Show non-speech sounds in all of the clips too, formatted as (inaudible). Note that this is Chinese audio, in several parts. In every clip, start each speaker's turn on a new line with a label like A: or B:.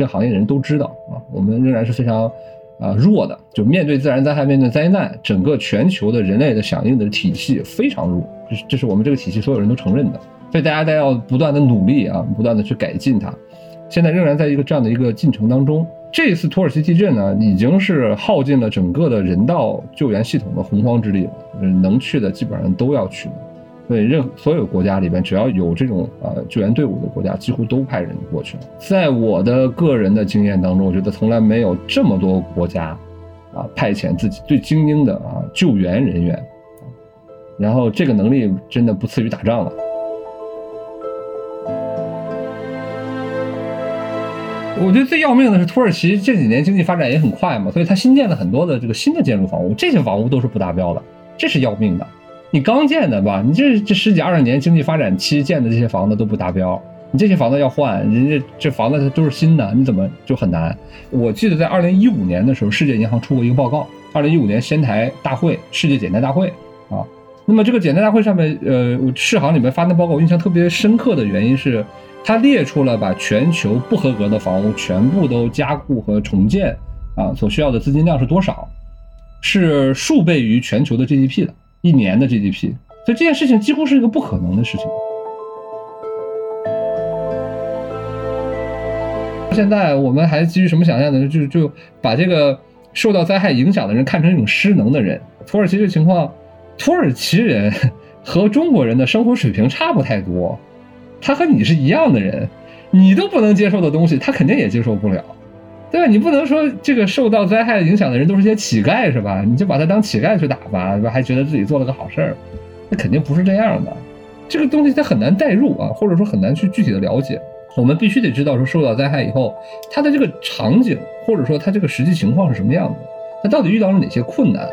A: 这行业的人都知道啊，我们仍然是非常啊弱的，就面对自然灾害、面对灾难，整个全球的人类的响应的体系非常弱，这是这是我们这个体系所有人都承认的，所以大家都要不断的努力啊，不断的去改进它。现在仍然在一个这样的一个进程当中。这一次土耳其地震呢，已经是耗尽了整个的人道救援系统的洪荒之力了。能去的基本上都要去对。任所有国家里边，只要有这种呃救援队伍的国家，几乎都派人过去了。在我的个人的经验当中，我觉得从来没有这么多国家啊派遣自己最精英的啊救援人员，然后这个能力真的不次于打仗了。我觉得最要命的是，土耳其这几年经济发展也很快嘛，所以它新建了很多的这个新的建筑房屋，这些房屋都是不达标的，这是要命的。你刚建的吧，你这这十几二十年经济发展期建的这些房子都不达标，你这些房子要换，人家这房子它都是新的，你怎么就很难？我记得在二零一五年的时候，世界银行出过一个报告，二零一五年仙台大会，世界减碳大会啊，那么这个减碳大会上面，呃，世行里面发那报告，我印象特别深刻的原因是。他列出了把全球不合格的房屋全部都加固和重建啊所需要的资金量是多少？是数倍于全球的 GDP 的一年的 GDP，所以这件事情几乎是一个不可能的事情。现在我们还基于什么想象呢？就就把这个受到灾害影响的人看成一种失能的人。土耳其这情况，土耳其人和中国人的生活水平差不太多。他和你是一样的人，你都不能接受的东西，他肯定也接受不了，对吧？你不能说这个受到灾害影响的人都是些乞丐，是吧？你就把他当乞丐去打吧，对吧？还觉得自己做了个好事儿，那肯定不是这样的。这个东西它很难代入啊，或者说很难去具体的了解。我们必须得知道说受到灾害以后，他的这个场景，或者说他这个实际情况是什么样的，他到底遇到了哪些困难。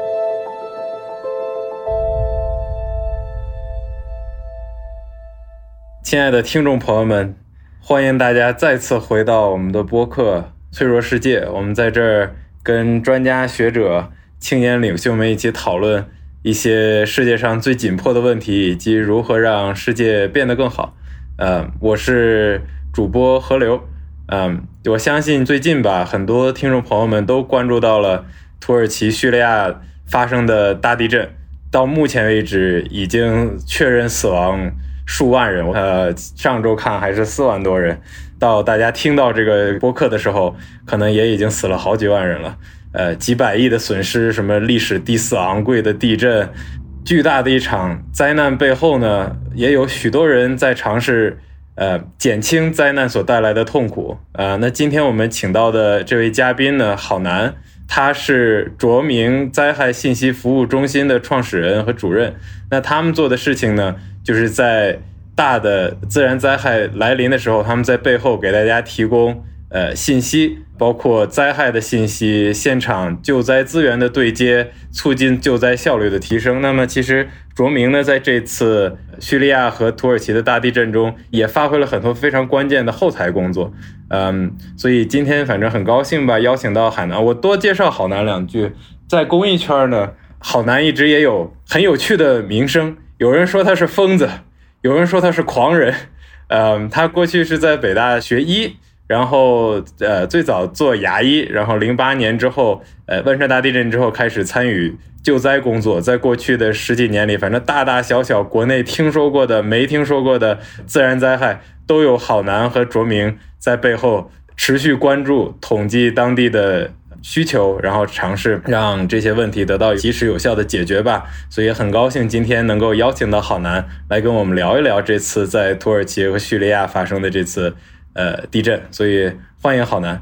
B: 亲爱的听众朋友们，欢迎大家再次回到我们的播客《脆弱世界》。我们在这儿跟专家学者、青年领袖们一起讨论一些世界上最紧迫的问题，以及如何让世界变得更好。呃，我是主播何流。嗯，我相信最近吧，很多听众朋友们都关注到了土耳其叙利亚发生的大地震，到目前为止已经确认死亡。数万人，呃，上周看还是四万多人，到大家听到这个播客的时候，可能也已经死了好几万人了，呃，几百亿的损失，什么历史第四昂贵的地震，巨大的一场灾难背后呢，也有许多人在尝试，呃，减轻灾难所带来的痛苦，呃，那今天我们请到的这位嘉宾呢，郝楠，他是卓明灾害信息服务中心的创始人和主任，那他们做的事情呢？就是在大的自然灾害来临的时候，他们在背后给大家提供呃信息，包括灾害的信息、现场救灾资源的对接，促进救灾效率的提升。那么，其实卓明呢，在这次叙利亚和土耳其的大地震中，也发挥了很多非常关键的后台工作。嗯，所以今天反正很高兴吧，邀请到海南，我多介绍好南两句。在公益圈呢，好南一直也有很有趣的名声。有人说他是疯子，有人说他是狂人，嗯，他过去是在北大学医，然后呃最早做牙医，然后零八年之后，呃汶川大地震之后开始参与救灾工作，在过去的十几年里，反正大大小小国内听说过的、没听说过的自然灾害，都有郝楠和卓明在背后持续关注、统计当地的。需求，然后尝试让这些问题得到及时有效的解决吧。所以很高兴今天能够邀请到郝楠来跟我们聊一聊这次在土耳其和叙利亚发生的这次呃地震。所以欢迎郝楠。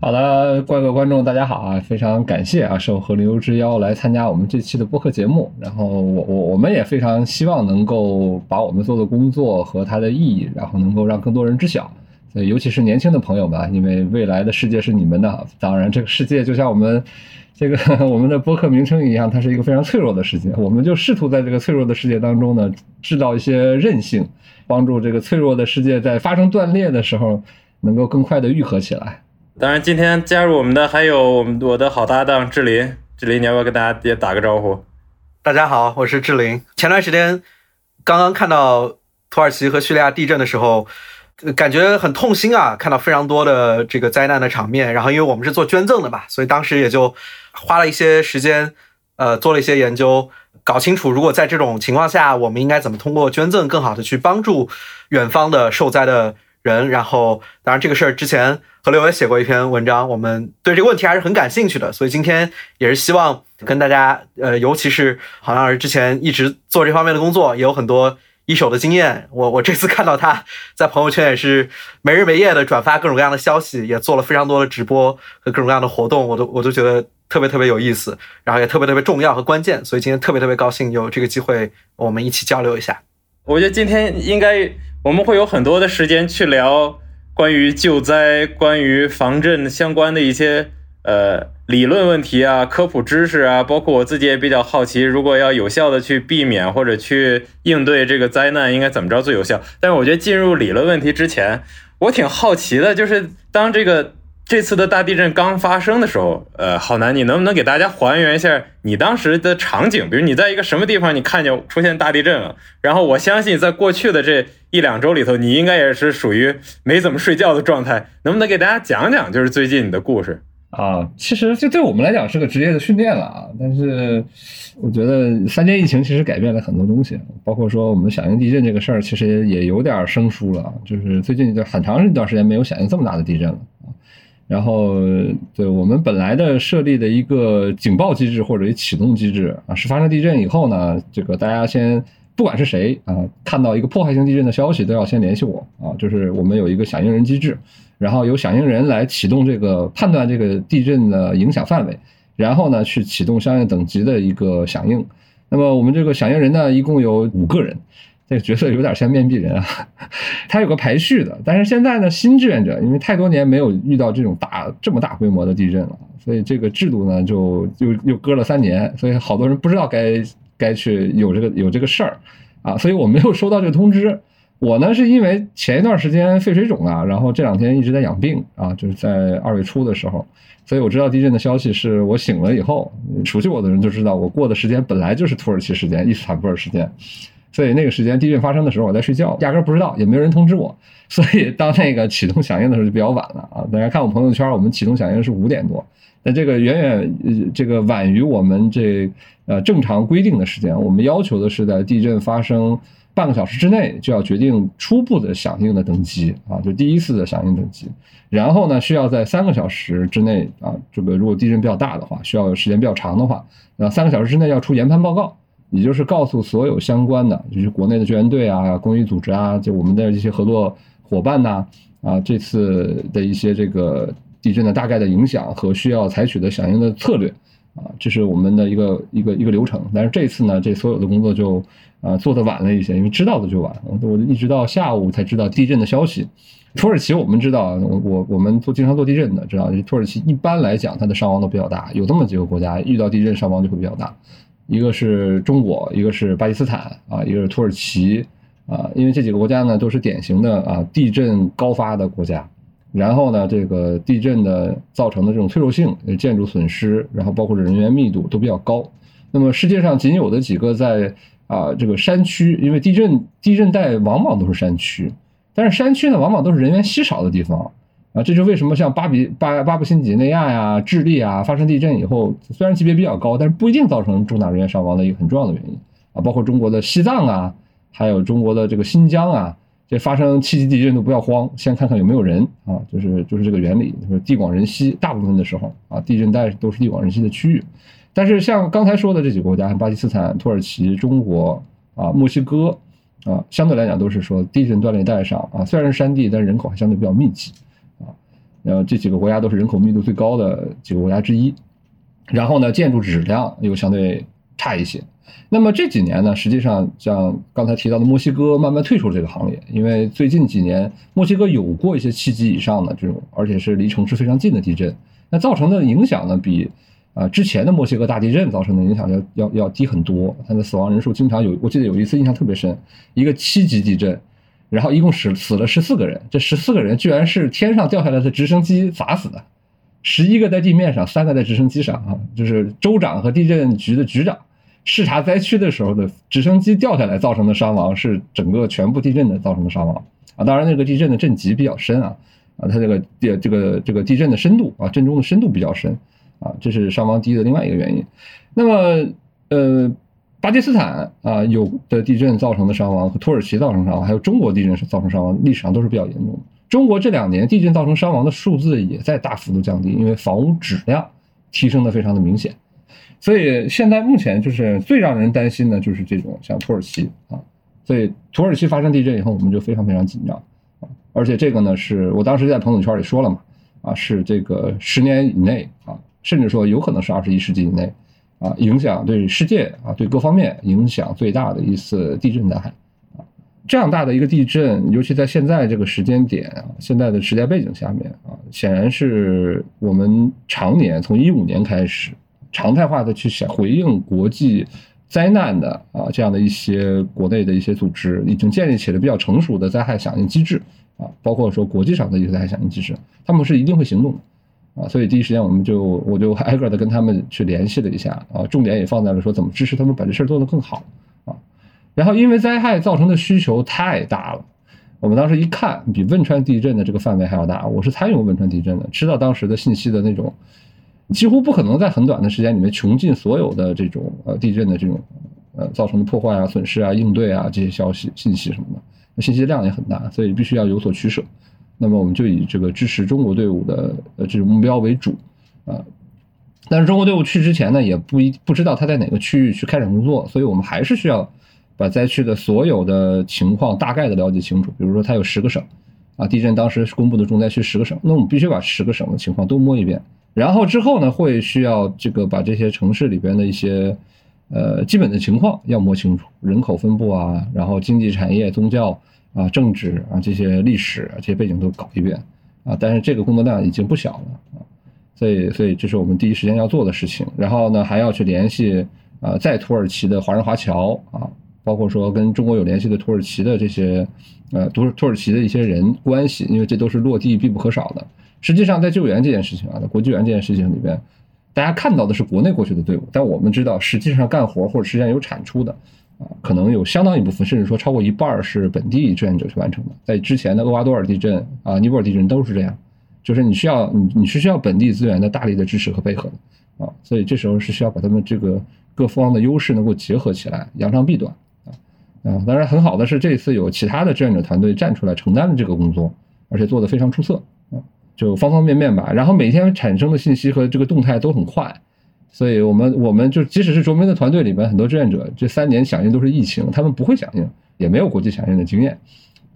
A: 好的，各位观众大家好啊，非常感谢啊，受河流之邀来参加我们这期的播客节目。然后我我我们也非常希望能够把我们做的工作和它的意义，然后能够让更多人知晓。尤其是年轻的朋友们，因为未来的世界是你们的。当然，这个世界就像我们这个 (laughs) 我们的播客名称一样，它是一个非常脆弱的世界。我们就试图在这个脆弱的世界当中呢，制造一些韧性，帮助这个脆弱的世界在发生断裂的时候，能够更快的愈合起来。
B: 当然，今天加入我们的还有我们我的好搭档志林。志林，你要不要跟大家也打个招呼？
C: 大家好，我是志林。前段时间刚刚看到土耳其和叙利亚地震的时候。感觉很痛心啊，看到非常多的这个灾难的场面。然后因为我们是做捐赠的嘛，所以当时也就花了一些时间，呃，做了一些研究，搞清楚如果在这种情况下，我们应该怎么通过捐赠更好的去帮助远方的受灾的人。然后，当然这个事儿之前何刘也写过一篇文章，我们对这个问题还是很感兴趣的。所以今天也是希望跟大家，呃，尤其是好像是之前一直做这方面的工作，也有很多。一手的经验，我我这次看到他在朋友圈也是没日没夜的转发各种各样的消息，也做了非常多的直播和各种各样的活动，我都我都觉得特别特别有意思，然后也特别特别重要和关键，所以今天特别特别高兴有这个机会，我们一起交流一下。
B: 我觉得今天应该我们会有很多的时间去聊关于救灾、关于防震相关的一些呃。理论问题啊，科普知识啊，包括我自己也比较好奇，如果要有效的去避免或者去应对这个灾难，应该怎么着最有效？但是我觉得进入理论问题之前，我挺好奇的，就是当这个这次的大地震刚发生的时候，呃，好难，你能不能给大家还原一下你当时的场景？比如你在一个什么地方，你看见出现大地震了？然后我相信在过去的这一两周里头，你应该也是属于没怎么睡觉的状态，能不能给大家讲讲，就是最近你的故事？
A: 啊，其实这对我们来讲是个职业的训练了啊。但是，我觉得三年疫情其实改变了很多东西，包括说我们响应地震这个事儿，其实也有点生疏了。就是最近就很长一段时间没有响应这么大的地震了啊。然后，对我们本来的设立的一个警报机制或者一启动机制啊，是发生地震以后呢，这个大家先不管是谁啊，看到一个破坏性地震的消息，都要先联系我啊。就是我们有一个响应人机制。然后由响应人来启动这个判断这个地震的影响范围，然后呢去启动相应等级的一个响应。那么我们这个响应人呢，一共有五个人，这个角色有点像面壁人啊，(laughs) 他有个排序的。但是现在呢，新志愿者因为太多年没有遇到这种大这么大规模的地震了，所以这个制度呢就又又搁了三年，所以好多人不知道该该去有这个有这个事儿啊，所以我没有收到这个通知。我呢是因为前一段时间肺水肿啊，然后这两天一直在养病啊，就是在二月初的时候，所以我知道地震的消息是我醒了以后，熟悉我的人就知道我过的时间本来就是土耳其时间、伊斯坦布尔时间，所以那个时间地震发生的时候我在睡觉，压根不知道，也没有人通知我，所以当那个启动响应的时候就比较晚了啊。大家看我朋友圈，我们启动响应是五点多，那这个远远这个晚于我们这呃正常规定的时间，我们要求的是在地震发生。半个小时之内就要决定初步的响应的等级啊，就第一次的响应等级。然后呢，需要在三个小时之内啊，这个如果地震比较大的话，需要时间比较长的话，那三个小时之内要出研判报告，也就是告诉所有相关的，就是国内的救援队啊、公益组织啊，就我们的一些合作伙伴呐啊，这次的一些这个地震的大概的影响和需要采取的响应的策略啊，这是我们的一个一个一个流程。但是这次呢，这所有的工作就。啊，做的晚了一些，因为知道的就晚，我我一直到下午才知道地震的消息。土耳其我们知道，我我我们做经常做地震的，知道土耳其一般来讲它的伤亡都比较大，有这么几个国家遇到地震伤亡就会比较大，一个是中国，一个是巴基斯坦啊，一个是土耳其啊，因为这几个国家呢都是典型的啊地震高发的国家，然后呢这个地震的造成的这种脆弱性、建筑损失，然后包括人员密度都比较高。那么世界上仅有的几个在啊，这个山区，因为地震地震带往往都是山区，但是山区呢，往往都是人员稀少的地方啊。这就为什么像巴比巴巴布新几内亚呀、智利啊发生地震以后，虽然级别比较高，但是不一定造成重大人员伤亡的一个很重要的原因啊。包括中国的西藏啊，还有中国的这个新疆啊，这发生七级地震都不要慌，先看看有没有人啊，就是就是这个原理，就是地广人稀，大部分的时候啊，地震带都是地广人稀的区域。但是像刚才说的这几个国家，巴基斯坦、土耳其、中国啊、墨西哥啊，相对来讲都是说地震断裂带上啊，虽然是山地，但人口还相对比较密集啊。然后这几个国家都是人口密度最高的几个国家之一。然后呢，建筑质量又相对差一些。那么这几年呢，实际上像刚才提到的墨西哥慢慢退出这个行列，因为最近几年墨西哥有过一些七级以上的这种，而且是离城市非常近的地震，那造成的影响呢比。啊，之前的墨西哥大地震造成的影响要要要低很多，它的死亡人数经常有，我记得有一次印象特别深，一个七级地震，然后一共死死了十四个人，这十四个人居然是天上掉下来的直升机砸死的，十一个在地面上，三个在直升机上啊，就是州长和地震局的局长视察灾区的时候的直升机掉下来造成的伤亡是整个全部地震的造成的伤亡，啊。当然，那个地震的震级比较深啊，啊，它这个地这个这个地震的深度啊，震中的深度比较深啊，这是伤亡低的另外一个原因。那么，呃，巴基斯坦啊有的地震造成的伤亡和土耳其造成伤亡，还有中国地震造成伤亡，历史上都是比较严重的。中国这两年地震造成伤亡的数字也在大幅度降低，因为房屋质量提升的非常的明显。所以现在目前就是最让人担心的就是这种像土耳其啊，所以土耳其发生地震以后，我们就非常非常紧张啊。而且这个呢，是我当时在朋友圈里说了嘛，啊，是这个十年以内啊，甚至说有可能是二十一世纪以内啊，影响对世界啊对各方面影响最大的一次地震灾害啊。这样大的一个地震，尤其在现在这个时间点啊，现在的时代背景下面啊，显然是我们常年从一五年开始。常态化的去想回应国际灾难的啊，这样的一些国内的一些组织已经建立起了比较成熟的灾害响应机制啊，包括说国际上的一个灾害响应机制，他们是一定会行动的啊，所以第一时间我们就我就挨个的跟他们去联系了一下啊，重点也放在了说怎么支持他们把这事儿做得更好啊，然后因为灾害造成的需求太大了，我们当时一看比汶川地震的这个范围还要大，我是参与过汶川地震的，知道当时的信息的那种。几乎不可能在很短的时间里面穷尽所有的这种呃地震的这种呃造成的破坏啊、损失啊、应对啊这些消息、信息什么的，信息量也很大，所以必须要有所取舍。那么我们就以这个支持中国队伍的呃这种目标为主啊。但是中国队伍去之前呢，也不一不知道他在哪个区域去开展工作，所以我们还是需要把灾区的所有的情况大概的了解清楚。比如说，它有十个省啊，地震当时公布的重灾区十个省，那我们必须把十个省的情况都摸一遍。然后之后呢，会需要这个把这些城市里边的一些呃基本的情况要摸清楚，人口分布啊，然后经济产业、宗教啊、政治啊这些历史这些背景都搞一遍啊。但是这个工作量已经不小了啊，所以所以这是我们第一时间要做的事情。然后呢，还要去联系啊在土耳其的华人华侨啊，包括说跟中国有联系的土耳其的这些呃土土耳其的一些人关系，因为这都是落地必不可少的。实际上，在救援这件事情啊，在国际援这件事情里边，大家看到的是国内过去的队伍，但我们知道，实际上干活或者实际上有产出的啊，可能有相当一部分，甚至说超过一半是本地志愿者去完成的。在之前的厄瓜多尔地震啊、尼泊尔地震都是这样，就是你需要你你是需要本地资源的大力的支持和配合的啊，所以这时候是需要把他们这个各方的优势能够结合起来，扬长避短啊啊。当然，很好的是这次有其他的志愿者团队站出来承担了这个工作，而且做得非常出色啊。就方方面面吧，然后每天产生的信息和这个动态都很快，所以我们我们就即使是卓明的团队里面很多志愿者，这三年响应都是疫情，他们不会响应，也没有国际响应的经验，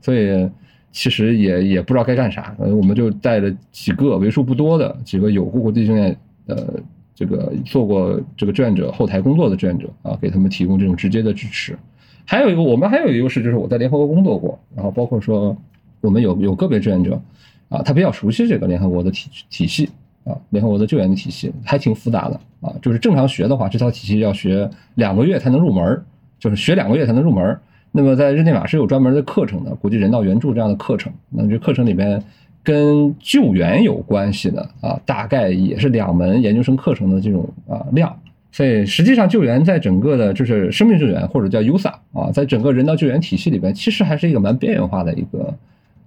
A: 所以其实也也不知道该干啥，我们就带了几个为数不多的几个有过国际经验的这个做过这个志愿者后台工作的志愿者啊，给他们提供这种直接的支持。还有一个我们还有一个优势就是我在联合国工作过，然后包括说我们有有个别志愿者。啊，他比较熟悉这个联合国的体体系啊，联合国的救援的体系还挺复杂的啊。就是正常学的话，这套体系要学两个月才能入门，就是学两个月才能入门。那么在日内瓦是有专门的课程的，国际人道援助这样的课程。那这课程里边跟救援有关系的啊，大概也是两门研究生课程的这种啊量。所以实际上救援在整个的就是生命救援或者叫 USA 啊，在整个人道救援体系里边，其实还是一个蛮边缘化的一个。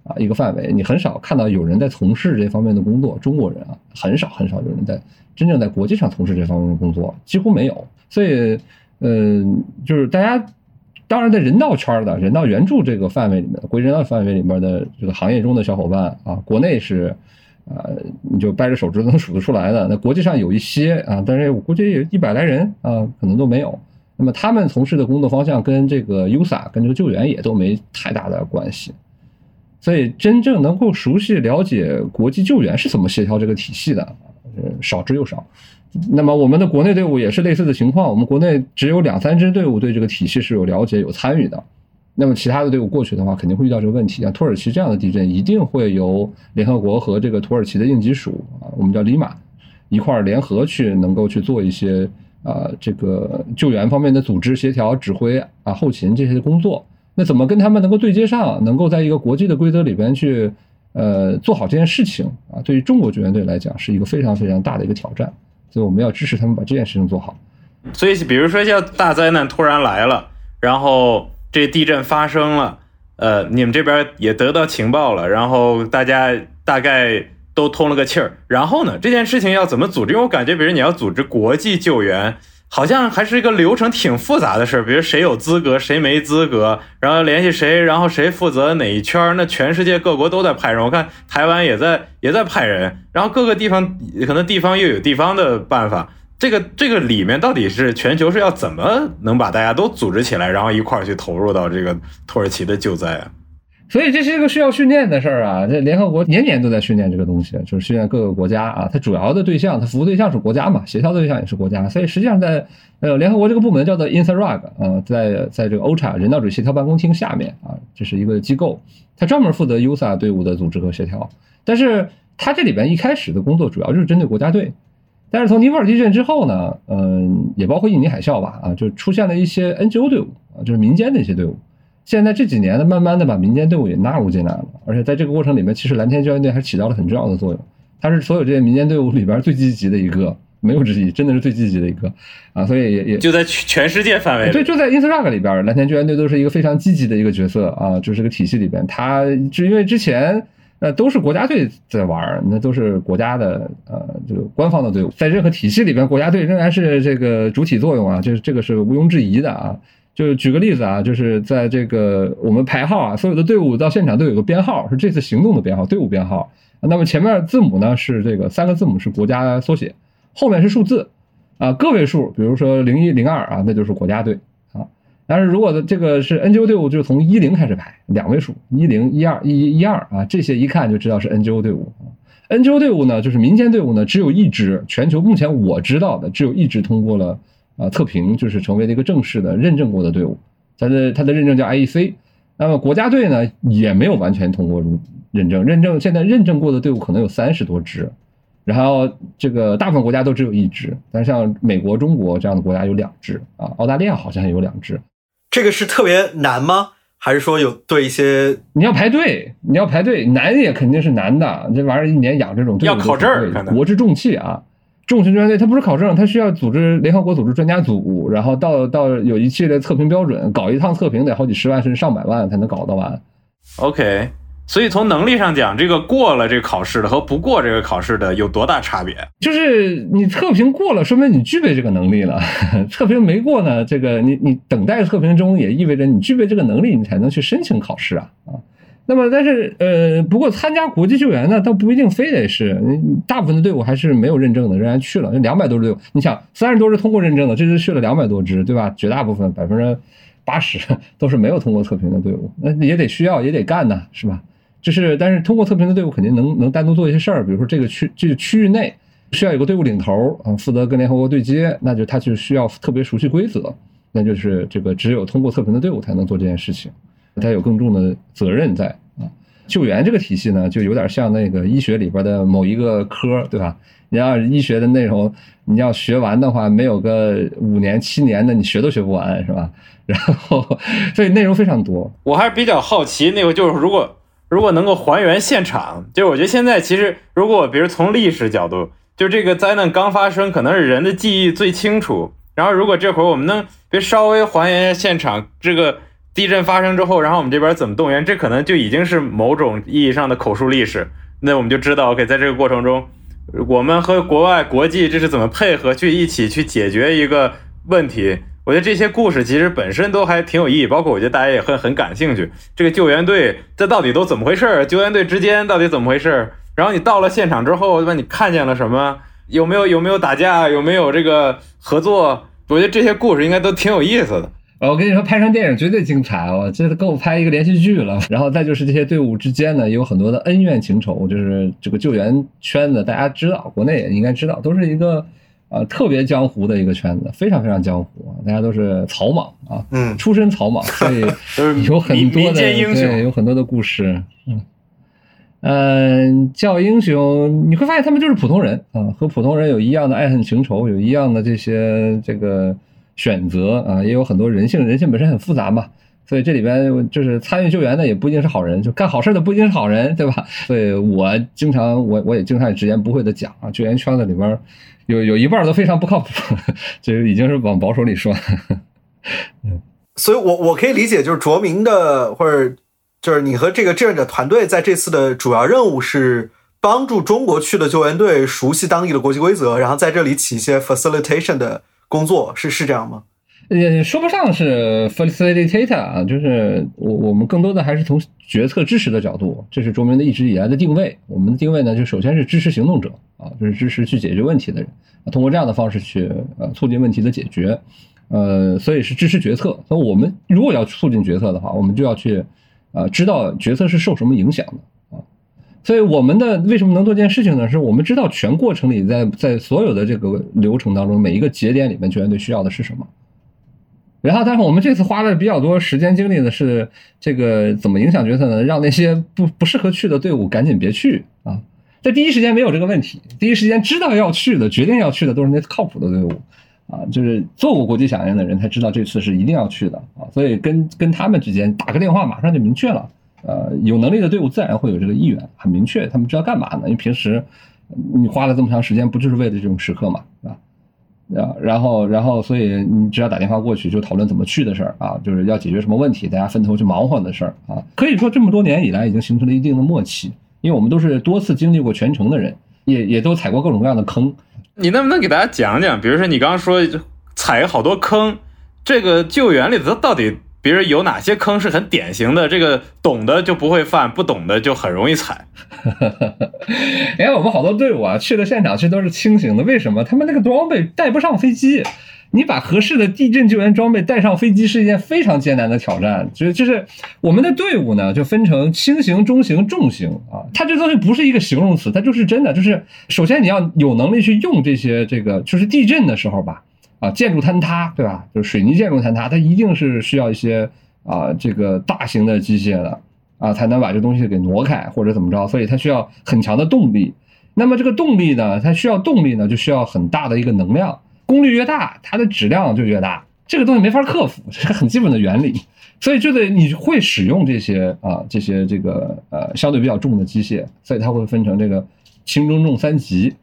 A: 啊，一个范围，你很少看到有人在从事这方面的工作。中国人啊，很少很少有人在真正在国际上从事这方面的工作，几乎没有。所以，嗯，就是大家当然在人道圈的人道援助这个范围里面，国际人道范围里面的这个行业中的小伙伴啊，国内是啊，你就掰着手指头能数得出来的。那国际上有一些啊，但是我估计有一百来人啊，可能都没有。那么他们从事的工作方向跟这个 USA 跟这个救援也都没太大的关系。所以，真正能够熟悉了解国际救援是怎么协调这个体系的，呃，少之又少。那么，我们的国内队伍也是类似的情况，我们国内只有两三支队伍对这个体系是有了解、有参与的。那么，其他的队伍过去的话，肯定会遇到这个问题。像土耳其这样的地震，一定会由联合国和这个土耳其的应急署啊，我们叫里马，一块儿联合去能够去做一些啊，这个救援方面的组织协调、指挥啊、后勤这些工作。那怎么跟他们能够对接上，能够在一个国际的规则里边去，呃，做好这件事情啊？对于中国救援队来讲，是一个非常非常大的一个挑战。所以我们要支持他们把这件事情做好。
B: 所以，比如说像大灾难突然来了，然后这地震发生了，呃，你们这边也得到情报了，然后大家大概都通了个气儿。然后呢，这件事情要怎么组织？因为我感觉，比如你要组织国际救援，好像还是一个流程挺复杂的事儿。比如谁有资格，谁没资格，然后联系谁，然后谁负责哪一圈，那全世界各国都在派人。我看台湾也在也在派人，然后各个地方可能地方又有地方的办法。这个这个里面到底是全球是要怎么能把大家都组织起来，然后一块儿去投入到这个土耳其的救灾啊？
A: 所以这是一个需要训练的事儿啊！这联合国年年都在训练这个东西，就是训练各个国家啊。它主要的对象，它服务对象是国家嘛，协调对象也是国家。所以实际上在呃联合国这个部门叫做 INSARAG 啊，在在这个 OCHA 人道主义协调办公厅下面啊，这是一个机构，它专门负责 USA 队伍的组织和协调。但是它这里边一开始的工作主要就是针对国家队。但是从尼泊尔地震之后呢，嗯，也包括印尼海啸吧，啊，就出现了一些 NGO 队伍啊，就是民间的一些队伍。现在这几年呢，慢慢的把民间队伍也纳入进来了，而且在这个过程里面，其实蓝天救援队还起到了很重要的作用。它是所有这些民间队伍里边最积极的一个，没有之一，真的是最积极的一个啊，所以也也
B: 就在全全世界范围，
A: 对，就在 Instagram 里边，蓝天救援队都是一个非常积极的一个角色啊，就是个体系里边，它是因为之前。那都是国家队在玩那都是国家的呃这个官方的队伍，在任何体系里边，国家队仍然是这个主体作用啊，这是这个是毋庸置疑的啊。就举个例子啊，就是在这个我们排号啊，所有的队伍到现场都有个编号，是这次行动的编号，队伍编号。那么前面字母呢是这个三个字母是国家缩写，后面是数字啊，个位数，比如说零一零二啊，那就是国家队啊。但是如果这个是 NGO 队伍，就是从一零开始排，两位数，一零一二一一一二啊，这些一看就知道是 NGO 队伍啊。NGO 队伍呢，就是民间队伍呢，只有一支，全球目前我知道的只有一支通过了啊测评，就是成为了一个正式的认证过的队伍。它的它的认证叫 IEC。那么国家队呢，也没有完全通过入认证，认证现在认证过的队伍可能有三十多支，然后这个大部分国家都只有一支，但是像美国、中国这样的国家有两支啊，澳大利亚好像也有两支。
C: 这个是特别难吗？还是说有对一些
A: 你要排队，你要排队难也肯定是难的。这玩意儿一年养这种队
B: 要考证，
A: 国之重器啊，重型救援队它不是考证，它需要组织联合国组织专家组，然后到到有一系列测评标准，搞一趟测评得好几十万甚至上百万才能搞得完。
B: OK。所以从能力上讲，这个过了这个考试的和不过这个考试的有多大差别？
A: 就是你测评过了，说明你具备这个能力了；(laughs) 测评没过呢，这个你你等待测评中，也意味着你具备这个能力，你才能去申请考试啊啊。那么，但是呃，不过参加国际救援呢，倒不一定非得是，大部分的队伍还是没有认证的，仍然去了。两百多支队伍，你想三十多支通过认证的，这次去了两百多支，对吧？绝大部分百分之八十 (laughs) 都是没有通过测评的队伍，那也得需要也得干呢，是吧？就是，但是通过测评的队伍肯定能能单独做一些事儿，比如说这个区这个区域内需要有个队伍领头啊，负责跟联合国对接，那就他就需要特别熟悉规则，那就是这个只有通过测评的队伍才能做这件事情，他有更重的责任在啊。救援这个体系呢，就有点像那个医学里边的某一个科，对吧？你要医学的内容你要学完的话，没有个五年七年的，你学都学不完，是吧？(laughs) 然后所以内容非常多。
B: 我还是比较好奇，那个就是如果。如果能够还原现场，就是我觉得现在其实，如果比如从历史角度，就这个灾难刚发生，可能是人的记忆最清楚。然后如果这会儿我们能别稍微还原一下现场，这个地震发生之后，然后我们这边怎么动员，这可能就已经是某种意义上的口述历史。那我们就知道，OK，在这个过程中，我们和国外国际这是怎么配合去一起去解决一个问题。我觉得这些故事其实本身都还挺有意义，包括我觉得大家也很很感兴趣。这个救援队这到底都怎么回事？救援队之间到底怎么回事？然后你到了现场之后，对吧？你看见了什么？有没有有没有打架？有没有这个合作？我觉得这些故事应该都挺有意思的。
A: 我跟你说，拍成电影绝对精彩哦！这够拍一个连续剧了。然后再就是这些队伍之间呢，也有很多的恩怨情仇，就是这个救援圈子，大家知道，国内也应该知道，都是一个。啊，特别江湖的一个圈子，非常非常江湖啊！大家都是草莽啊，
C: 嗯，
A: 出身草莽，所以 (laughs) 有很多的对，有很多的故事，嗯，嗯，叫英雄，你会发现他们就是普通人啊，和普通人有一样的爱恨情仇，有一样的这些这个选择啊，也有很多人性，人性本身很复杂嘛，所以这里边就是参与救援的也不一定是好人，就干好事的不一定是好人，对吧？所以我经常我我也经常直言不讳的讲啊，救援圈子里边。有有一半都非常不靠谱，(laughs) 就已经是往保守里说。
C: 嗯，(laughs) 所以我我可以理解，就是卓明的或者就是你和这个志愿者团队在这次的主要任务是帮助中国去的救援队熟悉当地的国际规则，然后在这里起一些 facilitation 的工作，是是这样吗？
A: 也说不上是 facilitator 啊，就是我我们更多的还是从决策支持的角度，这是卓明的一直以来的定位。我们的定位呢，就首先是支持行动者啊，就是支持去解决问题的人，通过这样的方式去呃促进问题的解决，呃，所以是支持决策。那我们如果要促进决策的话，我们就要去呃知道决策是受什么影响的。所以我们的为什么能做这件事情呢？是我们知道全过程里，在在所有的这个流程当中，每一个节点里面救援队需要的是什么。然后，但是我们这次花了比较多时间精力的是这个怎么影响决策呢？让那些不 (laughs) 不适合去的队伍赶紧别去啊！在第一时间没有这个问题，第一时间知道要去的、决定要去的都是那靠谱的队伍啊，就是做过国际响应的人才知道这次是一定要去的啊，所以跟跟他们之间打个电话，马上就明确了。呃，有能力的队伍自然会有这个意愿，很明确，他们知道干嘛呢？因为平时你花了这么长时间，不就是为了这种时刻嘛，对吧？啊，然后，然后，所以你只要打电话过去，就讨论怎么去的事儿啊，就是要解决什么问题，大家分头去忙活的事儿啊。可以说这么多年以来，已经形成了一定的默契，因为我们都是多次经历过全程的人，也也都踩过各种各样的坑。
B: 你能不能给大家讲讲？比如说你刚刚说踩了好多坑，这个救援里头到底？比如有哪些坑是很典型的？这个懂的就不会犯，不懂的就很容易踩。(laughs)
A: 哎，我们好多队伍啊，去的现场其实都是轻型的。为什么？他们那个装备带不上飞机。你把合适的地震救援装备带上飞机是一件非常艰难的挑战。就就是我们的队伍呢，就分成轻型、中型、重型啊。它这东西不是一个形容词，它就是真的。就是首先你要有能力去用这些，这个就是地震的时候吧。啊，建筑坍塌，对吧？就是水泥建筑坍塌，它一定是需要一些啊，这个大型的机械的啊，才能把这东西给挪开或者怎么着，所以它需要很强的动力。那么这个动力呢，它需要动力呢，就需要很大的一个能量，功率越大，它的质量就越大。这个东西没法克服，这是很基本的原理。所以就得你会使用这些啊，这些这个呃相对比较重的机械，所以它会分成这个轻中重三级。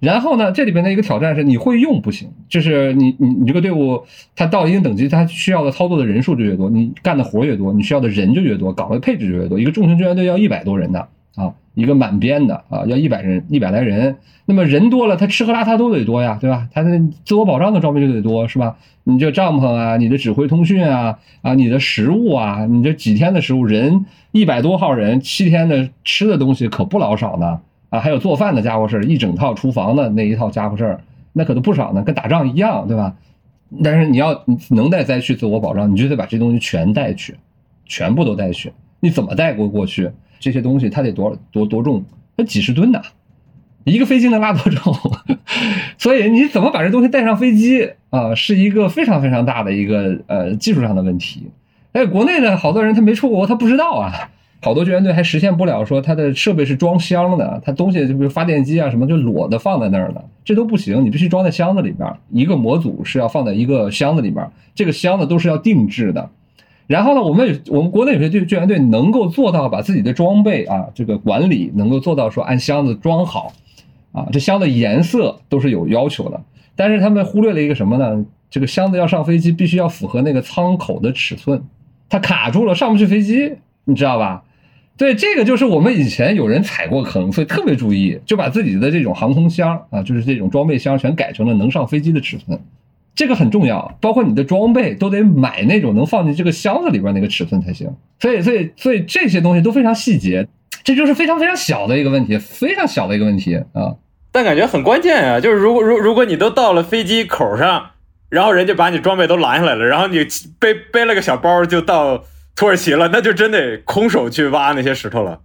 A: 然后呢，这里边的一个挑战是你会用不行，就是你你你这个队伍，它到一定等级，它需要的操作的人数就越多，你干的活越多，你需要的人就越多，岗位配置就越多。一个重型救援队要一百多人的啊，一个满编的啊，要一百人一百来人。那么人多了，他吃喝拉撒都得多呀，对吧？他的自我保障的装备就得多，是吧？你这帐篷啊，你的指挥通讯啊，啊，你的食物啊，你这几天的食物，人一百多号人，七天的吃的东西可不老少呢。啊，还有做饭的家伙事儿，一整套厨房的那一套家伙事儿，那可都不少呢，跟打仗一样，对吧？但是你要能带灾区自我保障，你就得把这东西全带去，全部都带去。你怎么带过过去？这些东西它得多多多重？那几十吨呐，一个飞机能拉多重？(laughs) 所以你怎么把这东西带上飞机啊，是一个非常非常大的一个呃技术上的问题。哎，国内的好多人他没出国，他不知道啊。好多救援队还实现不了，说它的设备是装箱的，它东西就比如发电机啊什么就裸的放在那儿呢，这都不行，你必须装在箱子里边。一个模组是要放在一个箱子里边，这个箱子都是要定制的。然后呢，我们我们国内有些救救援队能够做到把自己的装备啊这个管理能够做到说按箱子装好，啊这箱子颜色都是有要求的，但是他们忽略了一个什么呢？这个箱子要上飞机必须要符合那个舱口的尺寸，它卡住了上不去飞机，你知道吧？对，这个就是我们以前有人踩过坑，所以特别注意，就把自己的这种航空箱啊，就是这种装备箱，全改成了能上飞机的尺寸，这个很重要。包括你的装备都得买那种能放进这个箱子里边那个尺寸才行。所以，所以，所以这些东西都非常细节，这就是非常非常小的一个问题，非常小的一个问题啊。
B: 但感觉很关键啊，就是如果如如果你都到了飞机口上，然后人家把你装备都拦下来了，然后你背背了个小包就到。土耳其了，那就真得空手去挖那些石头了。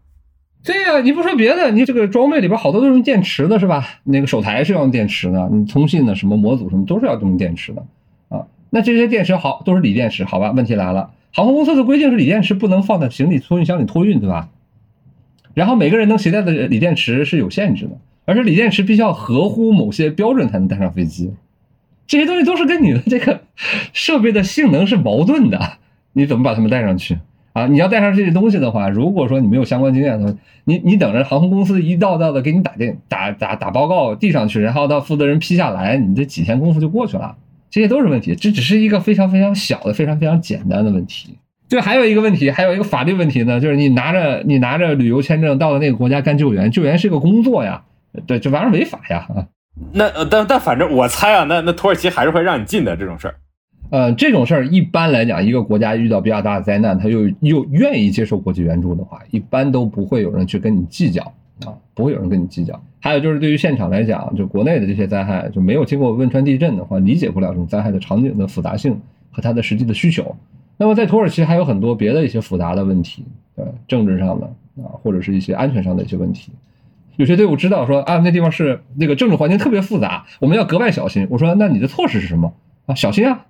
A: 对呀，你不说别的，你这个装备里边好多都是用电池的，是吧？那个手台是要用电池的，你通信的什么模组什么都是要用电池的啊。那这些电池好都是锂电池，好吧？问题来了，航空公司的规定是锂电池不能放在行李托运箱里托运，对吧？然后每个人能携带的锂电池是有限制的，而且锂电池必须要合乎某些标准才能带上飞机。这些东西都是跟你的这个 (laughs) 设备的性能是矛盾的。你怎么把他们带上去啊？你要带上这些东西的话，如果说你没有相关经验的话，你你等着航空公司一道道的给你打电打打打报告递上去，然后到负责人批下来，你这几天功夫就过去了，这些都是问题。这只是一个非常非常小的、非常非常简单的问题。对，还有一个问题，还有一个法律问题呢，就是你拿着你拿着旅游签证到了那个国家干救援，救援是个工作呀，对，这玩意儿违法呀啊。
B: 那呃但但反正我猜啊，那那土耳其还是会让你进的这种事儿。
A: 呃，这种事儿一般来讲，一个国家遇到比较大的灾难，他又又愿意接受国际援助的话，一般都不会有人去跟你计较啊，不会有人跟你计较。还有就是对于现场来讲，就国内的这些灾害，就没有经过汶川地震的话，理解不了这种灾害的场景的复杂性和它的实际的需求。那么在土耳其还有很多别的一些复杂的问题，呃政治上的啊，或者是一些安全上的一些问题。有些队伍知道说啊，那地方是那个政治环境特别复杂，我们要格外小心。我说那你的措施是什么啊？小心啊！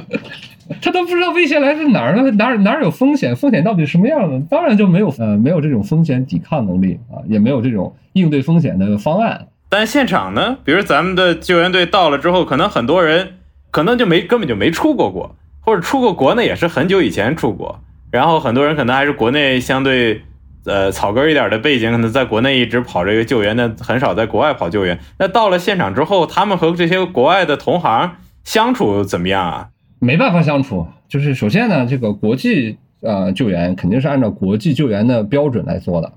A: (laughs) 他都不知道威胁来自哪儿呢？哪儿哪儿有风险？风险到底什么样的？当然就没有呃没有这种风险抵抗能力啊，也没有这种应对风险的方案。
B: 但现场呢，比如咱们的救援队到了之后，可能很多人可能就没根本就没出过国，或者出过国呢也是很久以前出国，然后很多人可能还是国内相对。呃，草根一点的背景，可能在国内一直跑这个救援，的，很少在国外跑救援。那到了现场之后，他们和这些国外的同行相处怎么样啊？
A: 没办法相处，就是首先呢，这个国际呃救援肯定是按照国际救援的标准来做的。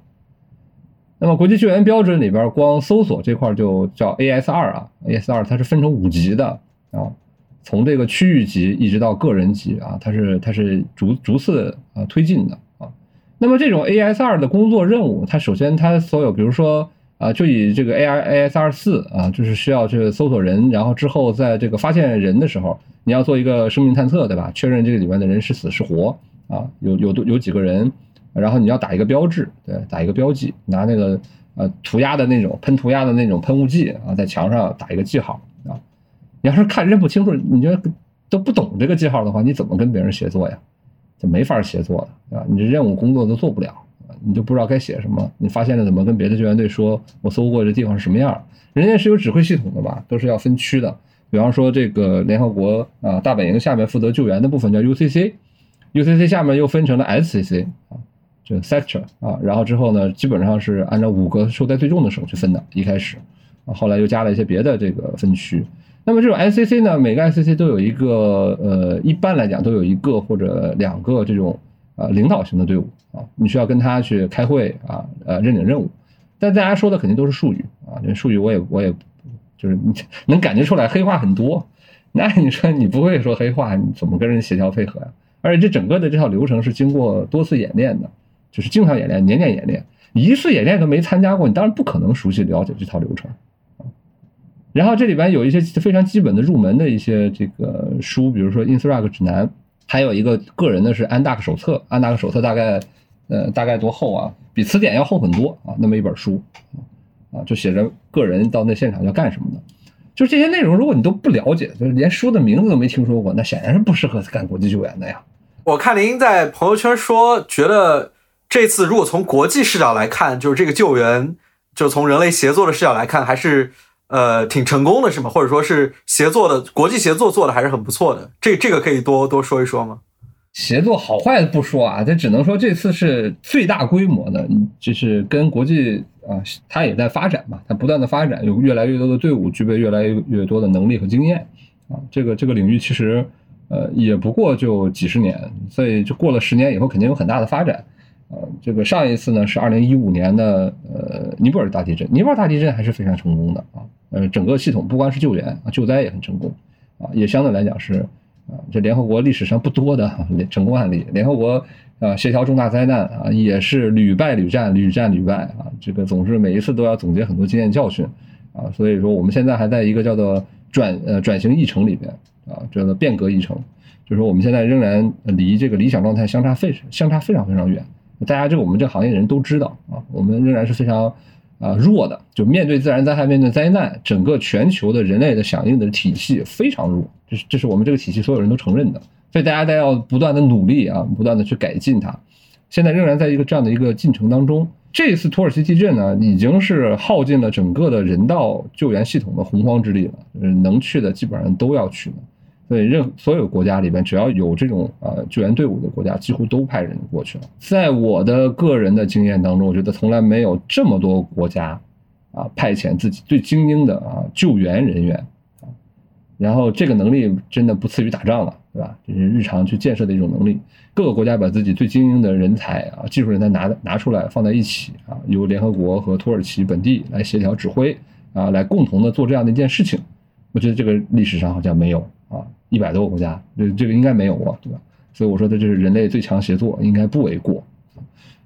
A: 那么国际救援标准里边，光搜索这块就叫 AS 二啊，AS 二它是分成五级的啊，从这个区域级一直到个人级啊，它是它是逐逐次啊推进的啊。那么这种 AS 二的工作任务，它首先它所有，比如说啊，就以这个 AI AS 二四啊，就是需要去搜索人，然后之后在这个发现人的时候，你要做一个生命探测，对吧？确认这个里面的人是死是活啊，有有多有几个人，然后你要打一个标志，对，打一个标记，拿那个呃涂鸦的那种喷涂鸦的那种喷雾剂啊，在墙上打一个记号啊。你要是看认不清楚，你觉得都不懂这个记号的话，你怎么跟别人协作呀？就没法协作的啊！你这任务工作都做不了！你就不知道该写什么。你发现了怎么跟别的救援队说？我搜过这地方是什么样？人家是有指挥系统的吧？都是要分区的。比方说这个联合国啊大本营下面负责救援的部分叫 UCC，UCC 下面又分成了 SCC 啊，这 sector 啊。然后之后呢，基本上是按照五个受灾最重的省去分的。一开始啊，后来又加了一些别的这个分区。那么这种 SCC 呢，每个 SCC 都有一个呃，一般来讲都有一个或者两个这种呃领导型的队伍啊，你需要跟他去开会啊，呃认领任务。但大家说的肯定都是术语啊，这术语我也我也就是你 (laughs) 能感觉出来黑话很多。那你说你不会说黑话，你怎么跟人协调配合呀？而且这整个的这套流程是经过多次演练的，就是经常演练、年年演练，一次演练都没参加过，你当然不可能熟悉了解这套流程。然后这里边有一些非常基本的入门的一些这个书，比如说 Instruct 指南，还有一个个人的是安达克手册。安达克手册大概呃大概多厚啊？比词典要厚很多啊，那么一本书啊，就写着个人到那现场要干什么的。就这些内容，如果你都不了解，就是连书的名字都没听说过，那显然是不适合干国际救援的呀。
C: 我看您在朋友圈说，觉得这次如果从国际视角来看，就是这个救援，就从人类协作的视角来看，还是。呃，挺成功的是吗？或者说是协作的国际协作做的还是很不错的。这这个可以多多说一说吗？
A: 协作好坏不说啊，这只能说这次是最大规模的，就是跟国际啊，它也在发展嘛，它不断的发展，有越来越多的队伍具备越来越多的能力和经验啊。这个这个领域其实呃也不过就几十年，所以就过了十年以后肯定有很大的发展。呃，这个上一次呢是二零一五年的呃尼泊尔大地震，尼泊尔大地震还是非常成功的啊。呃，整个系统不光是救援啊，救灾也很成功，啊，也相对来讲是，啊，这联合国历史上不多的成功案例。联合国啊，协调重大灾难啊，也是屡败屡战，屡战屡败啊，这个总是每一次都要总结很多经验教训，啊，所以说我们现在还在一个叫做转呃转型议程里边啊，叫做变革议程，就是说我们现在仍然离这个理想状态相差非相差非常非常远，大家这个我们这行业人都知道啊，我们仍然是非常。啊，弱的就面对自然灾害、面对灾难，整个全球的人类的响应的体系非常弱，这是这是我们这个体系所有人都承认的，所以大家都要不断的努力啊，不断的去改进它。现在仍然在一个这样的一个进程当中。这次土耳其地震呢，已经是耗尽了整个的人道救援系统的洪荒之力了，能去的基本上都要去了。所以，任所有国家里边，只要有这种呃救援队伍的国家，几乎都派人过去了。在我的个人的经验当中，我觉得从来没有这么多国家啊派遣自己最精英的啊救援人员啊，然后这个能力真的不次于打仗了。对吧？这是日常去建设的一种能力。各个国家把自己最精英的人才啊、技术人才拿拿出来放在一起啊，由联合国和土耳其本地来协调指挥啊，来共同的做这样的一件事情。我觉得这个历史上好像没有啊，一百多个国家，这这个应该没有过，对吧？所以我说的这是人类最强协作，应该不为过。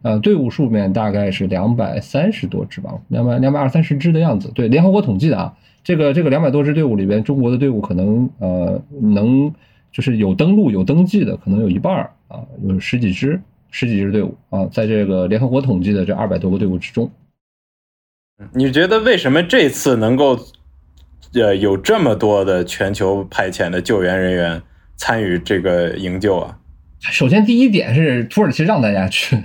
A: 呃，队伍数面大概是两百三十多支吧，两百两百二三十支的样子。对，联合国统计的啊，这个这个两百多支队伍里边，中国的队伍可能呃能就是有登录有登记的，可能有一半儿啊，有十几支十几支队伍啊，在这个联合国统计的这二百多个队伍之中。
B: 你觉得为什么这次能够呃有这么多的全球派遣的救援人员参与这个营救啊？
A: 首先，第一点是土耳其让大家去。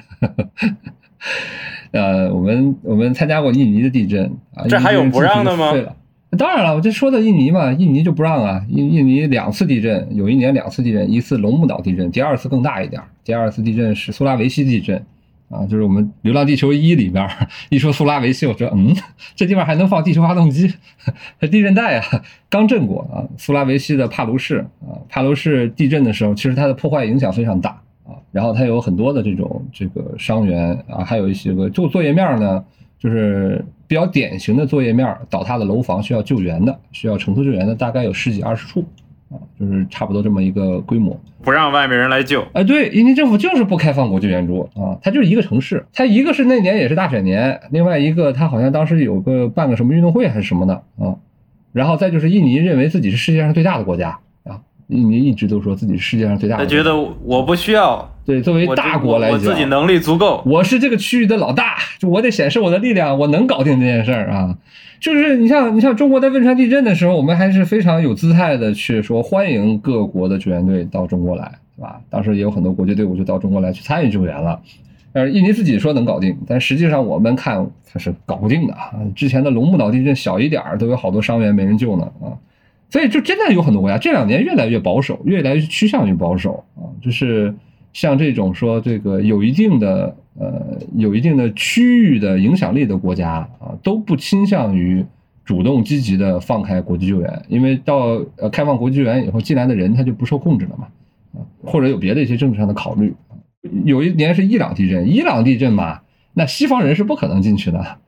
A: 呃，我们我们参加过印尼的地震啊，
B: 这还有不让的吗？
A: 对了，当然了，我这说的印尼嘛，印尼就不让啊。印印尼两次地震，有一年两次地震，一次龙目岛地震，第二次更大一点，第二次地震是苏拉维西地震。啊，就是我们《流浪地球一》里边一说苏拉维西，我说嗯，这地方还能放地球发动机？(laughs) 地震带啊，刚震过啊。苏拉维西的帕卢市啊，帕卢市地震的时候，其实它的破坏影响非常大啊。然后它有很多的这种这个伤员啊，还有一些个作作业面呢，就是比较典型的作业面，倒塌的楼房需要救援的，需要承托救援的，大概有十几二十处。啊，就是差不多这么一个规模，
B: 不让外面人来救。
A: 哎，对，印尼政府就是不开放国际援助啊，它就是一个城市，它一个是那年也是大选年，另外一个它好像当时有个办个什么运动会还是什么的啊，然后再就是印尼认为自己是世界上最大的国家啊，印尼一直都说自己是世界上最大的，
B: 他觉得我不需要，
A: 对，作为大国来讲，
B: 我自己能力足够，
A: 我是这个区域的老大，就我得显示我的力量，我能搞定这件事儿啊。就是你像你像中国在汶川地震的时候，我们还是非常有姿态的去说欢迎各国的救援队到中国来，对吧？当时也有很多国际队伍就到中国来去参与救援了。呃，印尼自己说能搞定，但实际上我们看它是搞不定的啊。之前的龙目岛地震小一点儿都有好多伤员没人救呢啊，所以就真的有很多国家这两年越来越保守，越来越趋向于保守啊，就是像这种说这个有一定的。呃，有一定的区域的影响力的国家啊，都不倾向于主动积极的放开国际救援，因为到呃开放国际救援以后，进来的人他就不受控制了嘛，啊，或者有别的一些政治上的考虑。有一年是伊朗地震，伊朗地震嘛，那西方人是不可能进去的，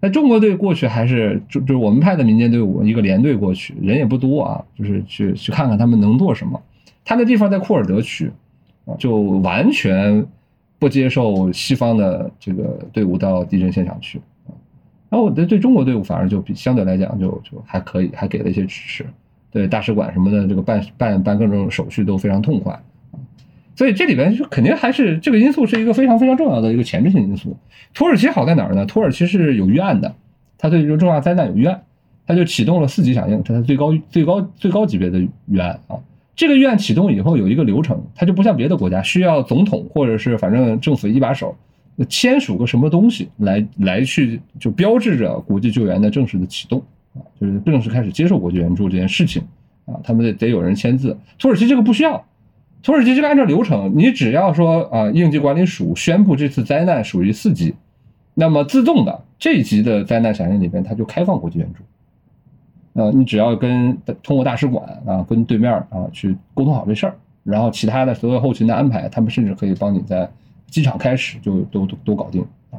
A: 那中国队过去还是就就是我们派的民间队伍一个连队过去，人也不多啊，就是去去看看他们能做什么。他那地方在库尔德区，就完全。不接受西方的这个队伍到地震现场去啊，然后我对对中国队伍反而就比相对来讲就就还可以，还给了一些支持，对大使馆什么的这个办办办各种手续都非常痛快，所以这里边就肯定还是这个因素是一个非常非常重要的一个前置性因素。土耳其好在哪儿呢？土耳其是有预案的，它对这个重大灾难有预案，它就启动了四级响应，这是最高最高最高级别的预案啊。这个预案启动以后有一个流程，它就不像别的国家需要总统或者是反正政府一把手签署个什么东西来来去就标志着国际救援的正式的启动啊，就是正式开始接受国际援助这件事情啊，他们得得有人签字。土耳其这个不需要，土耳其这个按照流程，你只要说啊，应急管理署宣布这次灾难属于四级，那么自动的这一级的灾难响应里边，它就开放国际援助。呃，你只要跟通过大使馆啊，跟对面啊去沟通好这事儿，然后其他的所有后勤的安排，他们甚至可以帮你在机场开始就都都都搞定啊。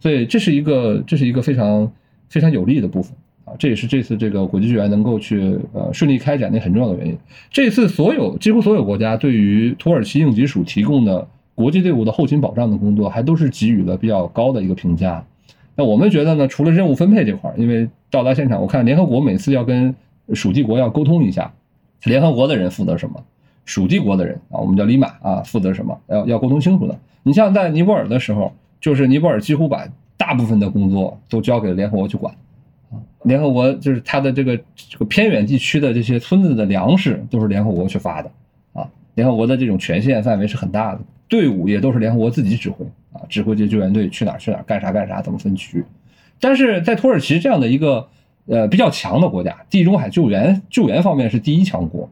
A: 所以这是一个这是一个非常非常有利的部分啊，这也是这次这个国际救援能够去呃顺利开展的很重要的原因。这次所有几乎所有国家对于土耳其应急署提供的国际队伍的后勤保障的工作，还都是给予了比较高的一个评价。那我们觉得呢，除了任务分配这块儿，因为到达现场，我看联合国每次要跟属地国要沟通一下，联合国的人负责什么，属地国的人啊，我们叫里马啊，负责什么，要要沟通清楚的。你像在尼泊尔的时候，就是尼泊尔几乎把大部分的工作都交给联合国去管，联合国就是它的这个这个偏远地区的这些村子的粮食都是联合国去发的，啊，联合国的这种权限范围是很大的，队伍也都是联合国自己指挥。啊，指挥这救援队去哪儿去哪儿干啥干啥，怎么分区？但是在土耳其这样的一个呃比较强的国家，地中海救援救援方面是第一强国，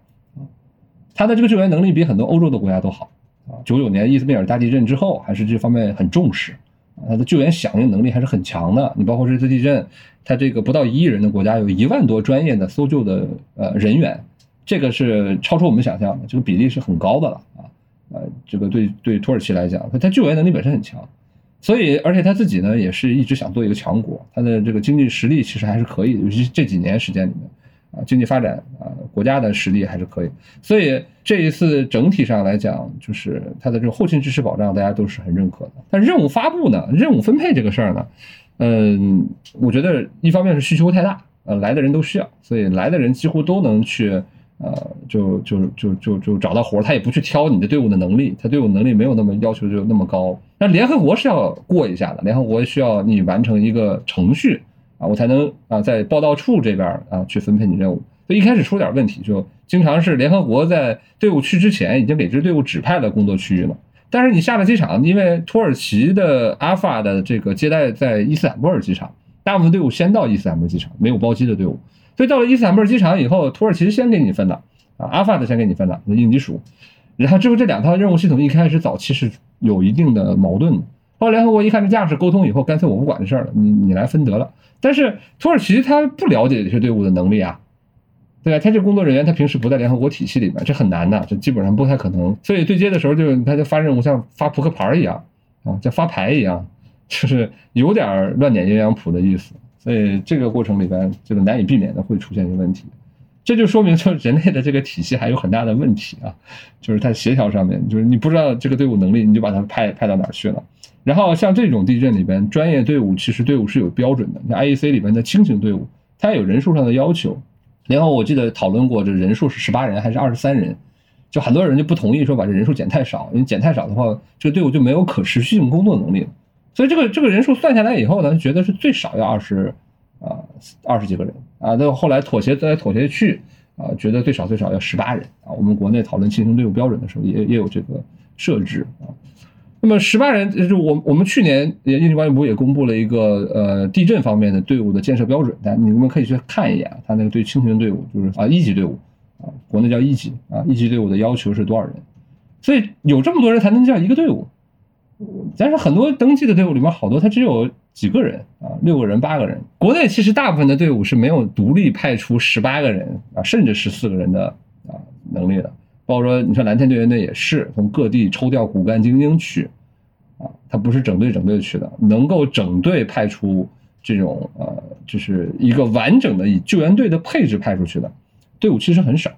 A: 它的这个救援能力比很多欧洲的国家都好啊。九九年伊斯密尔大地震之后，还是这方面很重视，它的救援响应能力还是很强的。你包括这次地震，它这个不到一亿人的国家，有一万多专业的搜救的呃人员这个是超出我们想象的，这个比例是很高的了啊。呃，这个对对土耳其来讲，他救援能力本身很强，所以而且他自己呢也是一直想做一个强国，他的这个经济实力其实还是可以，尤其这几年时间里面啊，经济发展啊，国家的实力还是可以。所以这一次整体上来讲，就是他的这个后勤支持保障，大家都是很认可的。但任务发布呢，任务分配这个事儿呢，嗯，我觉得一方面是需求太大，呃，来的人都需要，所以来的人几乎都能去。呃，就就就就就找到活他也不去挑你的队伍的能力，他队伍能力没有那么要求就那么高。那联合国是要过一下的，联合国需要你完成一个程序啊，我才能啊在报道处这边啊去分配你任务。所以一开始出点问题，就经常是联合国在队伍去之前已经给这队伍指派了工作区域了，但是你下了机场，因为土耳其的阿法的这个接待在伊斯坦布尔机场，大部分队伍先到伊斯坦布尔机场，没有包机的队伍。所以到了伊斯坦布尔机场以后，土耳其先给你分的啊，阿法的先给你分的应急署，然后之后这两套任务系统一开始早期是有一定的矛盾的。后来联合国一看这架势沟通以后，干脆我不管这事儿了，你你来分得了。但是土耳其他不了解这些队伍的能力啊，对吧？他这工作人员他平时不在联合国体系里面，这很难的，这基本上不太可能。所以对接的时候就他就发任务像发扑克牌一样啊，像发牌一样，就是有点乱点鸳鸯谱的意思。所以这个过程里边，这个难以避免的会出现一些问题，这就说明说人类的这个体系还有很大的问题啊，就是它协调上面，就是你不知道这个队伍能力，你就把它派派到哪儿去了。然后像这种地震里边，专业队伍其实队伍是有标准的，像 IEC 里边的轻型队伍，它有人数上的要求。然后我记得讨论过，这人数是十八人还是二十三人，就很多人就不同意说把这人数减太少，因为减太少的话，这个队伍就没有可持续性工作能力了。所以这个这个人数算下来以后呢，觉得是最少要二十，啊二十几个人啊。那后来妥协再妥协去啊，觉得最少最少要十八人啊。我们国内讨论轻型队伍标准的时候，也也有这个设置啊。那么十八人就是我我们去年应急管理部也公布了一个呃地震方面的队伍的建设标准，但你们可以去看一眼，他那个对轻型队伍就是啊一级队伍啊，国内叫一级啊，一级队伍的要求是多少人？所以有这么多人才能叫一个队伍。但是很多登记的队伍里面，好多他只有几个人啊，六个人、八个人。国内其实大部分的队伍是没有独立派出十八个人啊，甚至十四个人的啊能力的。包括说，你说蓝天队员队也是从各地抽调骨干精英去啊，他不是整队整队去的，能够整队派出这种呃，就是一个完整的以救援队的配置派出去的队伍其实很少，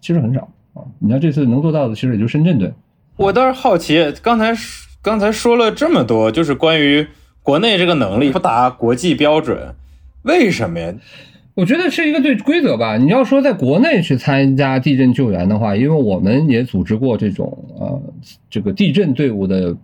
A: 其实很少啊。你看这次能做到的，其实也就深圳队。
B: 我倒是好奇，刚才。刚才说了这么多，就是关于国内这个能力不达国际标准，为什么呀？
A: 我觉得是一个对规则吧。你要说在国内去参加地震救援的话，因为我们也组织过这种呃这个地震队伍的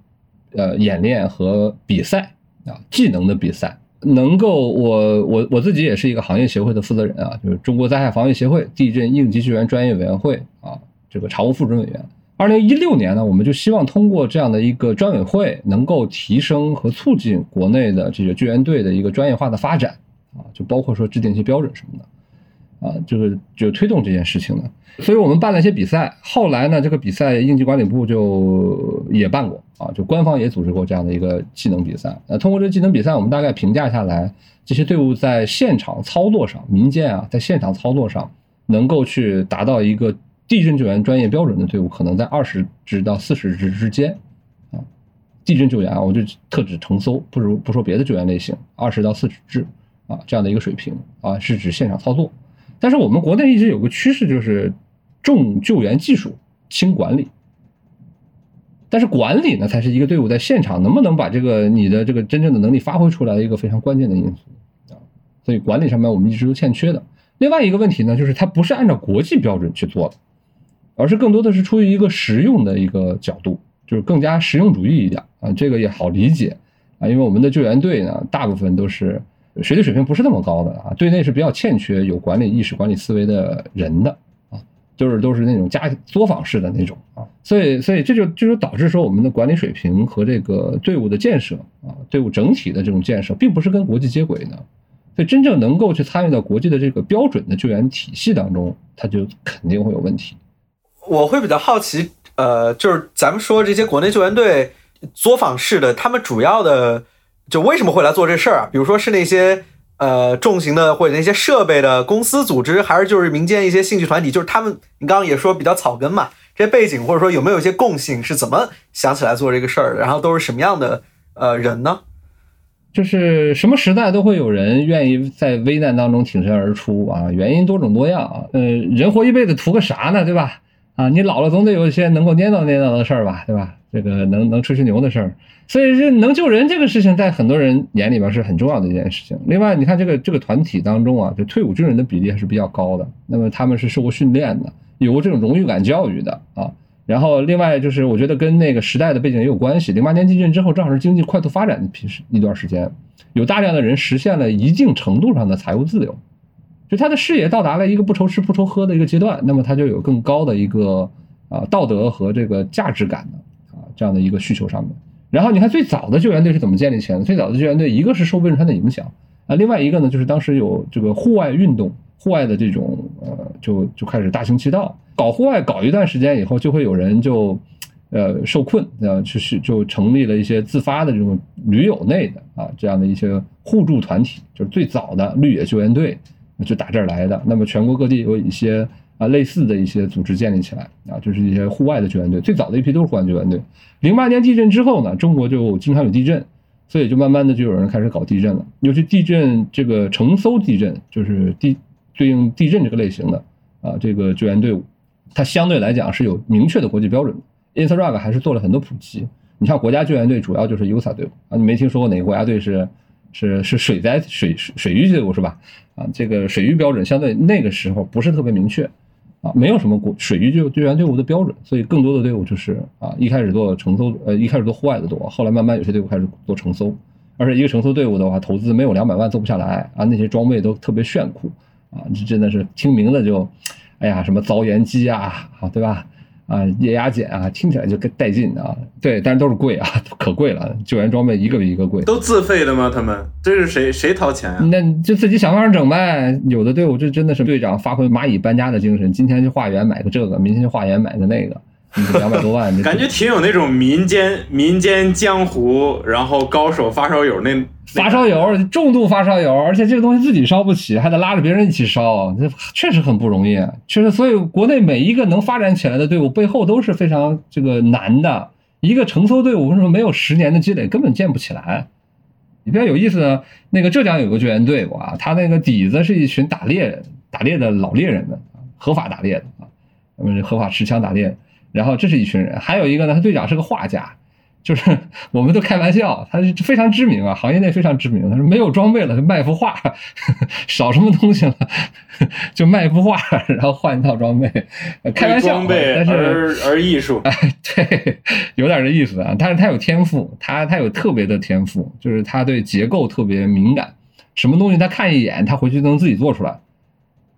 A: 呃演练和比赛啊，技能的比赛，能够我我我自己也是一个行业协会的负责人啊，就是中国灾害防御协会地震应急救援专业委员会啊，这个常务副主任委员。二零一六年呢，我们就希望通过这样的一个专委会，能够提升和促进国内的这个救援队的一个专业化的发展啊，就包括说制定一些标准什么的，啊，就是就推动这件事情的。所以我们办了一些比赛，后来呢，这个比赛应急管理部就也办过啊，就官方也组织过这样的一个技能比赛。那通过这技能比赛，我们大概评价下来，这些队伍在现场操作上，民间啊，在现场操作上能够去达到一个。地震救援专业标准的队伍可能在二十支到四十支之间，啊，地震救援啊，我就特指承搜，不如不说别的救援类型，二十到四十支啊这样的一个水平啊，是指现场操作。但是我们国内一直有个趋势，就是重救援技术，轻管理。但是管理呢，才是一个队伍在现场能不能把这个你的这个真正的能力发挥出来的一个非常关键的因素啊。所以管理上面我们一直都欠缺的。另外一个问题呢，就是它不是按照国际标准去做的。而是更多的是出于一个实用的一个角度，就是更加实用主义一点啊，这个也好理解啊，因为我们的救援队呢，大部分都是学历水平不是那么高的啊，队内是比较欠缺有管理意识、管理思维的人的啊，就是都是那种家作坊式的那种啊，所以所以这就这就导致说我们的管理水平和这个队伍的建设啊，队伍整体的这种建设，并不是跟国际接轨的，所以真正能够去参与到国际的这个标准的救援体系当中，它就肯定会有问题。
C: 我会比较好奇，呃，就是咱们说这些国内救援队作坊式的，他们主要的就为什么会来做这事儿啊？比如说是那些呃重型的或者那些设备的公司组织，还是就是民间一些兴趣团体？就是他们，你刚刚也说比较草根嘛，这些背景或者说有没有一些共性？是怎么想起来做这个事儿？然后都是什么样的呃人呢？
A: 就是什么时代都会有人愿意在危难当中挺身而出啊，原因多种多样啊。呃，人活一辈子图个啥呢？对吧？啊，你老了总得有一些能够念叨念叨的事儿吧，对吧？这个能能吹吹牛的事儿，所以这能救人这个事情，在很多人眼里边是很重要的一件事情。另外，你看这个这个团体当中啊，就退伍军人的比例还是比较高的。那么他们是受过训练的，有过这种荣誉感教育的啊。然后，另外就是我觉得跟那个时代的背景也有关系。零八年进军之后，正好是经济快速发展的平时一段时间，有大量的人实现了一定程度上的财务自由，就他的视野到达了一个不愁吃不愁喝的一个阶段，那么他就有更高的一个啊道德和这个价值感的啊这样的一个需求上面。然后你看最早的救援队是怎么建立起来的？最早的救援队一个是受汶川的影响啊，另外一个呢就是当时有这个户外运动。户外的这种呃，就就开始大行其道，搞户外搞一段时间以后，就会有人就，呃，受困啊，就是就成立了一些自发的这种驴友内的啊这样的一些互助团体，就是最早的绿野救援队就打这儿来的。那么全国各地有一些啊类似的一些组织建立起来啊，就是一些户外的救援队。最早的一批都是户外救援队。零八年地震之后呢，中国就经常有地震，所以就慢慢的就有人开始搞地震了，尤其地震这个成搜地震，就是地。对应地震这个类型的啊，这个救援队伍，它相对来讲是有明确的国际标准的。INSRAG 还是做了很多普及。你像国家救援队主要就是 USA 队伍啊，你没听说过哪个国家队是是是水灾水水域队伍是吧？啊，这个水域标准相对那个时候不是特别明确啊，没有什么国水域救救援队伍的标准，所以更多的队伍就是啊，一开始做承搜，呃，一开始做户外的多，后来慢慢有些队伍开始做承搜，而且一个承搜队伍的话，投资没有两百万做不下来啊，那些装备都特别炫酷。啊，这真的是听名字就，哎呀，什么凿岩机啊，啊，对吧？啊，液压剪啊，听起来就带劲啊。对，但是都是贵啊，可贵了。救援装备一个比一个贵。
B: 都自费的吗？他们这是谁谁掏钱啊？
A: 那就自己想办法整呗。有的队伍就真的是队长发挥蚂蚁搬家的精神，今天去化缘买个这个，明天去化缘买个那个，两百多万。
B: 感觉挺有那种民间民间江湖，然后高手发烧友那。
A: 发烧友，重度发烧友，而且这个东西自己烧不起，还得拉着别人一起烧，这确实很不容易。确实，所以国内每一个能发展起来的队伍背后都是非常这个难的。一个成搜队伍为什么没有十年的积累，根本建不起来？你比较有意思的，那个浙江有个救援队伍啊，他那个底子是一群打猎打猎的老猎人的，合法打猎的啊，他们是合法持枪打猎。然后这是一群人，还有一个呢，他队长是个画家。就是我们都开玩笑，他是非常知名啊，行业内非常知名。他说没有装备了，就卖幅画，(laughs) 少什么东西了，就卖幅画，然后换一套装备。开玩笑，但是
B: 而而艺术，
A: 哎，对，有点这意思啊。但是他有天赋，他他有特别的天赋，就是他对结构特别敏感，什么东西他看一眼，他回去都能自己做出来。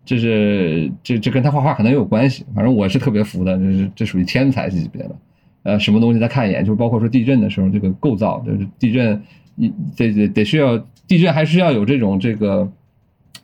A: 这是这这跟他画画可能也有关系，反正我是特别服的，这是这属于天才级别的。呃，什么东西再看一眼，就是包括说地震的时候，这个构造，就是地震，一得得得需要地震，还是要有这种这个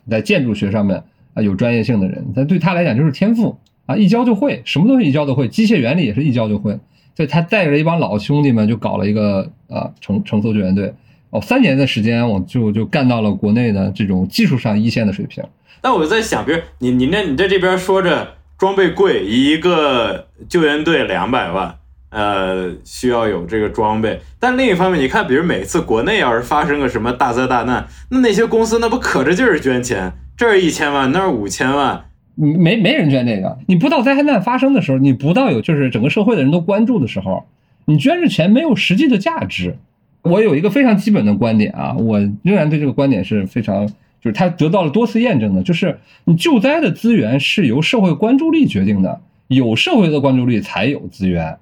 A: 在建筑学上面啊有专业性的人，但对他来讲就是天赋啊，一教就会，什么东西一教都会，机械原理也是一教就会，所以他带着一帮老兄弟们就搞了一个啊成成搜救援队，哦，三年的时间我就就干到了国内的这种技术上一线的水平。
B: 那我在想，比如你你那你在这边说着装备贵，一个救援队两百万。呃，需要有这个装备，但另一方面，你看，比如每次国内要是发生个什么大灾大难，那那些公司那不可着劲儿捐钱，这儿一千万，那儿五千万，
A: 没没人捐这个。你不到灾害难发生的时候，你不到有就是整个社会的人都关注的时候，你捐这钱没有实际的价值。我有一个非常基本的观点啊，我仍然对这个观点是非常，就是他得到了多次验证的，就是你救灾的资源是由社会关注力决定的，有社会的关注力才有资源。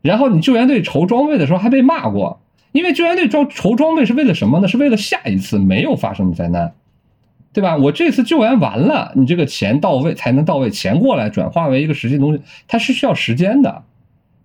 A: 然后你救援队筹装备的时候还被骂过，因为救援队装筹装备是为了什么呢？是为了下一次没有发生的灾难，对吧？我这次救援完了，你这个钱到位才能到位，钱过来转化为一个实际东西，它是需要时间的，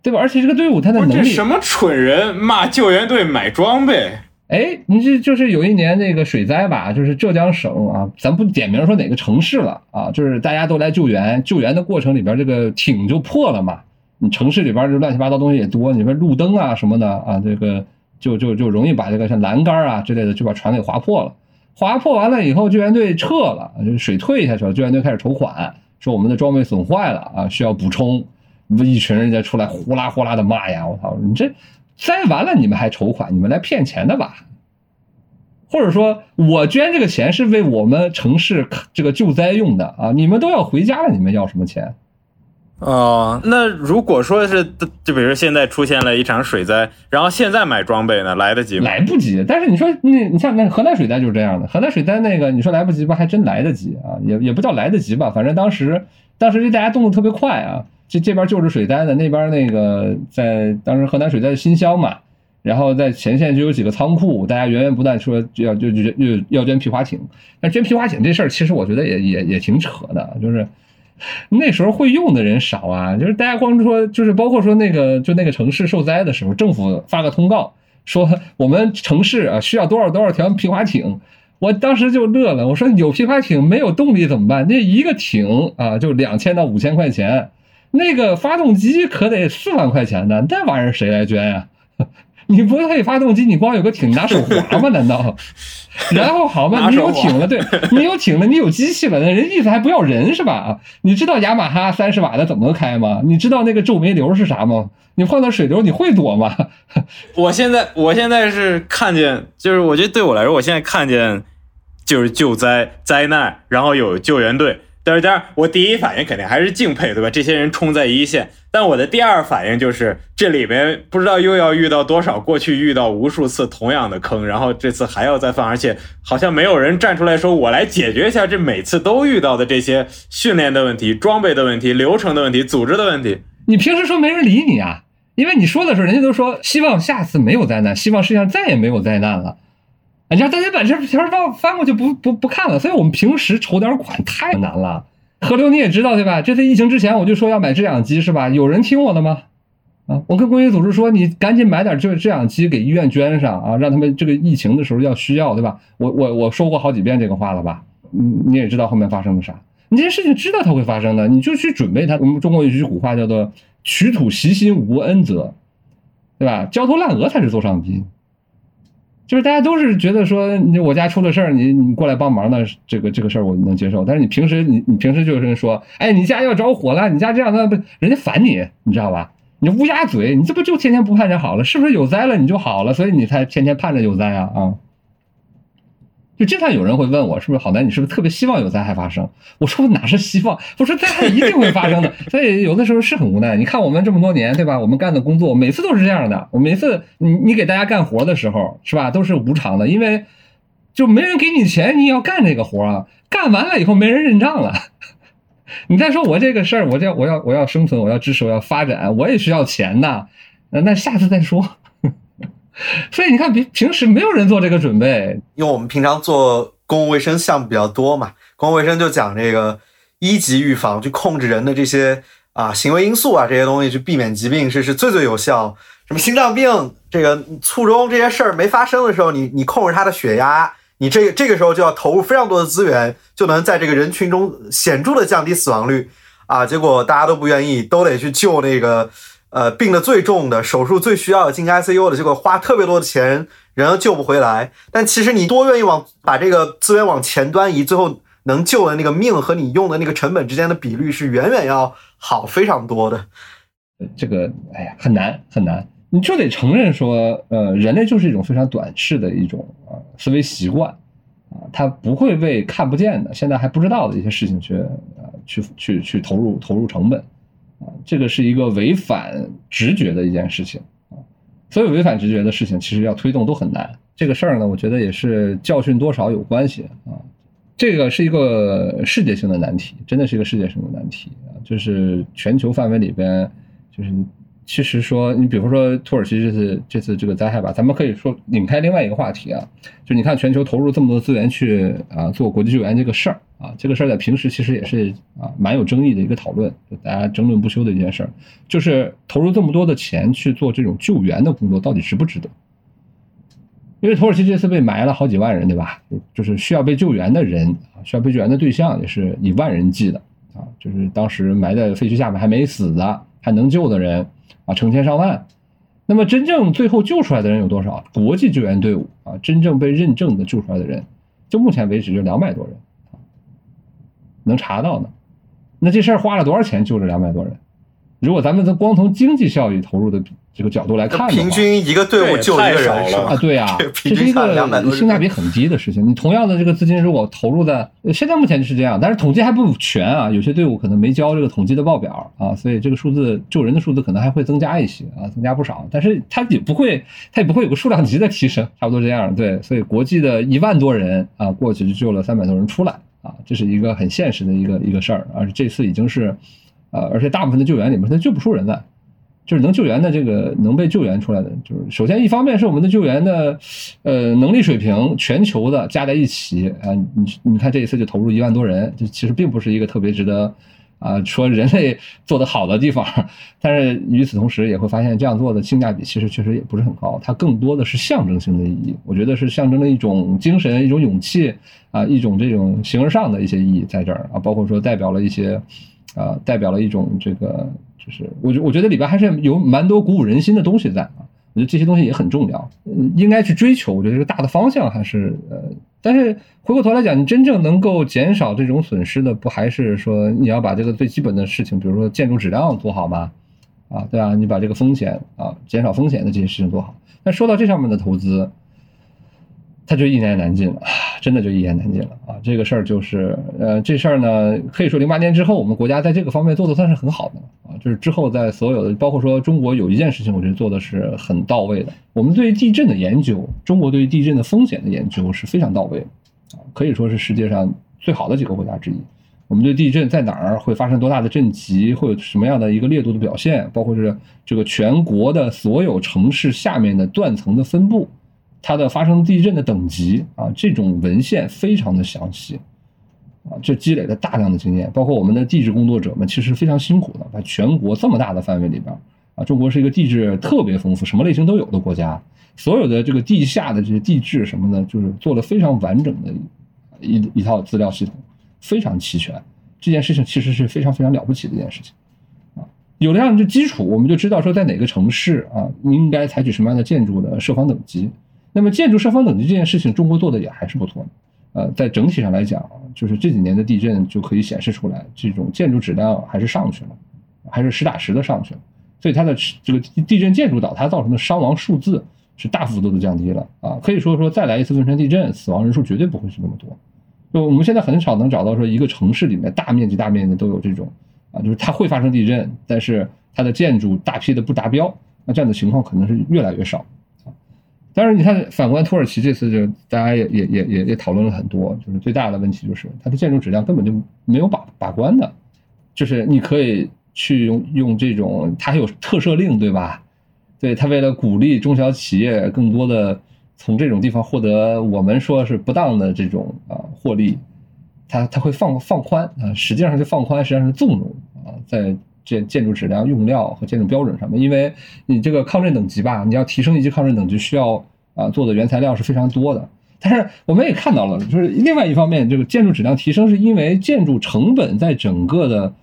A: 对吧？而且这个队伍它的能力，
B: 什么蠢人骂救援队买装备？
A: 哎，你这就是有一年那个水灾吧，就是浙江省啊，咱不点名说哪个城市了啊，就是大家都来救援，救援的过程里边这个艇就破了嘛。你城市里边这乱七八糟东西也多，你说路灯啊什么的啊，这个就就就容易把这个像栏杆啊之类的就把船给划破了。划破完了以后，救援队撤了，就水退下去了，救援队开始筹款，说我们的装备损坏了啊，需要补充。一群人家出来呼啦呼啦的骂呀！我操，你这灾完了你们还筹款，你们来骗钱的吧？或者说我捐这个钱是为我们城市这个救灾用的啊！你们都要回家了，你们要什么钱？
B: 哦，那如果说是，就比如现在出现了一场水灾，然后现在买装备呢，来得及吗？
A: 来不及。但是你说那，你像那河南水灾就是这样的，河南水灾那个，你说来不及吧，还真来得及啊，也也不叫来得及吧，反正当时当时就大家动作特别快啊，这这边救着水灾的，那边那个在当时河南水灾的新乡嘛，然后在前线就有几个仓库，大家源源不断说要就就就要捐皮划艇，但捐皮划艇这事儿其实我觉得也也也挺扯的，就是。那时候会用的人少啊，就是大家光说，就是包括说那个，就那个城市受灾的时候，政府发个通告说我们城市啊需要多少多少条皮划艇，我当时就乐了，我说有皮划艇没有动力怎么办？那一个艇啊就两千到五千块钱，那个发动机可得四万块钱呢，那玩意儿谁来捐呀？(laughs) 你不配发动机，你光有个艇拿手划吗？难道？(laughs) 然后好嘛，你有艇了，对你有艇了，你有机器了，那人意思还不要人是吧？啊，你知道雅马哈三十瓦的怎么开吗？你知道那个皱眉流是啥吗？你碰到水流你会躲吗？(laughs)
B: 我现在我现在是看见，就是我觉得对我来说，我现在看见就是救灾灾难，然后有救援队。但是，当然，我第一反应肯定还是敬佩，对吧？这些人冲在一线。但我的第二反应就是，这里边不知道又要遇到多少过去遇到无数次同样的坑，然后这次还要再犯，而且好像没有人站出来说，我来解决一下这每次都遇到的这些训练的问题、装备的问题、流程的问题、组织的问题。
A: 你平时说没人理你啊，因为你说的时候，人家都说希望下次没有灾难，希望世界上再也没有灾难了。你让大家把这条翻翻过去不不不看了，所以我们平时筹点款太难了。河流你也知道对吧？这次疫情之前我就说要买制氧机是吧？有人听我的吗？啊，我跟公益组织说你赶紧买点这制氧机给医院捐上啊，让他们这个疫情的时候要需要对吧？我我我说过好几遍这个话了吧？你你也知道后面发生了啥？你这些事情知道它会发生的，你就去准备它。我们中国有句古话叫做“取土习心无恩泽”，对吧？焦头烂额才是座上宾。就是大家都是觉得说，你我家出了事儿，你你过来帮忙呢这个这个事儿我能接受。但是你平时你你平时就是说，哎，你家要着火了，你家这样那不，人家烦你，你知道吧？你乌鸦嘴，你这不就天天不盼着好了？是不是有灾了你就好了？所以你才天天盼着有灾啊啊！就经常有人会问我，是不是好男？你是不是特别希望有灾害发生？我说我哪是希望？我说灾害一定会发生的。所以有的时候是很无奈。你看我们这么多年，对吧？我们干的工作每次都是这样的。我每次你你给大家干活的时候，是吧？都是无偿的，因为就没人给你钱，你也要干这个活啊。干完了以后没人认账了。(laughs) 你再说我这个事儿，我这我要我要生存，我要支持，我要发展，我也需要钱呐。那下次再说。(laughs) 所以你看，平平时没有人做这个准备，
C: 因为我们平常做公共卫生项目比较多嘛。公共卫生就讲这个一级预防，去控制人的这些啊行为因素啊这些东西，去避免疾病是是最最有效。什么心脏病、这个卒中这些事儿没发生的时候，你你控制他的血压，你这个这个时候就要投入非常多的资源，就能在这个人群中显著的降低死亡率啊。结果大家都不愿意，都得去救那个。呃，病的最重的，手术最需要进 ICU 的，结果花特别多的钱，人又救不回来。但其实你多愿意往把这个资源往前端移，最后能救的那个命和你用的那个成本之间的比率是远远要好非常多的。
A: 这个，哎呀，很难很难，你就得承认说，呃，人类就是一种非常短视的一种啊思维习惯啊，他不会为看不见的、现在还不知道的一些事情去啊去去去投入投入成本。啊，这个是一个违反直觉的一件事情啊，所有违反直觉的事情，其实要推动都很难。这个事儿呢，我觉得也是教训多少有关系啊。这个是一个世界性的难题，真的是一个世界性的难题啊，就是全球范围里边，就是。其实说，你比如说土耳其这次这次这个灾害吧，咱们可以说引开另外一个话题啊，就你看全球投入这么多资源去啊做国际救援这个事儿啊，这个事儿在平时其实也是啊蛮有争议的一个讨论，就大家争论不休的一件事儿，就是投入这么多的钱去做这种救援的工作，到底值不值得？因为土耳其这次被埋了好几万人，对吧？就是需要被救援的人啊，需要被救援的对象也是以万人计的啊，就是当时埋在废墟下面还没死的，还能救的人。啊，成千上万，那么真正最后救出来的人有多少？国际救援队伍啊，真正被认证的救出来的人就目前为止就两百多人，能查到呢。那这事儿花了多少钱救这两百多人？如果咱们光从经济效益投入的这个角度来看，
C: 平均一个队伍救一个人
B: 了
A: 啊，对啊，(laughs) 这是一个性价比很低的事情。你同样的这个资金，如果投入的现在目前就是这样，但是统计还不全啊，有些队伍可能没交这个统计的报表啊，所以这个数字救人的数字可能还会增加一些啊，增加不少。但是它也不会，它也不会有个数量级的提升，差不多这样。对，所以国际的一万多人啊，过去就救了三百多人出来啊，这是一个很现实的一个一个事儿。而且这次已经是。呃，而且大部分的救援里面，他救不出人来，就是能救援的这个能被救援出来的，就是首先一方面是我们的救援的，呃，能力水平全球的加在一起啊，你你看这一次就投入一万多人，这其实并不是一个特别值得啊说人类做得好的地方，但是与此同时也会发现这样做的性价比其实确实也不是很高，它更多的是象征性的意义，我觉得是象征了一种精神、一种勇气啊，一种这种形而上的一些意义在这儿啊，包括说代表了一些。啊，代表了一种这个，就是我觉我觉得里边还是有蛮多鼓舞人心的东西在啊，我觉得这些东西也很重要，嗯应该去追求。我觉得这个大的方向还是呃，但是回过头来讲，你真正能够减少这种损失的，不还是说你要把这个最基本的事情，比如说建筑质量做好吗？啊，对啊，你把这个风险啊，减少风险的这些事情做好。那说到这上面的投资。他就一言难尽了，真的就一言难尽了啊！这个事儿就是，呃，这事儿呢，可以说零八年之后，我们国家在这个方面做的算是很好的啊。就是之后在所有的，包括说中国有一件事情，我觉得做的是很到位的。我们对于地震的研究，中国对于地震的风险的研究是非常到位的啊，可以说是世界上最好的几个国家之一。我们对地震在哪儿会发生多大的震级，会有什么样的一个烈度的表现，包括是这个全国的所有城市下面的断层的分布。它的发生地震的等级啊，这种文献非常的详细，啊，这积累了大量的经验，包括我们的地质工作者们其实非常辛苦的，在全国这么大的范围里边，啊，中国是一个地质特别丰富、什么类型都有的国家，所有的这个地下的这些地质什么的，就是做了非常完整的一一套资料系统，非常齐全。这件事情其实是非常非常了不起的一件事情，啊，有了这样的基础，我们就知道说在哪个城市啊，应该采取什么样的建筑的设防等级。那么建筑设防等级这件事情，中国做的也还是不错的。呃，在整体上来讲，就是这几年的地震就可以显示出来，这种建筑质量还是上去了，还是实打实的上去了。所以它的这个地震建筑倒塌造成的伤亡数字是大幅度的降低了啊！可以说说再来一次汶川地震，死亡人数绝对不会是那么多。就我们现在很少能找到说一个城市里面大面积大面积都有这种啊，就是它会发生地震，但是它的建筑大批的不达标，那这样的情况可能是越来越少。当然，你看，反观土耳其这次，就大家也也也也也讨论了很多，就是最大的问题就是它的建筑质量根本就没有把把关的，就是你可以去用用这种，它还有特赦令，对吧？对它为了鼓励中小企业更多的从这种地方获得我们说是不当的这种啊获利，它它会放放宽啊，实际上是放宽，实际上是纵容啊，在。建建筑质量、用料和建筑标准上面，因为你这个抗震等级吧，你要提升一级抗震等级，需要啊做的原材料是非常多的。但是我们也看到了，就是另外一方面，这个建筑质量提升是因为建筑成本在整个的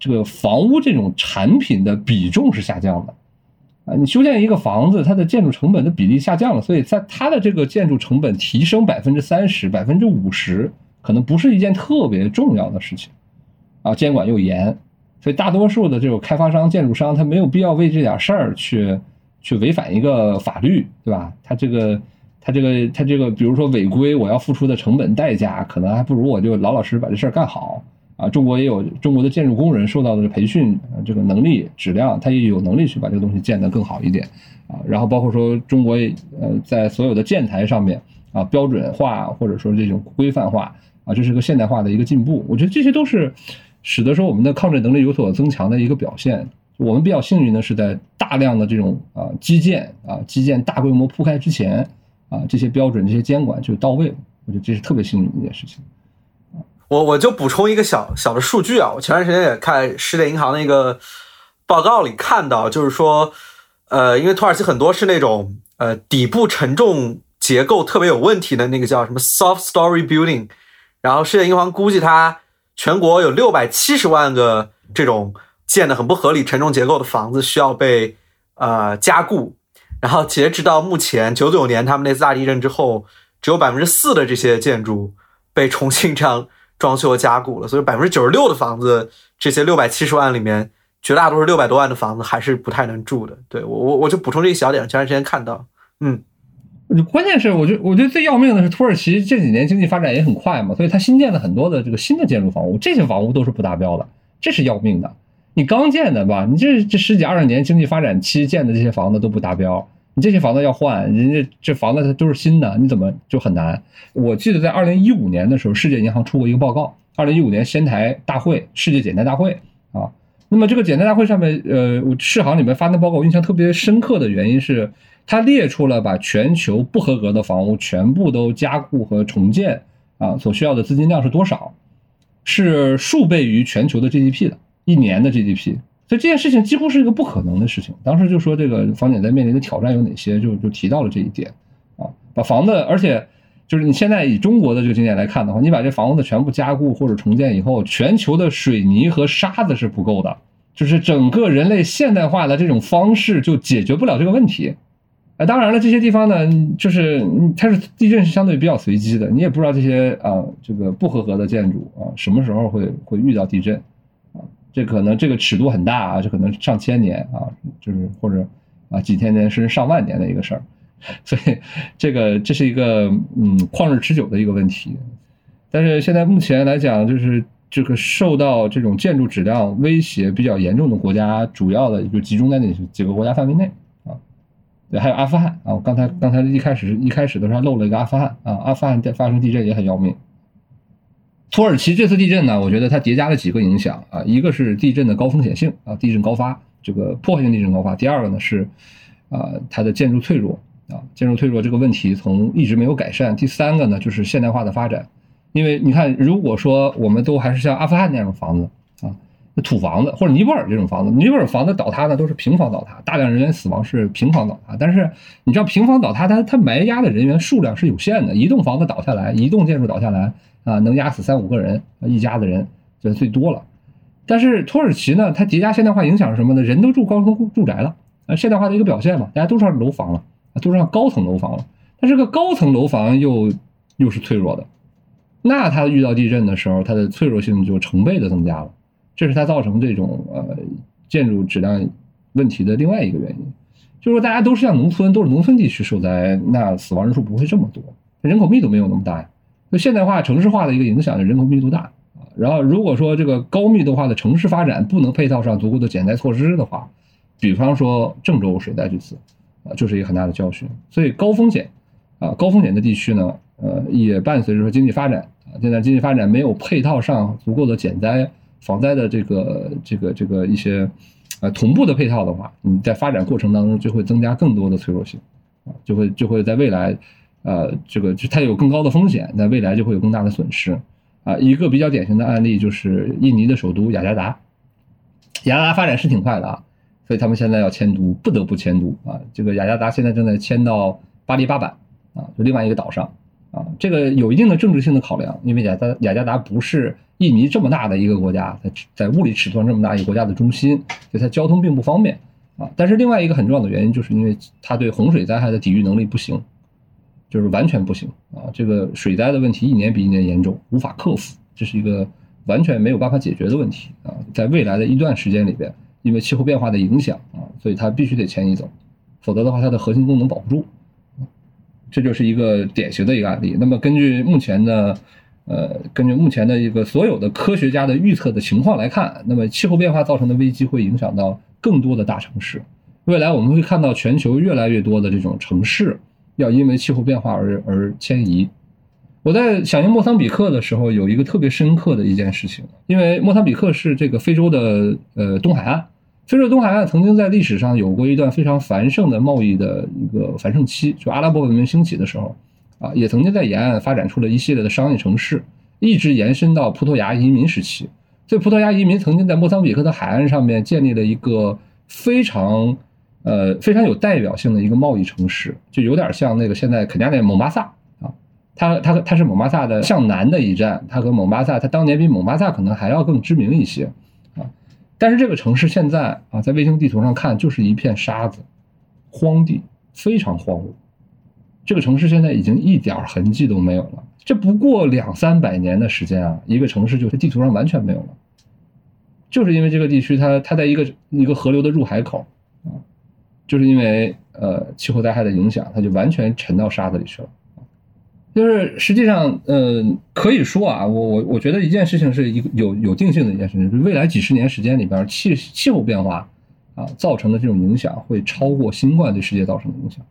A: 这个房屋这种产品的比重是下降的啊。你修建一个房子，它的建筑成本的比例下降了，所以在它的这个建筑成本提升百分之三十、百分之五十，可能不是一件特别重要的事情啊。监管又严。所以大多数的这种开发商、建筑商，他没有必要为这点事儿去去违反一个法律，对吧？他这个他这个他这个，比如说违规，我要付出的成本代价，可能还不如我就老老实实把这事儿干好啊。中国也有中国的建筑工人受到的培训，这个能力、质量，他也有能力去把这个东西建得更好一点啊。然后包括说中国呃，在所有的建材上面啊，标准化或者说这种规范化啊，这是个现代化的一个进步。我觉得这些都是。使得说我们的抗震能力有所增强的一个表现。我们比较幸运的是在大量的这种啊基建啊基建大规模铺开之前啊这些标准这些监管就到位了。我觉得这是特别幸运的一件事情。
C: 我我就补充一个小小的数据啊，我前段时间也看世界银行的一个报告里看到，就是说呃因为土耳其很多是那种呃底部承重结构特别有问题的那个叫什么 soft story building，然后世界银行估计它。全国有六百七十万个这种建的很不合理承重结构的房子需要被呃加固，然后截止到目前九九年他们那次大地震之后，只有百分之四的这些建筑被重新这样装修加固了，所以百分之九十六的房子，这些六百七十万里面，绝大多数六百多万的房子还是不太能住的。对我我我就补充这一小点，前段时间看到，嗯。
A: 关键是，我觉我觉得最要命的是，土耳其这几年经济发展也很快嘛，所以它新建了很多的这个新的建筑房屋，这些房屋都是不达标的，这是要命的。你刚建的吧，你这这十几二十年经济发展期建的这些房子都不达标，你这些房子要换，人家这房子它都是新的，你怎么就很难？我记得在二零一五年的时候，世界银行出过一个报告，二零一五年仙台大会，世界减贷大会啊，那么这个减贷大会上面，呃，我世行里面发那报告，我印象特别深刻的原因是。他列出了把全球不合格的房屋全部都加固和重建啊所需要的资金量是多少？是数倍于全球的 GDP 的一年的 GDP，所以这件事情几乎是一个不可能的事情。当时就说这个房检在面临的挑战有哪些，就就提到了这一点啊，把房子，而且就是你现在以中国的这个经验来看的话，你把这房子全部加固或者重建以后，全球的水泥和沙子是不够的，就是整个人类现代化的这种方式就解决不了这个问题。啊，当然了，这些地方呢，就是它是地震是相对比较随机的，你也不知道这些啊这个不合格的建筑啊什么时候会会遇到地震，啊，这可能这个尺度很大啊，这可能上千年啊，就是或者啊几千年甚至上万年的一个事儿，(laughs) 所以这个这是一个嗯旷日持久的一个问题，但是现在目前来讲，就是这个受到这种建筑质量威胁比较严重的国家，主要的就集中在那几个国家范围内。还有阿富汗啊！我刚才刚才一开始一开始的时候漏了一个阿富汗啊！阿富汗在发生地震也很要命。土耳其这次地震呢，我觉得它叠加了几个影响啊，一个是地震的高风险性啊，地震高发，这个破坏性地震高发；第二个呢是啊，它的建筑脆弱啊，建筑脆弱这个问题从一直没有改善；第三个呢就是现代化的发展，因为你看，如果说我们都还是像阿富汗那样的房子。土房子或者尼泊尔这种房子，尼泊尔房子倒塌呢都是平房倒塌，大量人员死亡是平房倒塌。但是你知道平房倒塌，它它埋压的人员数量是有限的，一栋房子倒下来，一栋建筑倒下来啊，能压死三五个人，一家子人这最多了。但是土耳其呢，它叠加现代化影响是什么呢？人都住高层住宅了，啊，现代化的一个表现嘛，大家都上楼房了，都上高层楼房了。但这个高层楼房又又是脆弱的，那它遇到地震的时候，它的脆弱性就成倍的增加了。这是它造成这种呃建筑质量问题的另外一个原因，就是说大家都是像农村，都是农村地区受灾，那死亡人数不会这么多，人口密度没有那么大呀。就现代化、城市化的一个影响，就人口密度大啊。然后如果说这个高密度化的城市发展不能配套上足够的减灾措施的话，比方说郑州水灾这次啊，就是一个很大的教训。所以高风险啊、高风险的地区呢，呃，也伴随着说经济发展啊，现在经济发展没有配套上足够的减灾。防灾的这个这个这个一些，呃，同步的配套的话，你在发展过程当中就会增加更多的脆弱性，啊，就会就会在未来，呃，这个就它有更高的风险，在未来就会有更大的损失，啊，一个比较典型的案例就是印尼的首都雅加达，雅加达发展是挺快的啊，所以他们现在要迁都，不得不迁都啊，这个雅加达现在正在迁到巴黎巴板，啊，就另外一个岛上。啊，这个有一定的政治性的考量，因为雅加雅加达不是印尼这么大的一个国家，在在物理尺度上这么大一个国家的中心，所以它交通并不方便啊。但是另外一个很重要的原因，就是因为它对洪水灾害的抵御能力不行，就是完全不行啊。这个水灾的问题一年比一年严重，无法克服，这是一个完全没有办法解决的问题啊。在未来的一段时间里边，因为气候变化的影响啊，所以它必须得迁移走，否则的话，它的核心功能保不住。这就是一个典型的一个案例。那么根据目前的，呃，根据目前的一个所有的科学家的预测的情况来看，那么气候变化造成的危机会影响到更多的大城市。未来我们会看到全球越来越多的这种城市要因为气候变化而而迁移。我在响应莫桑比克的时候，有一个特别深刻的一件事情，因为莫桑比克是这个非洲的呃东海岸。非洲东海岸曾经在历史上有过一段非常繁盛的贸易的一个繁盛期，就阿拉伯文明兴起的时候，啊，也曾经在沿岸发展出了一系列的商业城市，一直延伸到葡萄牙移民时期。所以，葡萄牙移民曾经在莫桑比克的海岸上面建立了一个非常，呃，非常有代表性的一个贸易城市，就有点像那个现在肯尼亚的蒙巴萨啊，它它它是蒙巴萨的向南的一站，它和蒙巴萨，它当年比蒙巴萨可能还要更知名一些。但是这个城市现在啊，在卫星地图上看就是一片沙子，荒地，非常荒芜。这个城市现在已经一点痕迹都没有了。这不过两三百年的时间啊，一个城市就在地图上完全没有了，就是因为这个地区它它在一个一个河流的入海口啊，就是因为呃气候灾害的影响，它就完全沉到沙子里去了。就是实际上，呃，可以说啊，我我我觉得一件事情是一个有有定性的一件事情，就未来几十年时间里边，气气候变化啊造成的这种影响会超过新冠对世界造成的影响。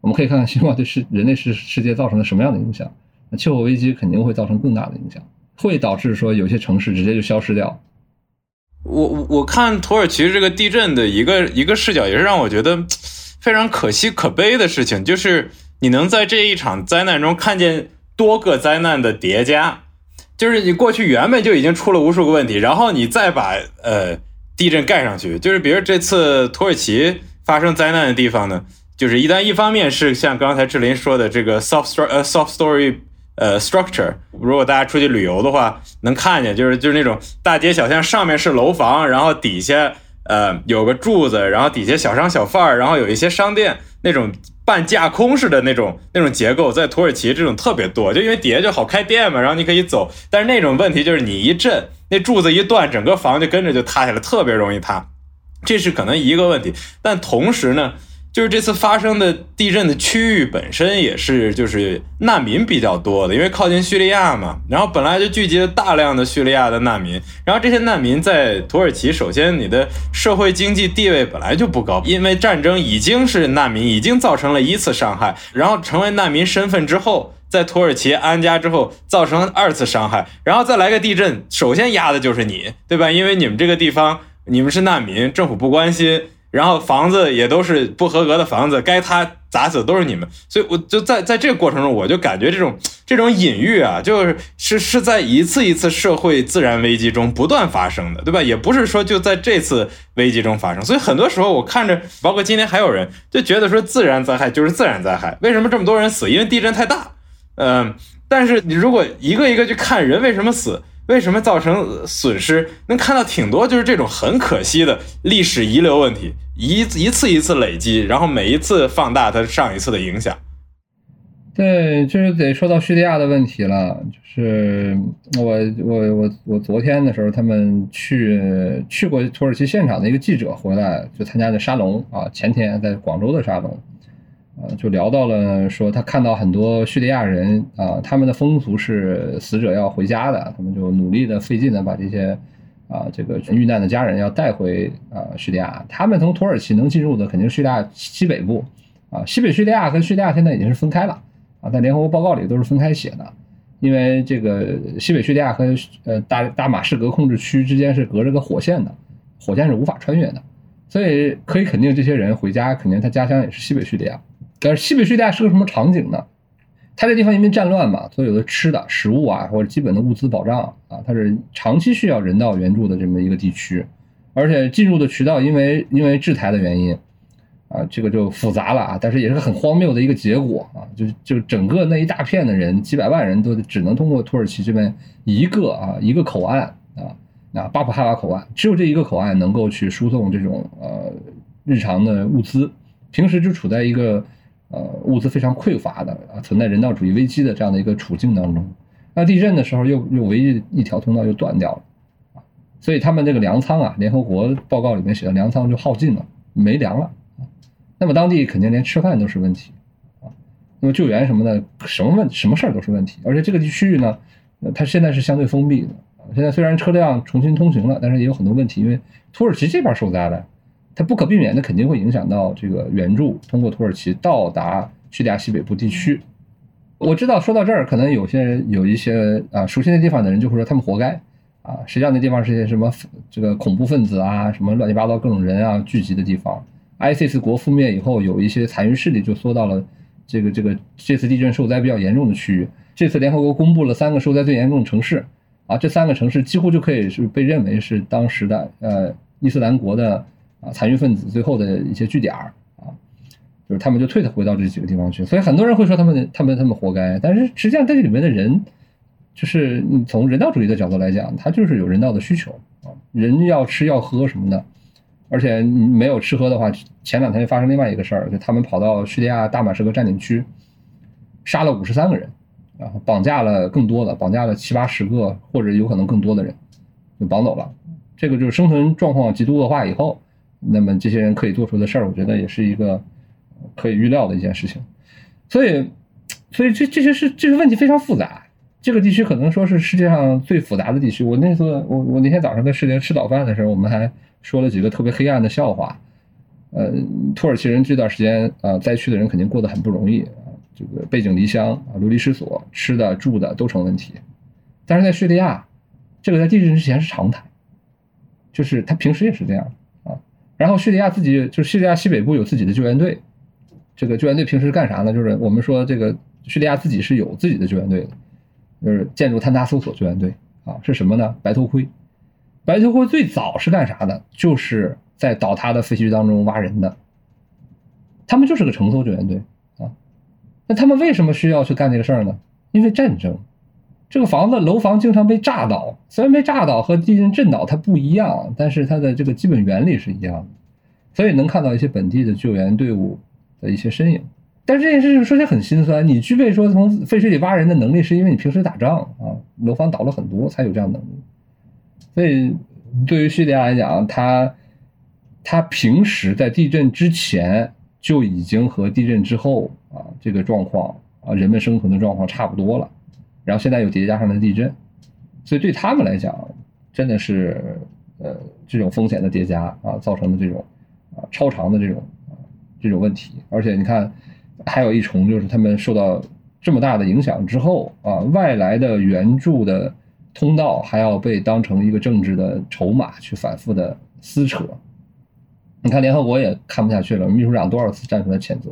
A: 我们可以看看新冠对世人类世世界造成了什么样的影响。那气候危机肯定会造成更大的影响，会导致说有些城市直接就消失掉。
B: 我我我看土耳其这个地震的一个一个视角，也是让我觉得非常可惜可悲的事情，就是。你能在这一场灾难中看见多个灾难的叠加，就是你过去原本就已经出了无数个问题，然后你再把呃地震盖上去，就是比如这次土耳其发生灾难的地方呢，就是一旦一方面是像刚才志林说的这个 soft story 呃 soft story 呃 structure，如果大家出去旅游的话，能看见就是就是那种大街小巷上面是楼房，然后底下呃有个柱子，然后底下小商小贩然后有一些商店那种。半架空式的那种那种结构，在土耳其这种特别多，就因为底下就好开店嘛，然后你可以走。但是那种问题就是你一震，那柱子一断，整个房就跟着就塌下来，特别容易塌。这是可能一个问题，但同时呢。就是这次发生的地震的区域本身也是，就是难民比较多的，因为靠近叙利亚嘛，然后本来就聚集了大量的叙利亚的难民，然后这些难民在土耳其，首先你的社会经济地位本来就不高，因为战争已经是难民，已经造成了一次伤害，然后成为难民身份之后，在土耳其安家之后，造成二次伤害，然后再来个地震，首先压的就是你，对吧？因为你们这个地方，你们是难民，政府不关心。然后房子也都是不合格的房子，该他砸死都是你们，所以我就在在这个过程中，我就感觉这种这种隐喻啊，就是是是在一次一次社会自然危机中不断发生的，对吧？也不是说就在这次危机中发生，所以很多时候我看着，包括今天还有人就觉得说自然灾害就是自然灾害，为什么这么多人死？因为地震太大，嗯，但是你如果一个一个去看人为什么死？为什么造成损失？能看到挺多，就是这种很可惜的历史遗留问题，一一次一次累积，然后每一次放大它上一次的影响。
A: 对，就是得说到叙利亚的问题了。就是我我我我昨天的时候，他们去去过土耳其现场的一个记者回来，就参加的沙龙啊，前天在广州的沙龙。呃，就聊到了说他看到很多叙利亚人啊，他们的风俗是死者要回家的，他们就努力的费劲的把这些啊这个遇难的家人要带回啊叙利亚。他们从土耳其能进入的肯定是叙利亚西北部啊，西北叙利亚跟叙利亚现在已经是分开了啊，在联合国报告里都是分开写的，因为这个西北叙利亚和呃大大马士革控制区之间是隔着个火线的，火线是无法穿越的，所以可以肯定这些人回家肯定他家乡也是西北叙利亚。但是西北叙利亚是个什么场景呢？它这地方因为战乱嘛，所以有的吃的食物啊，或者基本的物资保障啊，它是长期需要人道援助的这么一个地区，而且进入的渠道因为因为制裁的原因啊，这个就复杂了啊。但是也是很荒谬的一个结果啊，就就整个那一大片的人，几百万人都只能通过土耳其这边一个啊一个口岸啊，那巴普哈瓦口岸，只有这一个口岸能够去输送这种呃日常的物资，平时就处在一个。呃，物资非常匮乏的啊，存在人道主义危机的这样的一个处境当中，那地震的时候又又唯一一条通道又断掉了啊，所以他们这个粮仓啊，联合国报告里面写的粮仓就耗尽了，没粮了，那么当地肯定连吃饭都是问题啊，那么救援什么的，什么问什么事儿都是问题，而且这个地区域呢，它现在是相对封闭的，现在虽然车辆重新通行了，但是也有很多问题，因为土耳其这边受灾了。它不可避免的肯定会影响到这个援助通过土耳其到达叙利亚西北部地区。我知道说到这儿，可能有些人有一些啊熟悉那地方的人就会说他们活该啊，实际上那地方是些什么这个恐怖分子啊，什么乱七八糟各种人啊聚集的地方。ISIS 国覆灭以后，有一些残余势力就缩到了这个这个这次地震受灾比较严重的区域。这次联合国公布了三个受灾最严重的城市啊，这三个城市几乎就可以是被认为是当时的呃伊斯兰国的。啊，残余分子最后的一些据点啊，就是他们就退回到这几个地方去，所以很多人会说他们他们他们活该，但是实际上在这里面的人，就是你从人道主义的角度来讲，他就是有人道的需求啊，人要吃要喝什么的，而且没有吃喝的话，前两天就发生另外一个事儿，就他们跑到叙利亚大马士革占领区，杀了五十三个人，然后绑架了更多的，绑架了七八十个或者有可能更多的人，就绑走了。这个就是生存状况极度恶化以后，那么这些人可以做出的事儿，我觉得也是一个可以预料的一件事情。所以，所以这这些是这个问题非常复杂。这个地区可能说是世界上最复杂的地区。我那次我我那天早上在世界吃早饭的时候，我们还说了几个特别黑暗的笑话。呃，土耳其人这段时间啊，灾区的人肯定过得很不容易啊，这个背井离乡啊，流离失所，吃的住的都成问题。但是在叙利亚，这个在地震之前是常态，就是他平时也是这样。然后叙利亚自己就是叙利亚西北部有自己的救援队，这个救援队平时干啥呢？就是我们说这个叙利亚自己是有自己的救援队的。就是建筑坍塌搜索救援队啊，是什么呢？白头盔，白头盔最早是干啥的？就是在倒塌的废墟当中挖人的。他们就是个承搜救援队啊。那他们为什么需要去干这个事儿呢？因为战争，这个房子楼房经常被炸倒，虽然被炸倒和地震震倒它不一样，但是它的这个基本原理是一样的，所以能看到一些本地的救援队伍的一些身影。但这件事情说起来很心酸，你具备说从废墟里挖人的能力，是因为你平时打仗啊，楼房倒了很多才有这样能力。所以对于叙利亚来讲，他他平时在地震之前就已经和地震之后啊这个状况啊人们生存的状况差不多了，然后现在又叠加上了地震，所以对他们来讲，真的是呃这种风险的叠加啊造成的这种啊超长的这种啊这种问题，而且你看。还有一重就是他们受到这么大的影响之后啊，外来的援助的通道还要被当成一个政治的筹码去反复的撕扯。你看联合国也看不下去了，秘书长多少次站出来谴责，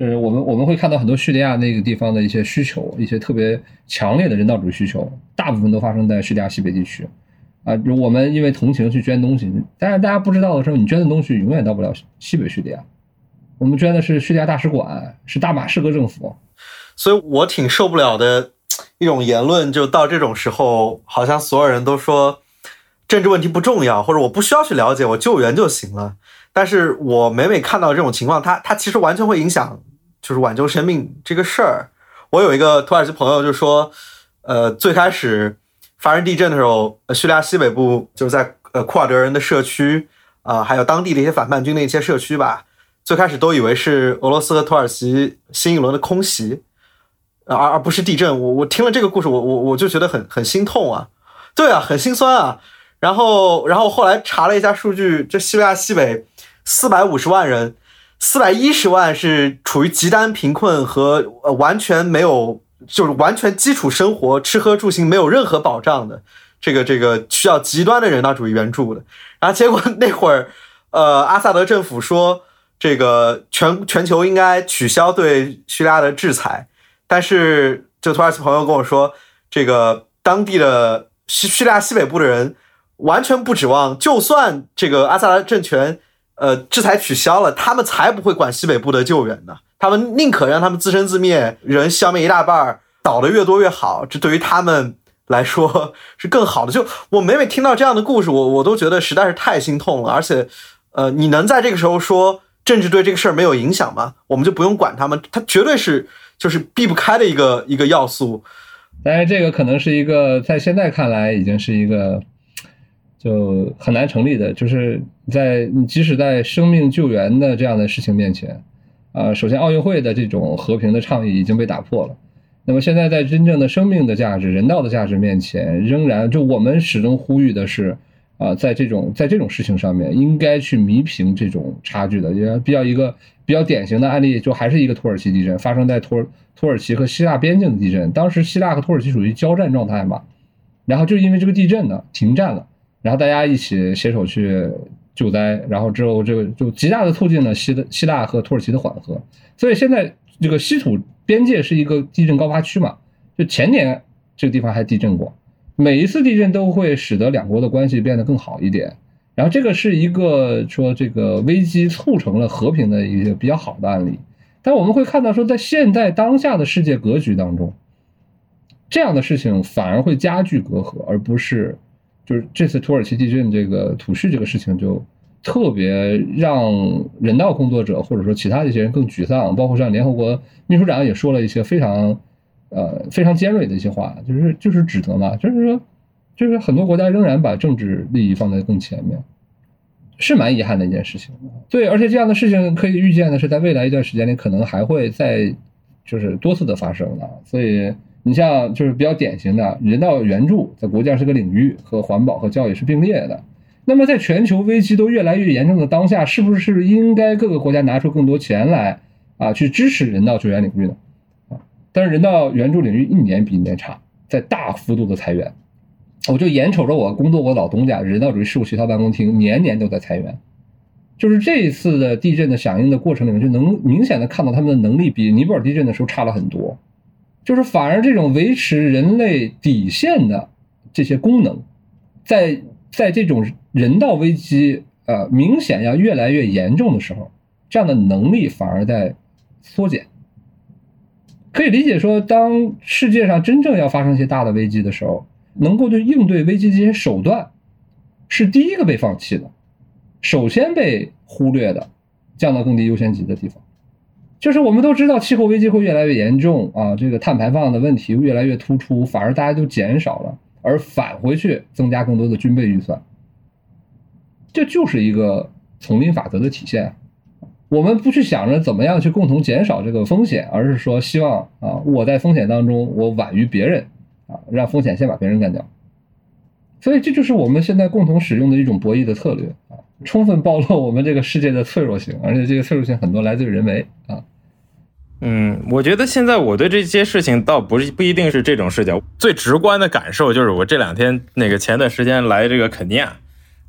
A: 就是我们我们会看到很多叙利亚那个地方的一些需求，一些特别强烈的人道主义需求，大部分都发生在叙利亚西北地区啊。我们因为同情去捐东西，但是大家不知道的时候，你捐的东西永远到不了西北叙利亚。我们捐的是叙利亚大使馆，是大马士革政府，
C: 所以我挺受不了的一种言论，就到这种时候，好像所有人都说政治问题不重要，或者我不需要去了解，我救援就行了。但是我每每看到这种情况，它它其实完全会影响，就是挽救生命这个事儿。我有一个土耳其朋友就说，呃，最开始发生地震的时候，叙利亚西北部就是在呃库尔德人的社区啊，还有当地的一些反叛军的一些社区吧。最开始都以为是俄罗斯和土耳其新一轮的空袭，而而不是地震。我我听了这个故事，我我我就觉得很很心痛啊，对啊，很心酸啊。然后然后后来查了一下数据，这叙利亚西北四百五十万人，四百一十万是处于极端贫困和呃完全没有就是完全基础生活吃喝住行没有任何保障的这个这个需要极端的人道主义援助的。然后结果那会儿呃阿萨德政府说。这个全全球应该取消对叙利亚的制裁，但是就土耳其朋友跟我说，这个当地的叙叙利亚西北部的人完全不指望，就算这个阿萨德政权呃制裁取消了，他们才不会管西北部的救援呢，他们宁可让他们自生自灭，人消灭一大半儿，倒的越多越好，这对于他们来说 (laughs) 是更好的。就我每每听到这样的故事，我我都觉得实在是太心痛了，而且呃，你能在这个时候说。政治对这个事儿没有影响吗？我们就不用管他们，它绝对是就是避不开的一个一个要素。
A: 但是这个可能是一个在现在看来已经是一个就很难成立的，就是在你即使在生命救援的这样的事情面前，啊，首先奥运会的这种和平的倡议已经被打破了。那么现在在真正的生命的价值、人道的价值面前，仍然就我们始终呼吁的是。啊，在这种在这种事情上面，应该去弥平这种差距的，也比较一个比较典型的案例，就还是一个土耳其地震，发生在土土耳其和希腊边境的地震。当时希腊和土耳其属于交战状态嘛，然后就因为这个地震呢停战了，然后大家一起携手去救灾，然后之后这个就极大的促进了希的希腊和土耳其的缓和。所以现在这个稀土边界是一个地震高发区嘛，就前年这个地方还地震过。每一次地震都会使得两国的关系变得更好一点，然后这个是一个说这个危机促成了和平的一个比较好的案例。但我们会看到说，在现在当下的世界格局当中，这样的事情反而会加剧隔阂，而不是就是这次土耳其地震这个土叙这个事情就特别让人道工作者或者说其他的一些人更沮丧。包括像联合国秘书长也说了一些非常呃非常尖锐的一些话，就是就是指责嘛，就是说就是很多国家仍然把政治利益放在更前面，是蛮遗憾的一件事情。对，而且这样的事情可以预见的是，在未来一段时间里可能还会再就是多次的发生了。所以你像就是比较典型的人道援助，在国际上是个领域，和环保和教育是并列的。那么，在全球危机都越来越严重的当下，是不是应该各个国家拿出更多钱来啊，去支持人道救援领域呢？啊，但是人道援助领域一年比一年差，在大幅度的裁员。我就眼瞅着我工作过老东家人道主义事务协调办公厅年年都在裁员，就是这一次的地震的响应的过程里面，就能明显的看到他们的能力比尼泊尔地震的时候差了很多，就是反而这种维持人类底线的这些功能，在。在这种人道危机呃明显要越来越严重的时候，这样的能力反而在缩减。可以理解说，当世界上真正要发生一些大的危机的时候，能够对应对危机这些手段是第一个被放弃的，首先被忽略的，降到更低优先级的地方。就是我们都知道气候危机会越来越严重啊，这个碳排放的问题越来越突出，反而大家就减少了。而返回去增加更多的军备预算，这就是一个丛林法则的体现。我们不去想着怎么样去共同减少这个风险，而是说希望啊，我在风险当中我晚于别人啊，让风险先把别人干掉。所以这就是我们现在共同使用的一种博弈的策略啊，充分暴露我们这个世界的脆弱性，而且这个脆弱性很多来自于人为啊。
B: 嗯，我觉得现在我对这些事情倒不是不一定是这种视角，最直观的感受就是我这两天那个前段时间来这个肯尼亚，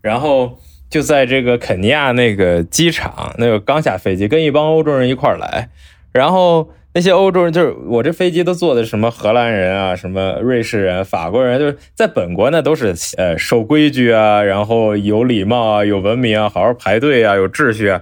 B: 然后就在这个肯尼亚那个机场，那个刚下飞机，跟一帮欧洲人一块儿来，然后那些欧洲人就是我这飞机都坐的什么荷兰人啊，什么瑞士人、法国人，就是在本国呢都是呃守规矩啊，然后有礼貌啊，有文明啊，好好排队啊，有秩序啊，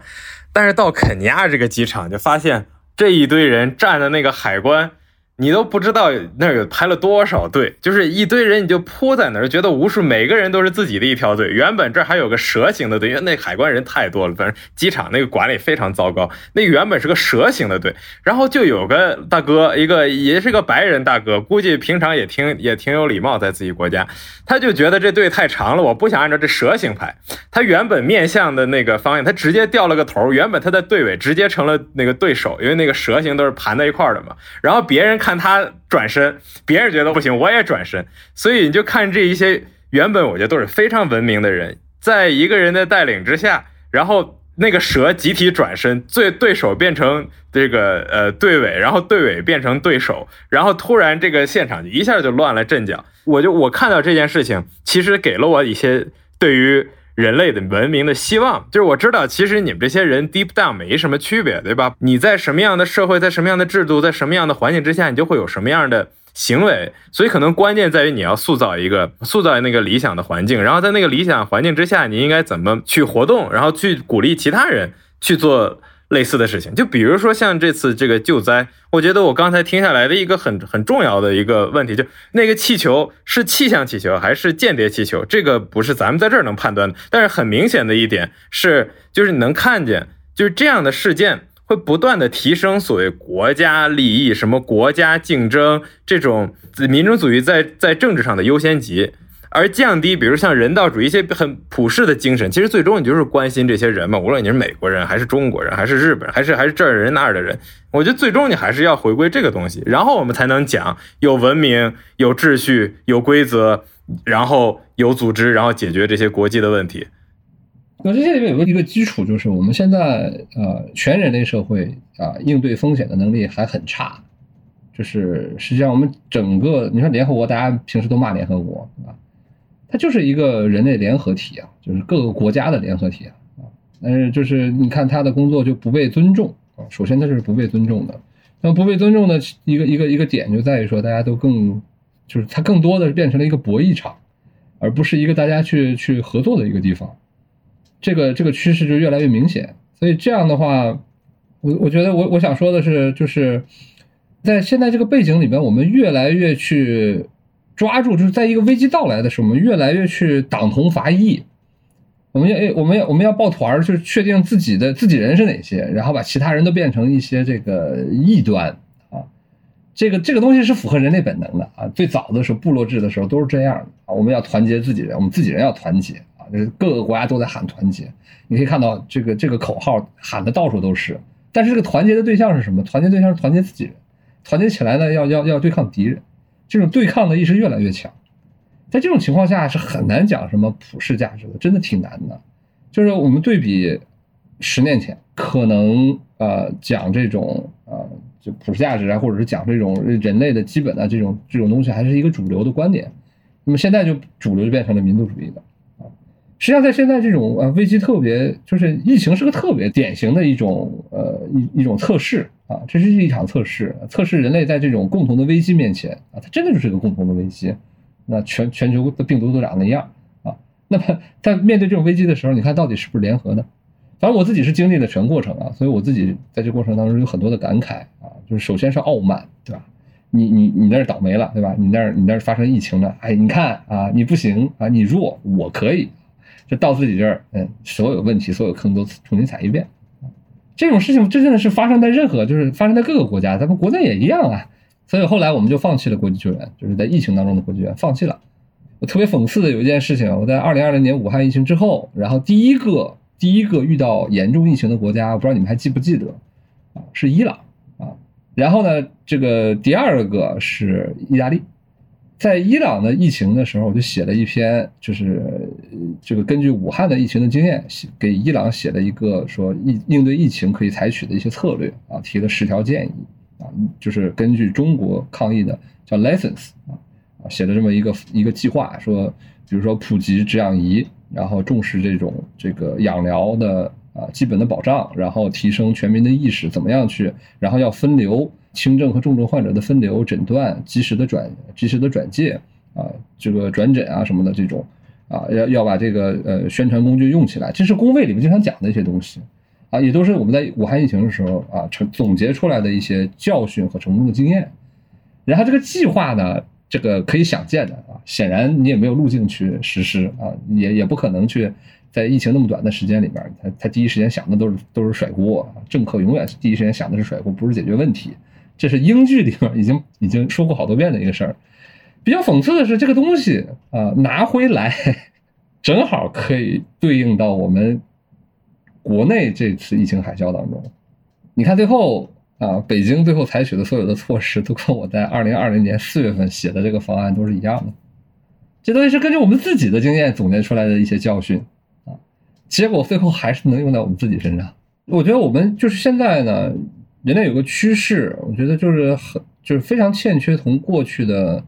B: 但是到肯尼亚这个机场就发现。这一堆人站的那个海关。你都不知道那儿有排了多少队，就是一堆人，你就扑在那儿，觉得无数每个人都是自己的一条队。原本这儿还有个蛇形的队，因为那海关人太多了，反正机场那个管理非常糟糕。那原本是个蛇形的队，然后就有个大哥，一个也是个白人大哥，估计平常也挺也挺有礼貌，在自己国家，他就觉得这队太长了，我不想按照这蛇形排。他原本面向的那个方向，他直接掉了个头，原本他在队尾直接成了那个对手，因为那个蛇形都是盘在一块儿的嘛。然后别人看。看他转身，别人觉得不行，我也转身。所以你就看这一些原本我觉得都是非常文明的人，在一个人的带领之下，然后那个蛇集体转身，最对手变成这个呃队尾，然后队尾变成对手，然后突然这个现场一下就乱了阵脚。我就我看到这件事情，其实给了我一些对于。人类的文明的希望，就是我知道，其实你们这些人 deep down 没什么区别，对吧？你在什么样的社会，在什么样的制度，在什么样的环境之下，你就会有什么样的行为。所以可能关键在于你要塑造一个塑造那个理想的环境，然后在那个理想环境之下，你应该怎么去活动，然后去鼓励其他人去做。类似的事情，就比如说像这次这个救灾，我觉得我刚才听下来的一个很很重要的一个问题，就那个气球是气象气球还是间谍气球，这个不是咱们在这儿能判断的。但是很明显的一点是，就是你能看见，就是这样的事件会不断的提升所谓国家利益、什么国家竞争这种民族主义在在政治上的优先级。而降低，比如像人道主义一些很普世的精神，其实最终你就是关心这些人嘛。无论你是美国人，还是中国人，还是日本人，还是还是这儿人那儿的人，我觉得最终你还是要回归这个东西，然后我们才能讲有文明、有秩序、有规则，然后有组织，然后解决这些国际的问题。
A: 那这些里面有个一个基础，就是我们现在呃全人类社会啊应对风险的能力还很差，就是实际上我们整个你说联合国，大家平时都骂联合国，对吧？它就是一个人类联合体啊，就是各个国家的联合体啊，但是就是你看他的工作就不被尊重啊。首先，他是不被尊重的。那么不被尊重的一个一个一个点就在于说，大家都更就是它更多的变成了一个博弈场，而不是一个大家去去合作的一个地方。这个这个趋势就越来越明显。所以这样的话，我我觉得我我想说的是，就是在现在这个背景里边，我们越来越去。抓住就是在一个危机到来的时候，我们越来越去党同伐异，我们要我们要我们要抱团儿，就是确定自己的自己人是哪些，然后把其他人都变成一些这个异端啊。这个这个东西是符合人类本能的啊。最早的时候，部落制的时候都是这样的啊。我们要团结自己人，我们自己人要团结啊。就是各个国家都在喊团结，你可以看到这个这个口号喊的到处都是。但是这个团结的对象是什么？团结对象是团结自己人，团结起来呢，要要要对抗敌人。这种对抗的意识越来越强。在这种情况下是很难讲什么普世价值的，真的挺难的。就是我们对比十年前，可能呃讲这种呃就普世价值啊，或者是讲这种人类的基本的这种这种东西，还是一个主流的观点。那么现在就主流就变成了民族主义的。实际上在现在这种呃危机特别，就是疫情是个特别典型的一种呃一一种测试啊，这是一场测试，测试人类在这种共同的危机面前啊，它真的就是一个共同的危机。那全全球的病毒都长那样啊，那么在面对这种危机的时候，你看到底是不是联合呢？反正我自己是经历了全过程啊，所以我自己在这过程当中有很多的感慨啊，就是首先是傲慢，对吧？你你你那儿倒霉了，对吧？你那儿你那儿发生疫情了，哎，你看啊，你不行啊，你弱，我可以，就到自己这儿，嗯，所有问题、所有坑都重新踩一遍。这种事情真正的是发生在任何，就是发生在各个国家，咱们国内也一样啊。所以后来我们就放弃了国际救援，就是在疫情当中的国际救援放弃了。我特别讽刺的有一件事情，我在二零二零年武汉疫情之后，然后第一个第一个遇到严重疫情的国家，我不知道你们还记不记得啊？是伊朗啊。然后呢，这个第二个是意大利。在伊朗的疫情的时候，我就写了一篇，就是这个根据武汉的疫情的经验，写给伊朗写了一个说应应对疫情可以采取的一些策略啊，提了十条建议。啊，就是根据中国抗疫的叫 lessons 啊啊写的这么一个一个计划，说比如说普及止氧仪，然后重视这种这个氧疗的啊基本的保障，然后提升全民的意识，怎么样去，然后要分流轻症和重症患者的分流诊断，及时的转及时的转介啊，这个转诊啊什么的这种啊要要把这个呃宣传工具用起来，这是工位里面经常讲的一些东西。啊，也都是我们在武汉疫情的时候啊，成总结出来的一些教训和成功的经验。然后这个计划呢，这个可以想见的啊，显然你也没有路径去实施啊，也也不可能去在疫情那么短的时间里边，他他第一时间想的都是都是甩锅，政客永远第一时间想的是甩锅，不是解决问题。这是英剧里面已经 (laughs) 已经说过好多遍的一个事儿。比较讽刺的是，这个东西啊拿回来，(laughs) 正好可以对应到我们。国内这次疫情海啸当中，你看最后啊，北京最后采取的所有的措施，都跟我在二零二零年四月份写的这个方案都是一样的。这东西是根据我们自己的经验总结出来的一些教训啊，结果最后还是能用在我们自己身上。我觉得我们就是现在呢，人类有个趋势，我觉得就是很就是非常欠缺从过去的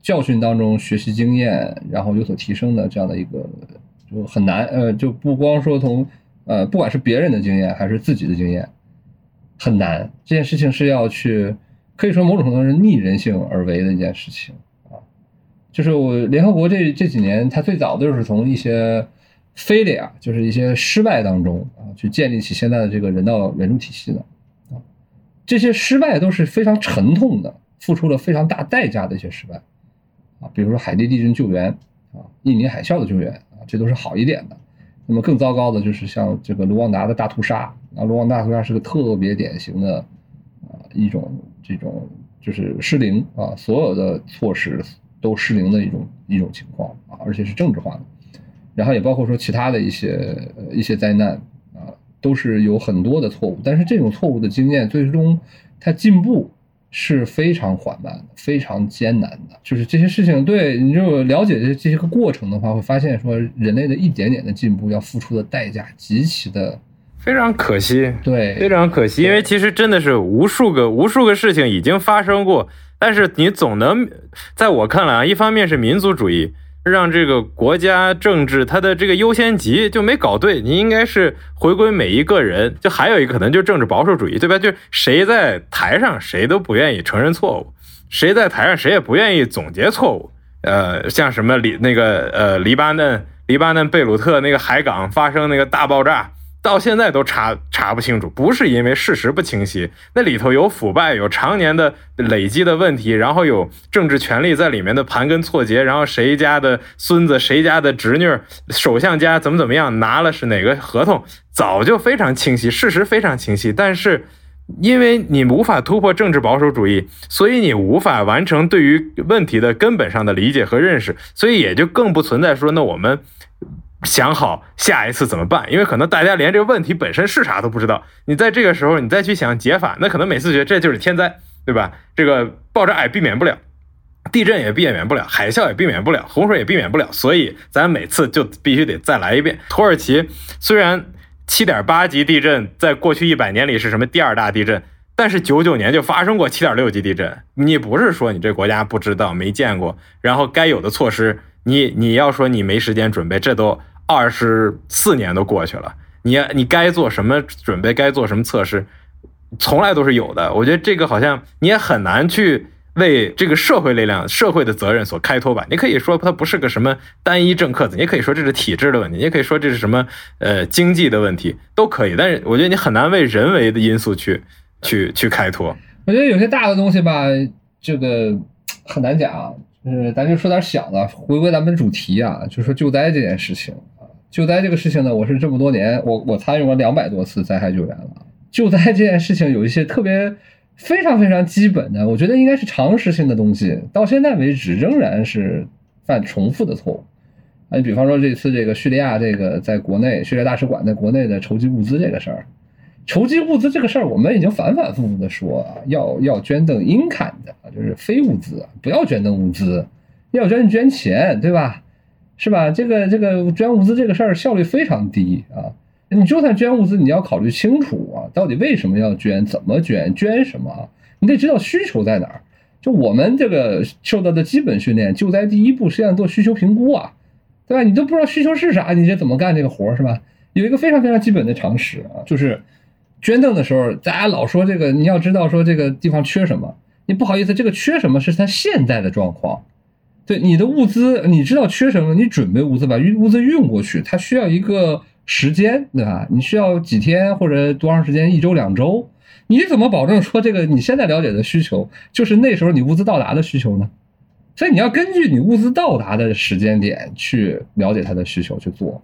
A: 教训当中学习经验，然后有所提升的这样的一个，就很难呃，就不光说从。呃，不管是别人的经验还是自己的经验，很难。这件事情是要去，可以说某种程度上是逆人性而为的一件事情啊。就是我联合国这这几年，它最早就是从一些 failure，就是一些失败当中啊，去建立起现在的这个人道援助体系的。这些失败都是非常沉痛的，付出了非常大代价的一些失败啊。比如说海地地震救援啊，印尼海啸的救援啊，这都是好一点的。那么更糟糕的就是像这个卢旺达的大屠杀啊，卢旺达大屠杀是个特别典型的啊一种这种就是失灵啊，所有的措施都失灵的一种一种情况啊，而且是政治化的。然后也包括说其他的一些一些灾难，都是有很多的错误，但是这种错误的经验最终它进步。是非常缓慢的，非常艰难的。就是这些事情，对你就了解这这些个过程的话，会发现说，人类的一点点的进步要付出的代价极其的
B: 非常可惜。
A: 对，
B: 非常可惜，因为其实真的是无数个无数个事情已经发生过，但是你总能在我看来啊，一方面是民族主义。让这个国家政治它的这个优先级就没搞对，你应该是回归每一个人。就还有一个可能就是政治保守主义，对吧？就谁在台上谁都不愿意承认错误，谁在台上谁也不愿意总结错误。呃，像什么黎那个呃黎巴嫩黎巴嫩贝鲁特那个海港发生那个大爆炸。到现在都查查不清楚，不是因为事实不清晰，那里头有腐败，有常年的累积的问题，然后有政治权力在里面的盘根错节，然后谁家的孙子，谁家的侄女，首相家怎么怎么样，拿了是哪个合同，早就非常清晰，事实非常清晰，但是。因为你无法突破政治保守主义，所以你无法完成对于问题的根本上的理解和认识，所以也就更不存在说，那我们想好下一次怎么办？因为可能大家连这个问题本身是啥都不知道。你在这个时候，你再去想解法，那可能每次觉得这就是天灾，对吧？这个爆炸也避免不了，地震也避免不了，海啸也避免不了，洪水也避免不了，所以咱每次就必须得再来一遍。土耳其虽然。七点八级地震在过去一百年里是什么第二大地震？但是九九年就发生过七点六级地震。你不是说你这国家不知道没见过，然后该有的措施，你你要说你没时间准备，这都二十四年都过去了，你你该做什么准备，该做什么测试，从来都是有的。我觉得这个好像你也很难去。为这个社会力量、社会的责任所开脱吧。你可以说它不是个什么单一政客子，你可以说这是体制的问题，你也可以说这是什么呃经济的问题，都可以。但是我觉得你很难为人为的因素去去去开脱。
A: 我觉得有些大的东西吧，这个很难讲。咱就说点小的，回归咱们主题啊，就说救灾这件事情啊。救灾这个事情呢，我是这么多年，我我参与过两百多次灾害救援了。救灾这件事情有一些特别。非常非常基本的，我觉得应该是常识性的东西，到现在为止仍然是犯重复的错误。啊，你比方说这次这个叙利亚这个在国内叙利亚大使馆在国内的筹集物资这个事儿，筹集物资这个事儿，我们已经反反复复的说啊，要要捐赠 in kind 的，就是非物资，不要捐赠物资，要捐捐钱，对吧？是吧？这个这个捐物资这个事儿效率非常低啊。你就算捐物资，你要考虑清楚啊，到底为什么要捐，怎么捐，捐什么？你得知道需求在哪儿。就我们这个受到的基本训练，救灾第一步实际上做需求评估啊，对吧？你都不知道需求是啥，你这怎么干这个活儿是吧？有一个非常非常基本的常识啊，就是捐赠的时候，大家老说这个，你要知道说这个地方缺什么，你不好意思，这个缺什么是他现在的状况。对你的物资，你知道缺什么，你准备物资把运物资运过去，它需要一个。时间对吧？你需要几天或者多长时间？一周两周？你怎么保证说这个你现在了解的需求就是那时候你物资到达的需求呢？所以你要根据你物资到达的时间点去了解它的需求去做。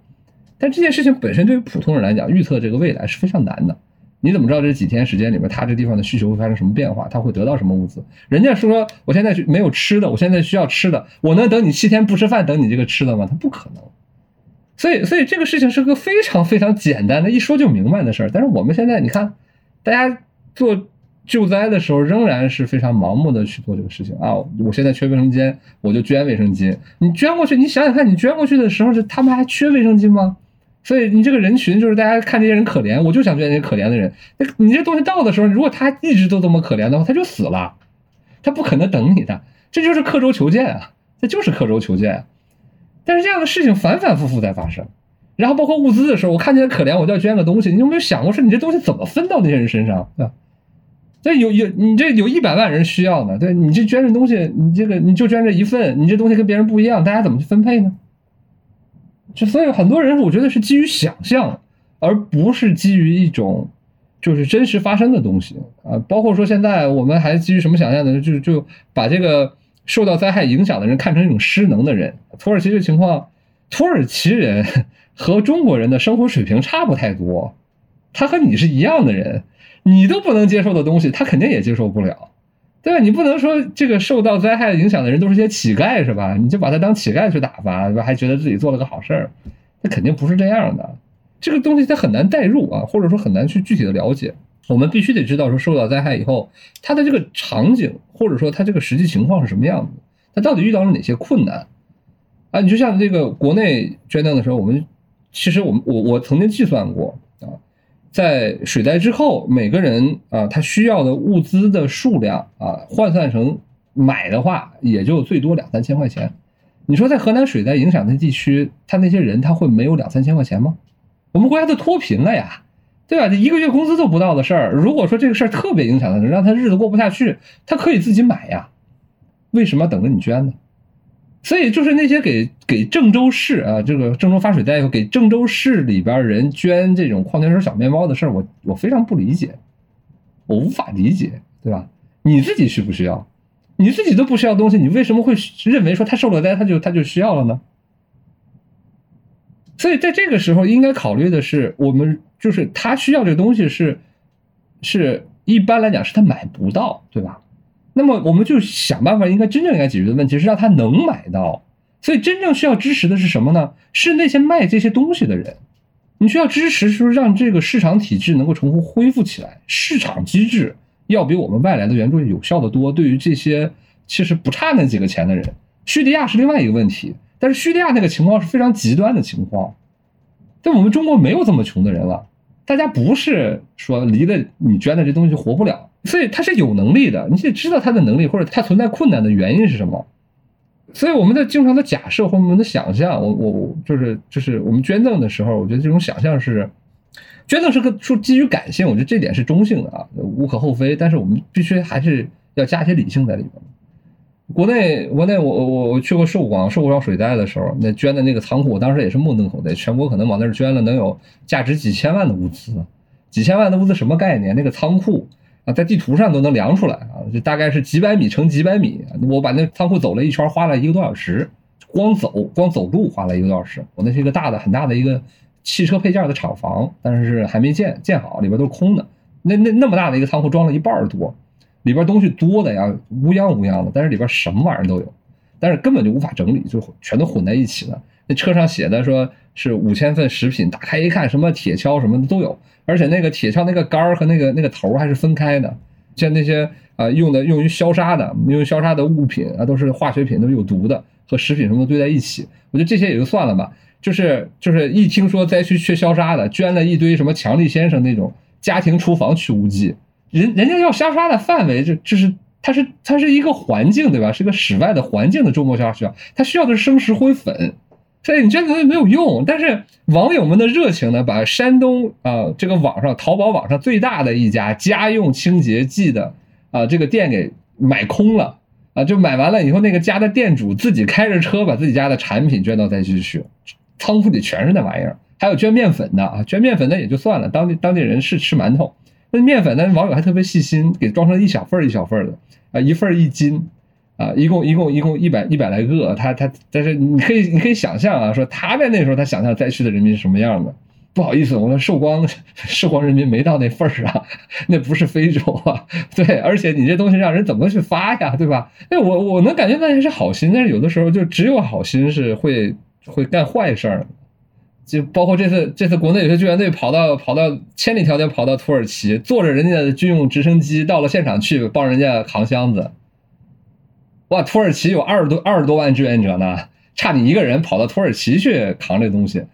A: 但这件事情本身对于普通人来讲，预测这个未来是非常难的。你怎么知道这几天时间里面他这地方的需求会发生什么变化？他会得到什么物资？人家说我现在没有吃的，我现在需要吃的，我能等你七天不吃饭等你这个吃的吗？他不可能。所以，所以这个事情是个非常非常简单的，一说就明白的事儿。但是我们现在，你看，大家做救灾的时候，仍然是非常盲目的去做这个事情啊！我现在缺卫生间，我就捐卫生巾。你捐过去，你想想看，你捐过去的时候，是他们还缺卫生巾吗？所以你这个人群就是大家看这些人可怜，我就想捐那些可怜的人。那你这东西到的时候，如果他一直都这么可怜的话，他就死了，他不可能等你的。这就是刻舟求剑啊！这就是刻舟求剑。但是这样的事情反反复复在发生，然后包括物资的时候，我看见可怜，我就要捐个东西。你有没有想过，说你这东西怎么分到那些人身上？对吧？这有有你这有一百万人需要呢，对你这捐这东西，你这个你就捐这一份，你这东西跟别人不一样，大家怎么去分配呢？就所以很多人，我觉得是基于想象，而不是基于一种就是真实发生的东西啊。包括说现在我们还基于什么想象呢？就就把这个。受到灾害影响的人看成一种失能的人。土耳其这情况，土耳其人 (laughs) 和中国人的生活水平差不太多，他和你是一样的人，你都不能接受的东西，他肯定也接受不了，对吧？你不能说这个受到灾害影响的人都是些乞丐是吧？你就把他当乞丐去打发，对吧？还觉得自己做了个好事儿，那肯定不是这样的。这个东西他很难代入啊，或者说很难去具体的了解。我们必须得知道，说受到灾害以后，它的这个场景，或者说它这个实际情况是什么样子，它到底遇到了哪些困难啊？你就像这个国内捐赠的时候，我们其实我们我我曾经计算过，在水灾之后，每个人啊他需要的物资的数量啊，换算成买的话，也就最多两三千块钱。你说在河南水灾影响的地区，他那些人他会没有两三千块钱吗？我们国家都脱贫了呀。对吧？这一个月工资都不到的事儿，如果说这个事儿特别影响他，让他日子过不下去，他可以自己买呀。为什么要等着你捐呢？所以就是那些给给郑州市啊，这个郑州发水灾以后给郑州市里边人捐这种矿泉水、小面包的事儿，我我非常不理解，我无法理解，对吧？你自己需不需要？你自己都不需要东西，你为什么会认为说他受了灾他就他就需要了呢？所以在这个时候应该考虑的是，我们就是他需要这个东西是是一般来讲是他买不到，对吧？那么我们就想办法，应该真正应该解决的问题是让他能买到。所以真正需要支持的是什么呢？是那些卖这些东西的人。你需要支持，说让这个市场体制能够重复恢复起来。市场机制要比我们外来的援助有效的多。对于这些其实不差那几个钱的人，叙利亚是另外一个问题。但是叙利亚那个情况是非常极端的情况，在我们中国没有这么穷的人了。大家不是说离了你捐的这东西就活不了。所以他是有能力的，你得知道他的能力或者他存在困难的原因是什么。所以我们在经常的假设或我们的想象，我我我就是就是我们捐赠的时候，我觉得这种想象是捐赠是个说基于感性，我觉得这点是中性的啊，无可厚非。但是我们必须还是要加一些理性在里面。国内国内我我我去过寿光，寿光水灾的时候，那捐的那个仓库，我当时也是目瞪口呆，全国可能往那儿捐了能有价值几千万的物资，几千万的物资什么概念？那个仓库。啊，在地图上都能量出来啊，就大概是几百米乘几百米。我把那仓库走了一圈，花了一个多小时，光走光走路花了一个多小时。我那是一个大的很大的一个汽车配件的厂房，但是还没建建好，里边都是空的。那那那么大的一个仓库装了一半多，里边东西多的呀，乌泱乌泱的，但是里边什么玩意儿都有，但是根本就无法整理，就全都混在一起了。那车上写的说是五千份食品，打开一看，什么铁锹什么的都有。而且那个铁锹那个杆儿和那个那个头还是分开的，像那些啊用的用于消杀的用于消杀的物品啊都是化学品都是有毒的，和食品什么的堆在一起。我觉得这些也就算了吧，就是就是一听说灾区缺消杀的，捐了一堆什么强力先生那种家庭厨房去污剂，人人家要消杀的范围就就是它是它是一个环境对吧？是个室外的环境的周末消杀需要，它需要的是生石灰粉。所以你捐东西没有用，但是网友们的热情呢，把山东啊这个网上淘宝网上最大的一家家用清洁剂的啊这个店给买空了啊，就买完了以后，那个家的店主自己开着车把自己家的产品捐到灾区去，仓库里全是那玩意儿，还有捐面粉的啊，捐面粉的也就算了，当地当地人是吃馒头，那面粉呢，网友还特别细心，给装成一小份儿一小份儿的啊，一份儿一斤。啊，一共一共一共一百一百来个，他他但是你可以你可以想象啊，说他在那时候他想象灾区的人民是什么样的。不好意思，我们寿光寿光人民没到那份儿上，(laughs) 那不是非洲啊。对，而且你这东西让人怎么去发呀，对吧？哎，我我能感觉到还是好心，但是有的时候就只有好心是会会干坏事儿。就包括这次这次国内有些救援队跑到跑到千里迢迢跑到土耳其，坐着人家的军用直升机到了现场去帮人家扛箱子。哇，土耳其有二十多二十多万志愿者呢，差你一个人跑到土耳其去扛这东西，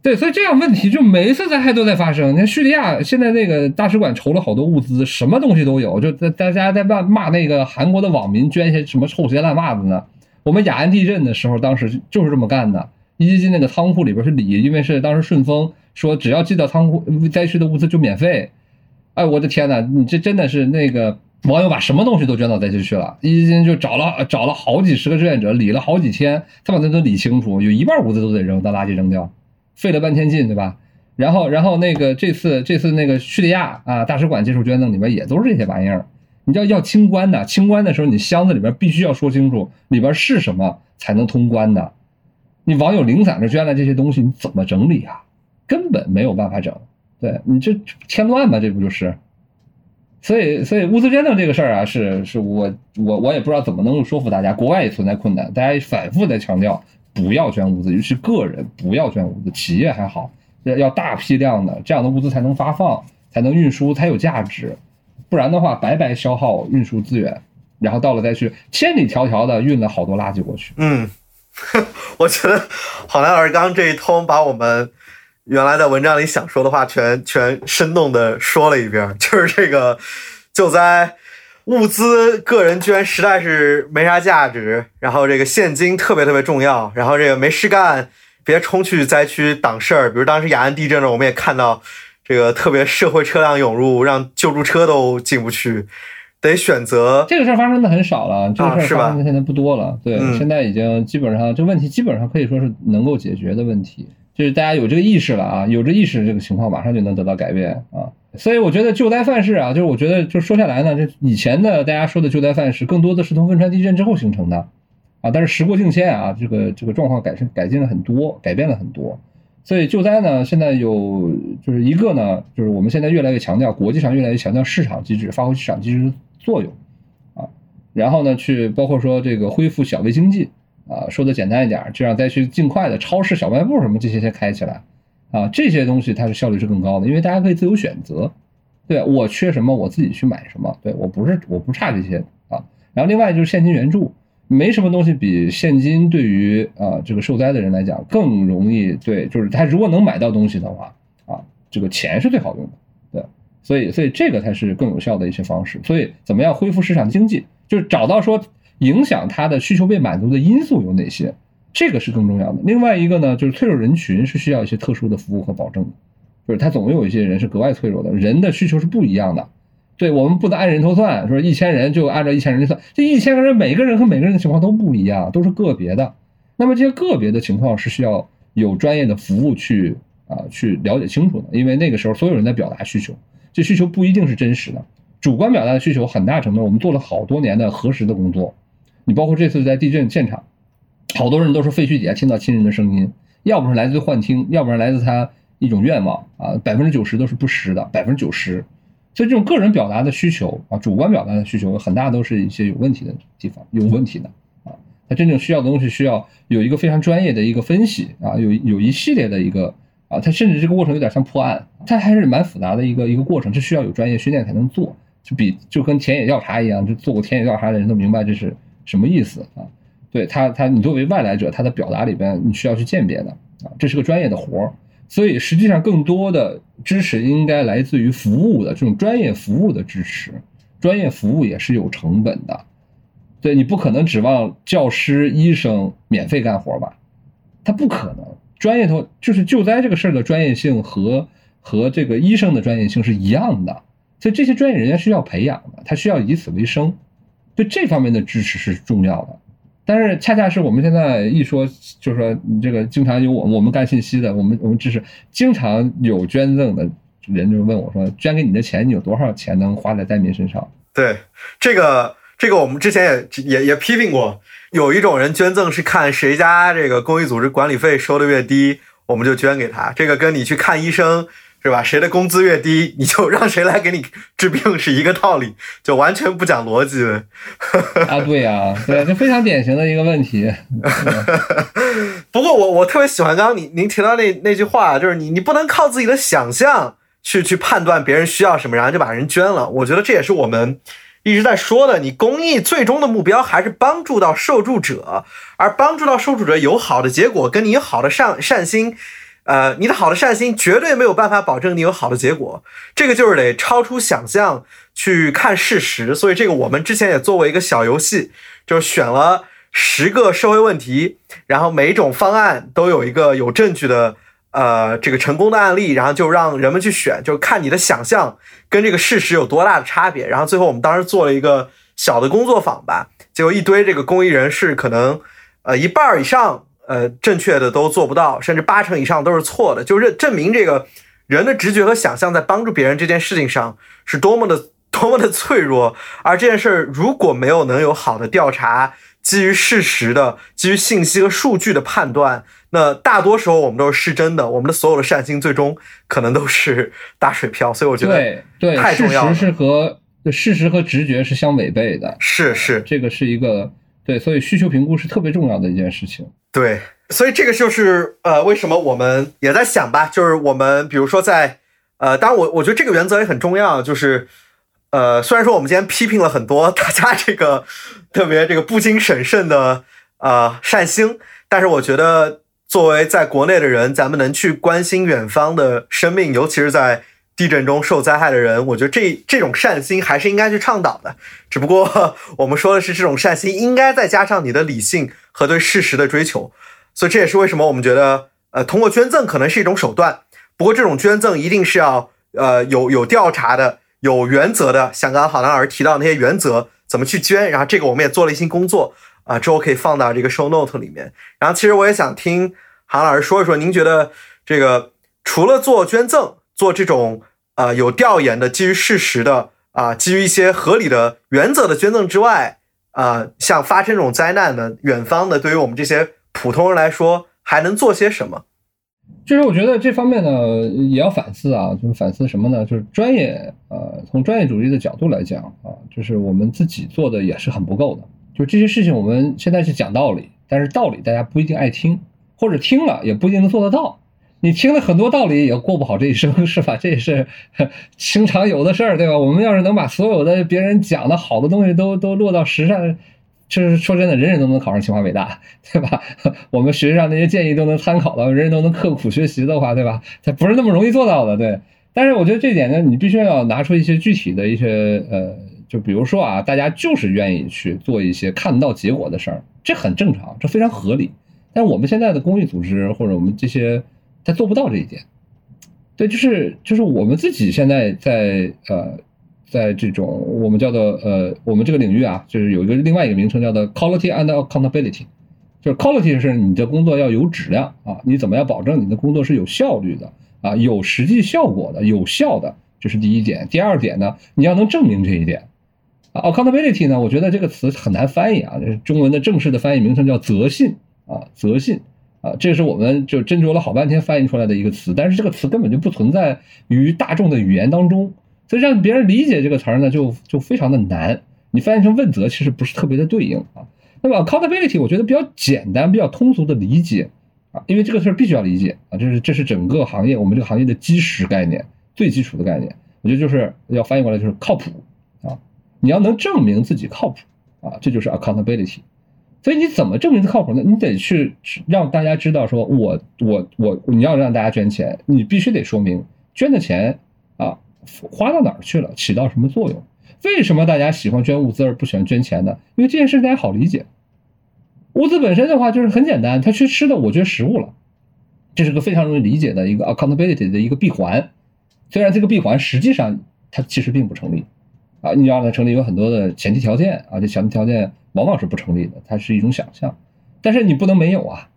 A: 对，所以这样问题就每一次灾害都在发生。你看叙利亚现在那个大使馆筹了好多物资，什么东西都有，就在大家在骂骂那个韩国的网民捐一些什么臭鞋烂袜子呢？我们雅安地震的时候，当时就是这么干的，一基金那个仓库里边是礼，因为是当时顺丰说只要寄到仓库灾区的物资就免费。哎，我的天哪，你这真的是那个。网友把什么东西都捐到灾区去了，一基金就找了找了好几十个志愿者，理了好几天，才把那都理清楚，有一半物资都得扔到垃圾扔掉，费了半天劲，对吧？然后，然后那个这次这次那个叙利亚啊大使馆接受捐赠里边也都是这些玩意儿，你要要清关的，清关的时候你箱子里边必须要说清楚里边是什么才能通关的，你网友零散的捐了这些东西，你怎么整理啊？根本没有办法整，对你这添乱吧，这不就是？所以，所以物资捐赠这个事儿啊，是是我我我也不知道怎么能够说服大家。国外也存在困难，大家反复在强调不要捐物资，尤其个人不要捐物资，企业还好，要要大批量的这样的物资才能发放，才能运输，才有价值。不然的话，白白消耗运输资源，然后到了再去千里迢迢的运了好多垃圾过去。
C: 嗯，(laughs) 我觉得好男儿刚这一通把我们。原来在文章里想说的话，全 (laughs) 全生动的说了一遍，(laughs) 就是这个救灾物资，个人捐实在是没啥价值，然后这个现金特别特别重要，然后这个没事干，别冲去灾区挡事儿。比如当时雅安地震了，我们也看到这个特别社会车辆涌入，让救助车都进不去。得选择
A: 这个事儿发生的很少了，这个事儿发生的现在不多了。对，
C: 嗯
A: 现在已经基本上这问题基本上可以说是能够解决的问题，就是大家有这个意识了啊，有这意识，这个情况马上就能得到改变啊。所以我觉得救灾范式啊，就是我觉得就说下来呢，这以前的大家说的救灾范式，更多的是从汶川地震之后形成的啊，但是时过境迁啊，这个这个状况改善改进了很多，改变了很多。所以救灾呢，现在有就是一个呢，就是我们现在越来越强调，国际上越来越强调市场机制，发挥市场机制的作用啊。然后呢，去包括说这个恢复小微经济啊，说的简单一点，这样再去尽快的超市、小卖部什么这些先开起来啊，这些东西它是效率是更高的，因为大家可以自由选择，对我缺什么我自己去买什么，对我不是我不差这些啊。然后另外就是现金援助，没什么东西比现金对于啊这个受灾的人来讲更容易对，就是他如果能买到东西的话啊，这个钱是最好用的，所以所以这个才是更有效的一些方式。所以怎么样恢复市场经济，就是找到说影响他的需求被满足的因素有哪些，这个是更重要的。另外一个呢，就是脆弱人群是需要一些特殊的服务和保证的，就是他总有一些人是格外脆弱的，人的需求是不一样的。对我们不能按人头算，说一千人就按照一千人去算，这一千个人每个人和每个人的情况都不一样，都是个别的。那么这些个别的情况是需要有专业的服务去啊去了解清楚的，因为那个时候所有人在表达需求，这需求不一定是真实的，主观表达的需求很大程度我们做了好多年的核实的工作。你包括这次在地震现场，好多人都是废墟底下听到亲人的声音，要不是来自于幻听，要不然来自他一种愿望啊，百分之九十都是不实的，百分之九十。所以这种个人表达的需求啊，主观表达的需求，很大都是一些有问题的地方，有问题的啊。他真正需要的东西，需要有一个非常专业的一个分析啊，有有一系列的一个啊，它甚至这个过程有点像破案，它还是蛮复杂的一个一个过程，这需要有专业训练才能做，就比就跟田野调查一样，就做过田野调查的人都明白这是什么意思啊。对他，他你作为外来者，他的表达里边你需要去鉴别的啊，这是个专业的活儿。所以实际上，更多的支持应该来自于服务的这种专业服务的支持。专业服务也是有成本的，对你不可能指望教师、医生免费干活吧？他不可能。专业头就是救灾这个事儿的专业性和和这个医生的专业性是一样的，所以这些专业人员需要培养的，他需要以此为生。对这方面的支持是重要的。但是恰恰是我们现在一说，就是说你这个经常有我我们干信息的，我们我们支持，经常有捐赠的人就问我说，捐给你的钱，你有多少钱能花在灾民身上？
C: 对这个这个我们之前也也也批评过，有一种人捐赠是看谁家这个公益组织管理费收的越低，我们就捐给他。这个跟你去看医生是吧？谁的工资越低，你就让谁来给你治病是一个道理，就完全不讲逻辑。
A: 啊，对呀、对，这非常典型的一个问题。(laughs)
C: 不过我我特别喜欢刚刚你您提到那那句话，就是你你不能靠自己的想象去去判断别人需要什么，然后就把人捐了。我觉得这也是我们一直在说的，你公益最终的目标还是帮助到受助者，而帮助到受助者有好的结果，跟你有好的善善心。呃，你的好的善心绝对没有办法保证你有好的结果，这个就是得超出想象去看事实。所以这个我们之前也做过一个小游戏，就是选了十个社会问题，然后每一种方案都有一个有证据的呃这个成功的案例，然后就让人们去选，就看你的想象跟这个事实有多大的差别。然后最后我们当时做了一个小的工作坊吧，结果一堆这个公益人士可能呃一半以上。呃，正确的都做不到，甚至八成以上都是错的，就是证明这个人的直觉和想象在帮助别人这件事情上是多么的多么的脆弱。而这件事儿如果没有能有好的调查，基于事实的、基于信息和数据的判断，那大多时候我们都是失真的，我们的所有的善心最终可能都是打水漂。所以我觉得
A: 对
C: 太重要了
A: 实是和事实和直觉是相违背的，
C: 是是，
A: 这个是一个对，所以需求评估是特别重要的一件事情。
C: 对，所以这个就是呃，为什么我们也在想吧，就是我们比如说在呃，当然我我觉得这个原则也很重要，就是呃，虽然说我们今天批评了很多大家这个特别这个不经审慎的呃善心，但是我觉得作为在国内的人，咱们能去关心远方的生命，尤其是在地震中受灾害的人，我觉得这这种善心还是应该去倡导的。只不过 (laughs) 我们说的是这种善心应该再加上你的理性和对事实的追求，所以这也是为什么我们觉得，呃，通过捐赠可能是一种手段，不过这种捐赠一定是要呃有有调查的、有原则的，像刚刚郝老师提到那些原则，怎么去捐，然后这个我们也做了一些工作啊，之后可以放到这个 show note 里面。然后其实我也想听韩老师说一说，您觉得这个除了做捐赠，做这种呃有调研的、基于事实的啊、基于一些合理的原则的捐赠之外，啊，像发生这种灾难的，远方的对于我们这些普通人来说，还能做些什么？
A: 就是我觉得这方面呢也要反思啊，就是反思什么呢？就是专业，呃，从专业主义的角度来讲啊，就是我们自己做的也是很不够的。就这些事情，我们现在是讲道理，但是道理大家不一定爱听，或者听了也不一定能做得到。你听了很多道理，也过不好这一生，是吧？(laughs) 这也是经常有的事儿，对吧？我们要是能把所有的别人讲的好的东西都都落到实上，就是说真的，人人都能考上清华北大，(laughs) 对吧？我们学上那些建议都能参考到，人人都能刻苦学习的话，对吧？它不是那么容易做到的，对。但是我觉得这点呢，你必须要拿出一些具体的一些呃，就比如说啊，大家就是愿意去做一些看到结果的事儿，这很正常，这非常合理。但是我们现在的公益组织或者我们这些，他做不到这一点。对，就是就是我们自己现在在呃。在这种我们叫做呃，我们这个领域啊，就是有一个另外一个名称叫做 quality and accountability，就是 quality 是你的工作要有质量啊，你怎么样保证你的工作是有效率的啊，有实际效果的、有效的，这是第一点。第二点呢，你要能证明这一点。啊，accountability 呢，我觉得这个词很难翻译啊，中文的正式的翻译名称叫责信啊，责信啊，这是我们就斟酌了好半天翻译出来的一个词，但是这个词根本就不存在于大众的语言当中。所以让别人理解这个词儿呢，就就非常的难。你翻译成问责，其实不是特别的对应啊。那么 accountability 我觉得比较简单，比较通俗的理解啊，因为这个事儿必须要理解啊，这是这是整个行业我们这个行业的基石概念，最基础的概念。我觉得就是要翻译过来就是靠谱啊，你要能证明自己靠谱啊，这就是 accountability。所以你怎么证明它靠谱呢？你得去让大家知道，说我我我你要让大家捐钱，你必须得说明捐的钱啊。花到哪儿去了？起到什么作用？为什么大家喜欢捐物资而不喜欢捐钱呢？因为这件事大家好理解。物资本身的话就是很简单，他去吃的我捐食物了，这是个非常容易理解的一个 accountability 的一个闭环。虽然这个闭环实际上它其实并不成立啊，你要让它成立有很多的前提条件啊，这前提条件往往是不成立的，它是一种想象。但是你不能没有啊，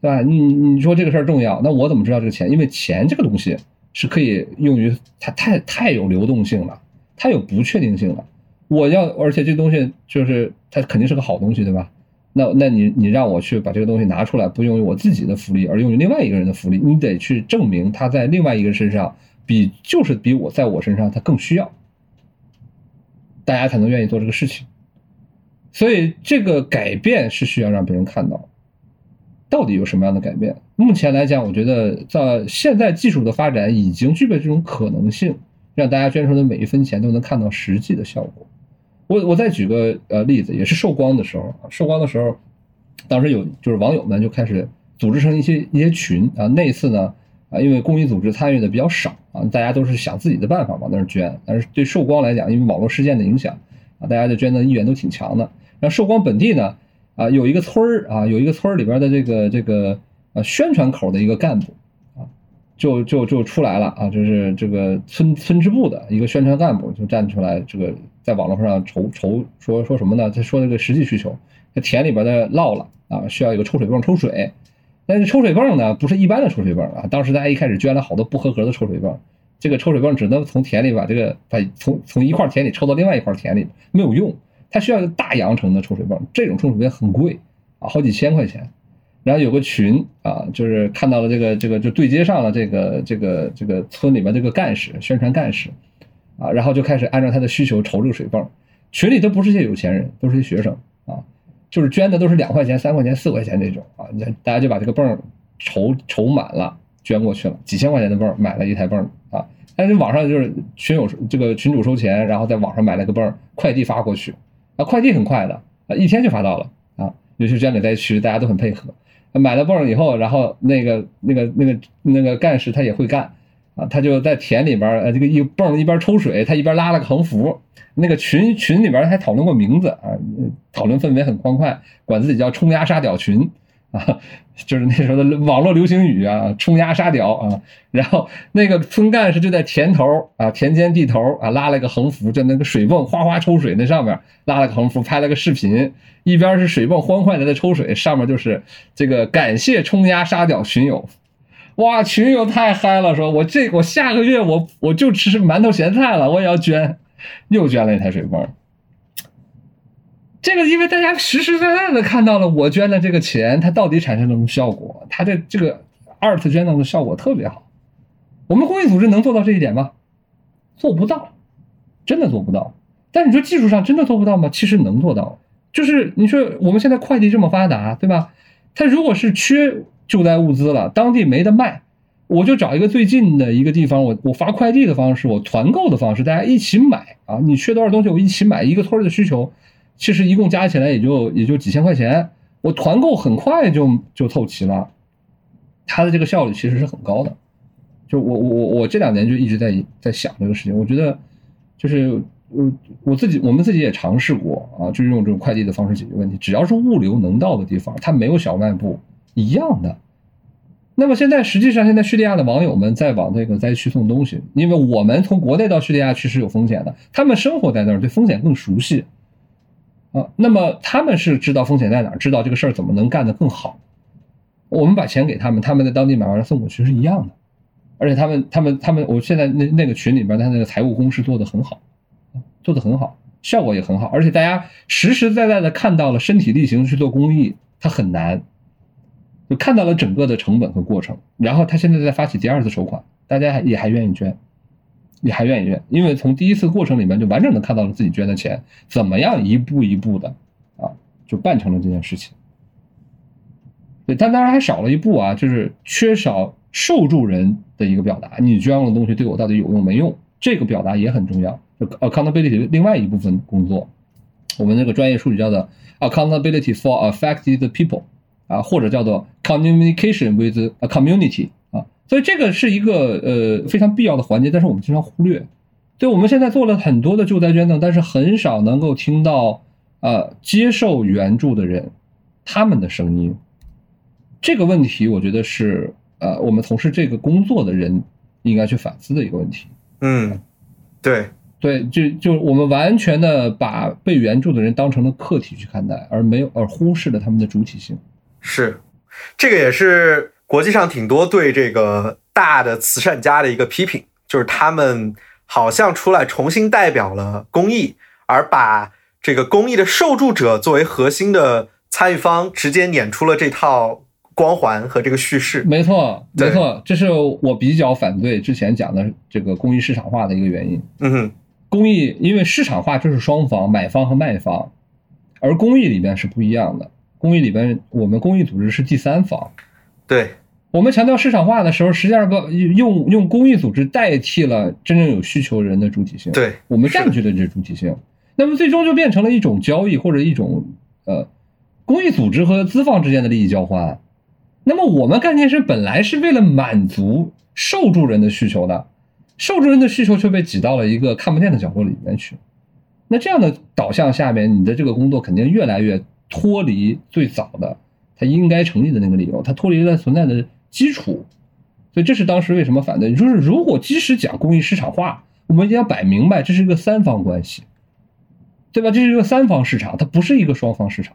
A: 对吧？你你说这个事儿重要，那我怎么知道这个钱？因为钱这个东西。是可以用于它太太有流动性了，太有不确定性了。我要，而且这东西就是它肯定是个好东西，对吧？那那你你让我去把这个东西拿出来，不用于我自己的福利，而用于另外一个人的福利，你得去证明他在另外一个身上比就是比我在我身上他更需要，大家才能愿意做这个事情。所以这个改变是需要让别人看到。到底有什么样的改变？目前来讲，我觉得在现在技术的发展已经具备这种可能性，让大家捐出的每一分钱都能看到实际的效果。我我再举个呃例子，也是寿光的时候，寿光的时候，当时有就是网友们就开始组织成一些一些群啊。那次呢啊，因为公益组织参与的比较少啊，大家都是想自己的办法往那儿捐。但是对寿光来讲，因为网络事件的影响啊，大家的捐赠意愿都挺强的。然后寿光本地呢。啊，有一个村儿啊，有一个村儿里边的这个这个呃宣传口的一个干部啊，就就就出来了啊，就是这个村村支部的一个宣传干部就站出来，这个在网络上筹筹说说什么呢？他说这个实际需求，这田里边的涝了啊，需要一个抽水泵抽水，但是抽水泵呢不是一般的抽水泵啊，当时大家一开始捐了好多不合格的抽水泵，这个抽水泵只能从田里把这个把从从一块田里抽到另外一块田里，没有用。它需要一个大扬程的抽水泵，这种抽水泵很贵啊，好几千块钱。然后有个群啊，就是看到了这个这个就对接上了这个这个这个村里面这个干事宣传干事啊，然后就开始按照他的需求筹这个水泵。群里都不是些有钱人，都是些学生啊，就是捐的都是两块钱、三块钱、四块钱这种啊，大家就把这个泵筹筹满了，捐过去了，几千块钱的泵买了一台泵啊。但是网上就是群友这个群主收钱，然后在网上买了个泵，快递发过去。啊，快递很快的啊，一天就发到了啊。尤其捐给灾区，大家都很配合。买了泵以后，然后那个那个那个那个干事他也会干啊，他就在田里边儿，呃，这个一泵一边抽水，他一边拉了个横幅。那个群群里边还讨论过名字啊，讨论氛围很欢快，管自己叫冲压沙屌群啊，(laughs) 就是那时候的网络流行语啊，冲压杀屌啊。然后那个村干事就在田头啊，田间地头啊，拉了个横幅，就那个水泵哗哗抽水，那上面拉了个横幅，拍了个视频，一边是水泵欢快的在抽水，上面就是这个感谢冲压杀屌群友。哇，群友太嗨了，说我这我下个月我我就吃馒头咸菜了，我也要捐，又捐了一台水泵。这个因为大家实实在在的看到了我捐的这个钱，它到底产生了什么效果？它的这个二次捐赠的效果特别好。我们公益组织能做到这一点吗？做不到，真的做不到。但你说技术上真的做不到吗？其实能做到。就是你说我们现在快递这么发达，对吧？它如果是缺救灾物资了，当地没得卖，我就找一个最近的一个地方，我我发快递的方式，我团购的方式，大家一起买啊！你缺多少东西，我一起买。一个村的需求，其实一共加起来也就也就几千块钱，我团购很快就就凑齐了，它的这个效率其实是很高的。就我我我我这两年就一直在在想这个事情，我觉得就是我我自己我们自己也尝试过啊，就是用这种快递的方式解决问题。只要是物流能到的地方，它没有小卖部一样的。那么现在实际上，现在叙利亚的网友们在往这个灾区送东西，因为我们从国内到叙利亚去是有风险的，他们生活在那儿，对风险更熟悉啊。那么他们是知道风险在哪，知道这个事儿怎么能干得更好。我们把钱给他们，他们在当地买完了送过去是一样的。而且他们、他们、他们，我现在那那个群里边，他那个财务公式做得很好，做的很好，效果也很好。而且大家实实在在的看到了身体力行去做公益，它很难，就看到了整个的成本和过程。然后他现在在发起第二次筹款，大家也还愿意捐，你还愿意捐，因为从第一次过程里面就完整的看到了自己捐的钱怎么样一步一步的啊，就办成了这件事情。对，但当然还少了一步啊，就是缺少。受助人的一个表达，你捐了东西对我到底有用没用？这个表达也很重要。就 accountability 另外一部分工作，我们那个专业术语叫做 accountability for affected people 啊，或者叫做 communication with a community。所以这个是一个呃非常必要的环节，但是我们经常忽略。对，我们现在做了很多的救灾捐赠，但是很少能够听到呃接受援助的人他们的声音。这个问题，我觉得是。呃，我们从事这个工作的人应该去反思的一个问题。
C: 嗯，对
A: 对，就就我们完全的把被援助的人当成了客体去看待，而没有而忽视了他们的主体性。
C: 是，这个也是国际上挺多对这个大的慈善家的一个批评，就是他们好像出来重新代表了公益，而把这个公益的受助者作为核心的参与方，直接撵出了这套。光环和这个叙事，
A: 没错，没错，这是我比较反对之前讲的这个公益市场化的一个原因。
C: 嗯哼，
A: 公益因为市场化就是双方，买方和卖方，而公益里边是不一样的。公益里边，我们公益组织是第三方。
C: 对，
A: 我们强调市场化的时候，实际上不用用公益组织代替了真正有需求人的主体性。
C: 对，
A: 我们占据了这主体性，那么最终就变成了一种交易或者一种呃，公益组织和资方之间的利益交换。那么我们干这件事本来是为了满足受助人的需求的，受助人的需求却被挤到了一个看不见的角落里面去。那这样的导向下面，你的这个工作肯定越来越脱离最早的它应该成立的那个理由，它脱离了存在的基础。所以这是当时为什么反对。就是如果即使讲公益市场化，我们一定要摆明白，这是一个三方关系，对吧？这是一个三方市场，它不是一个双方市场。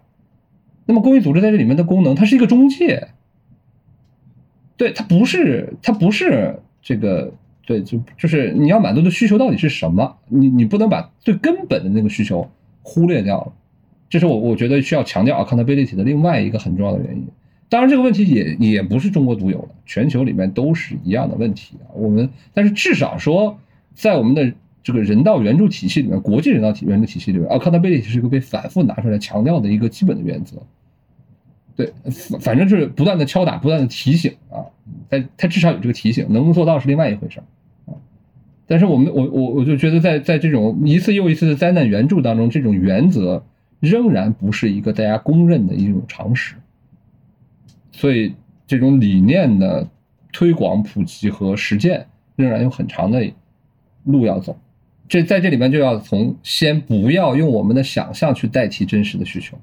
A: 那么公益组织在这里面的功能，它是一个中介。对，它不是，它不是这个，对，就就是你要满足的需求到底是什么？你你不能把最根本的那个需求忽略掉了，这是我我觉得需要强调 accountability 的另外一个很重要的原因。当然，这个问题也也不是中国独有的，全球里面都是一样的问题啊。我们但是至少说，在我们的这个人道援助体系里面，国际人道体援助体系里面，accountability 是一个被反复拿出来强调的一个基本的原则。对，反反正就是不断的敲打，不断的提醒啊，他他至少有这个提醒，能不能做到是另外一回事啊。但是我们我我我就觉得，在在这种一次又一次的灾难援助当中，这种原则仍然不是一个大家公认的一种常识。所以，这种理念的推广、普及和实践仍然有很长的路要走。这在这里面就要从先不要用我们的想象去代替真实的需求。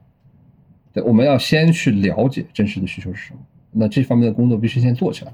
A: 对，我们要先去了解真实的需求是什么。那这方面的工作必须先做起来。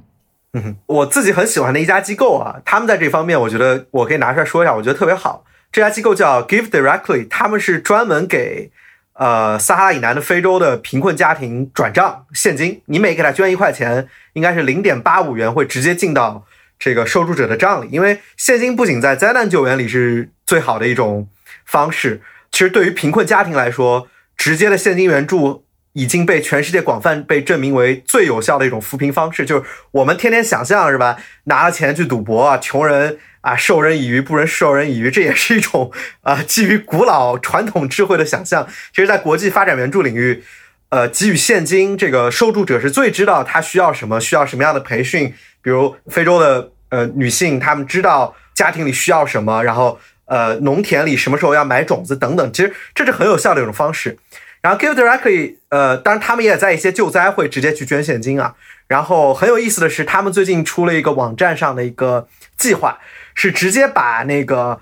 C: 嗯，我自己很喜欢的一家机构啊，他们在这方面，我觉得我可以拿出来说一下，我觉得特别好。这家机构叫 Give Directly，他们是专门给呃撒哈拉以南的非洲的贫困家庭转账现金，你每给他捐一块钱，应该是零点八五元会直接进到这个受助者的账里。因为现金不仅在灾难救援里是最好的一种方式，其实对于贫困家庭来说，直接的现金援助。已经被全世界广泛被证明为最有效的一种扶贫方式，就是我们天天想象是吧？拿了钱去赌博啊，穷人啊授人以鱼，不能授人以渔，这也是一种啊基于古老传统智慧的想象。其实，在国际发展援助领域，呃，给予现金，这个受助者是最知道他需要什么，需要什么样的培训。比如非洲的呃女性，她们知道家庭里需要什么，然后呃农田里什么时候要买种子等等。其实这是很有效的一种方式。然后 Give Directly，呃，当然他们也在一些救灾会直接去捐现金啊。然后很有意思的是，他们最近出了一个网站上的一个计划，是直接把那个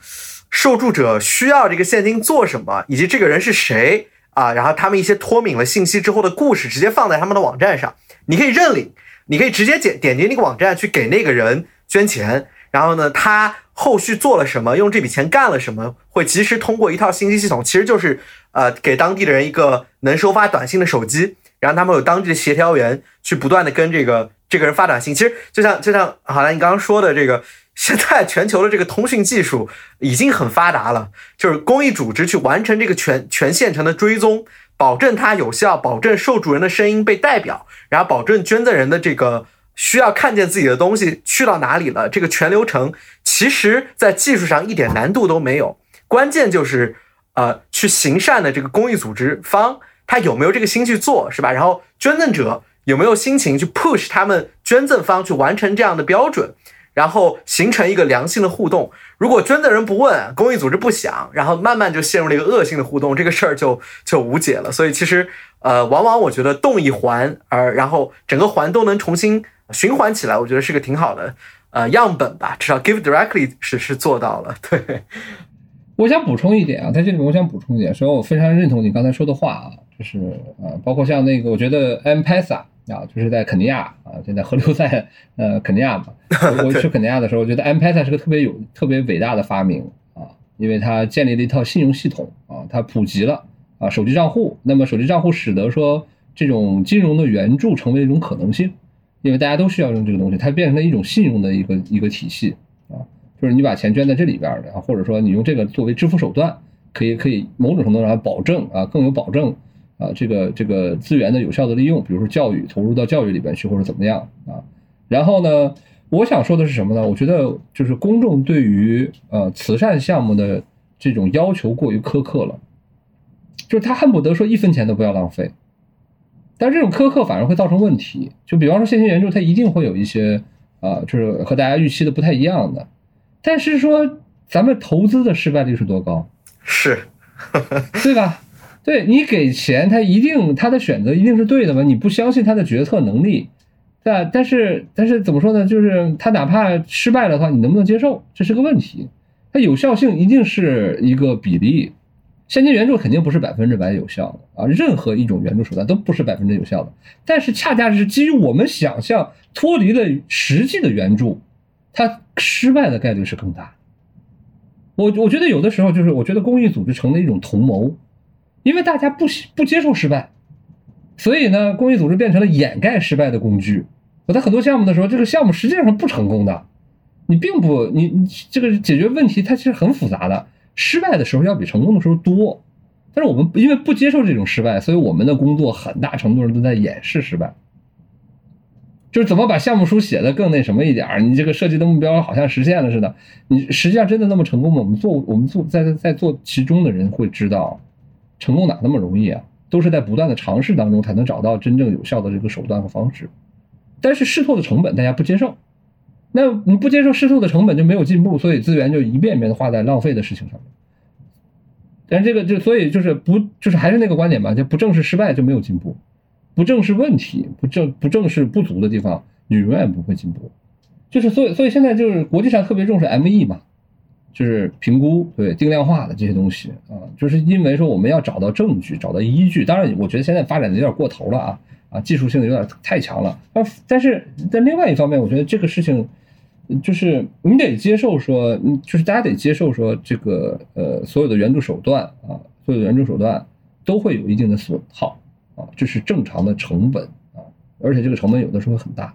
C: 受助者需要这个现金做什么，以及这个人是谁啊，然后他们一些脱敏了信息之后的故事，直接放在他们的网站上。你可以认领，你可以直接点点击那个网站去给那个人捐钱。然后呢，他后续做了什么，用这笔钱干了什么，会及时通过一套信息系统，其实就是。呃，给当地的人一个能收发短信的手机，然后他们有当地的协调员去不断的跟这个这个人发短信。其实就像就像好像你刚刚说的，这个现在全球的这个通讯技术已经很发达了，(laughs) 就是公益组织去完成这个全全县城的追踪，保证它有效，保证受助人的声音被代表，然后保证捐赠人的这个需要看见自己的东西去到哪里了，这个全流程其实在技术上一点难度都没有，关键就是。呃，去行善的这个公益组织方，他有没有这个心去做，是吧？然后捐赠者有没有心情去 push 他们捐赠方去完成这样的标准，然后形成一个良性的互动。如果捐的人不问，公益组织不想，然后慢慢就陷入了一个恶性的互动，这个事儿就就无解了。所以其实，呃，往往我觉得动一环，而然后整个环都能重新循环起来，我觉得是个挺好的呃样本吧。至少 Give Directly 是是做到了，对。
A: 我想补充一点啊，在这里面我想补充一点，所以我非常认同你刚才说的话啊，就是呃，包括像那个，我觉得 M Pesa 啊，就是在肯尼亚啊，现在河流在呃肯尼亚嘛，(laughs) 我去肯尼亚的时候，我觉得 M Pesa 是个特别有特别伟大的发明啊，因为它建立了一套信用系统啊，它普及了啊手机账户，那么手机账户使得说这种金融的援助成为一种可能性，因为大家都需要用这个东西，它变成了一种信用的一个一个体系。就是你把钱捐在这里边的啊，或者说你用这个作为支付手段，可以可以某种程度上保证啊更有保证啊这个这个资源的有效的利用，比如说教育投入到教育里边去或者怎么样啊。然后呢，我想说的是什么呢？我觉得就是公众对于呃慈善项目的这种要求过于苛刻了，就是他恨不得说一分钱都不要浪费，但这种苛刻反而会造成问题。就比方说现金援助，它一定会有一些啊，就是和大家预期的不太一样的。但是说，咱们投资的失败率是多高？
C: 是，(laughs) (laughs)
A: 对吧？对你给钱，他一定他的选择一定是对的嘛？你不相信他的决策能力，对吧？但是但是怎么说呢？就是他哪怕失败了的话，你能不能接受？这是个问题。它有效性一定是一个比例，现金援助肯定不是百分之百有效的啊！任何一种援助手段都不是百分之有效的。但是恰恰是基于我们想象脱离了实际的援助。它失败的概率是更大。我我觉得有的时候就是，我觉得公益组织成了一种同谋，因为大家不不接受失败，所以呢，公益组织变成了掩盖失败的工具。我在很多项目的时候，这个项目实际上是不成功的。你并不，你你这个解决问题它其实很复杂的，失败的时候要比成功的时候多。但是我们因为不接受这种失败，所以我们的工作很大程度上都在掩饰失败。就是怎么把项目书写的更那什么一点儿？你这个设计的目标好像实现了似的，你实际上真的那么成功吗？我们做我们做在在做其中的人会知道，成功哪那么容易啊？都是在不断的尝试当中才能找到真正有效的这个手段和方式。但是试错的成本大家不接受，那你不接受试错的成本就没有进步，所以资源就一遍一遍的花在浪费的事情上面。但这个就所以就是不就是还是那个观点吧，就不正视失败就没有进步。不正视问题，不正不正视不足的地方，你永远不会进步。就是所以，所以现在就是国际上特别重视 M E 嘛，就是评估对定量化的这些东西啊，就是因为说我们要找到证据，找到依据。当然，我觉得现在发展的有点过头了啊啊，技术性的有点太强了。啊，但是在另外一方面，我觉得这个事情就是你得接受说，就是大家得接受说，这个呃所有的援助手段啊，所有的援助手段都会有一定的损耗啊，这是正常的成本啊，而且这个成本有的时候很大。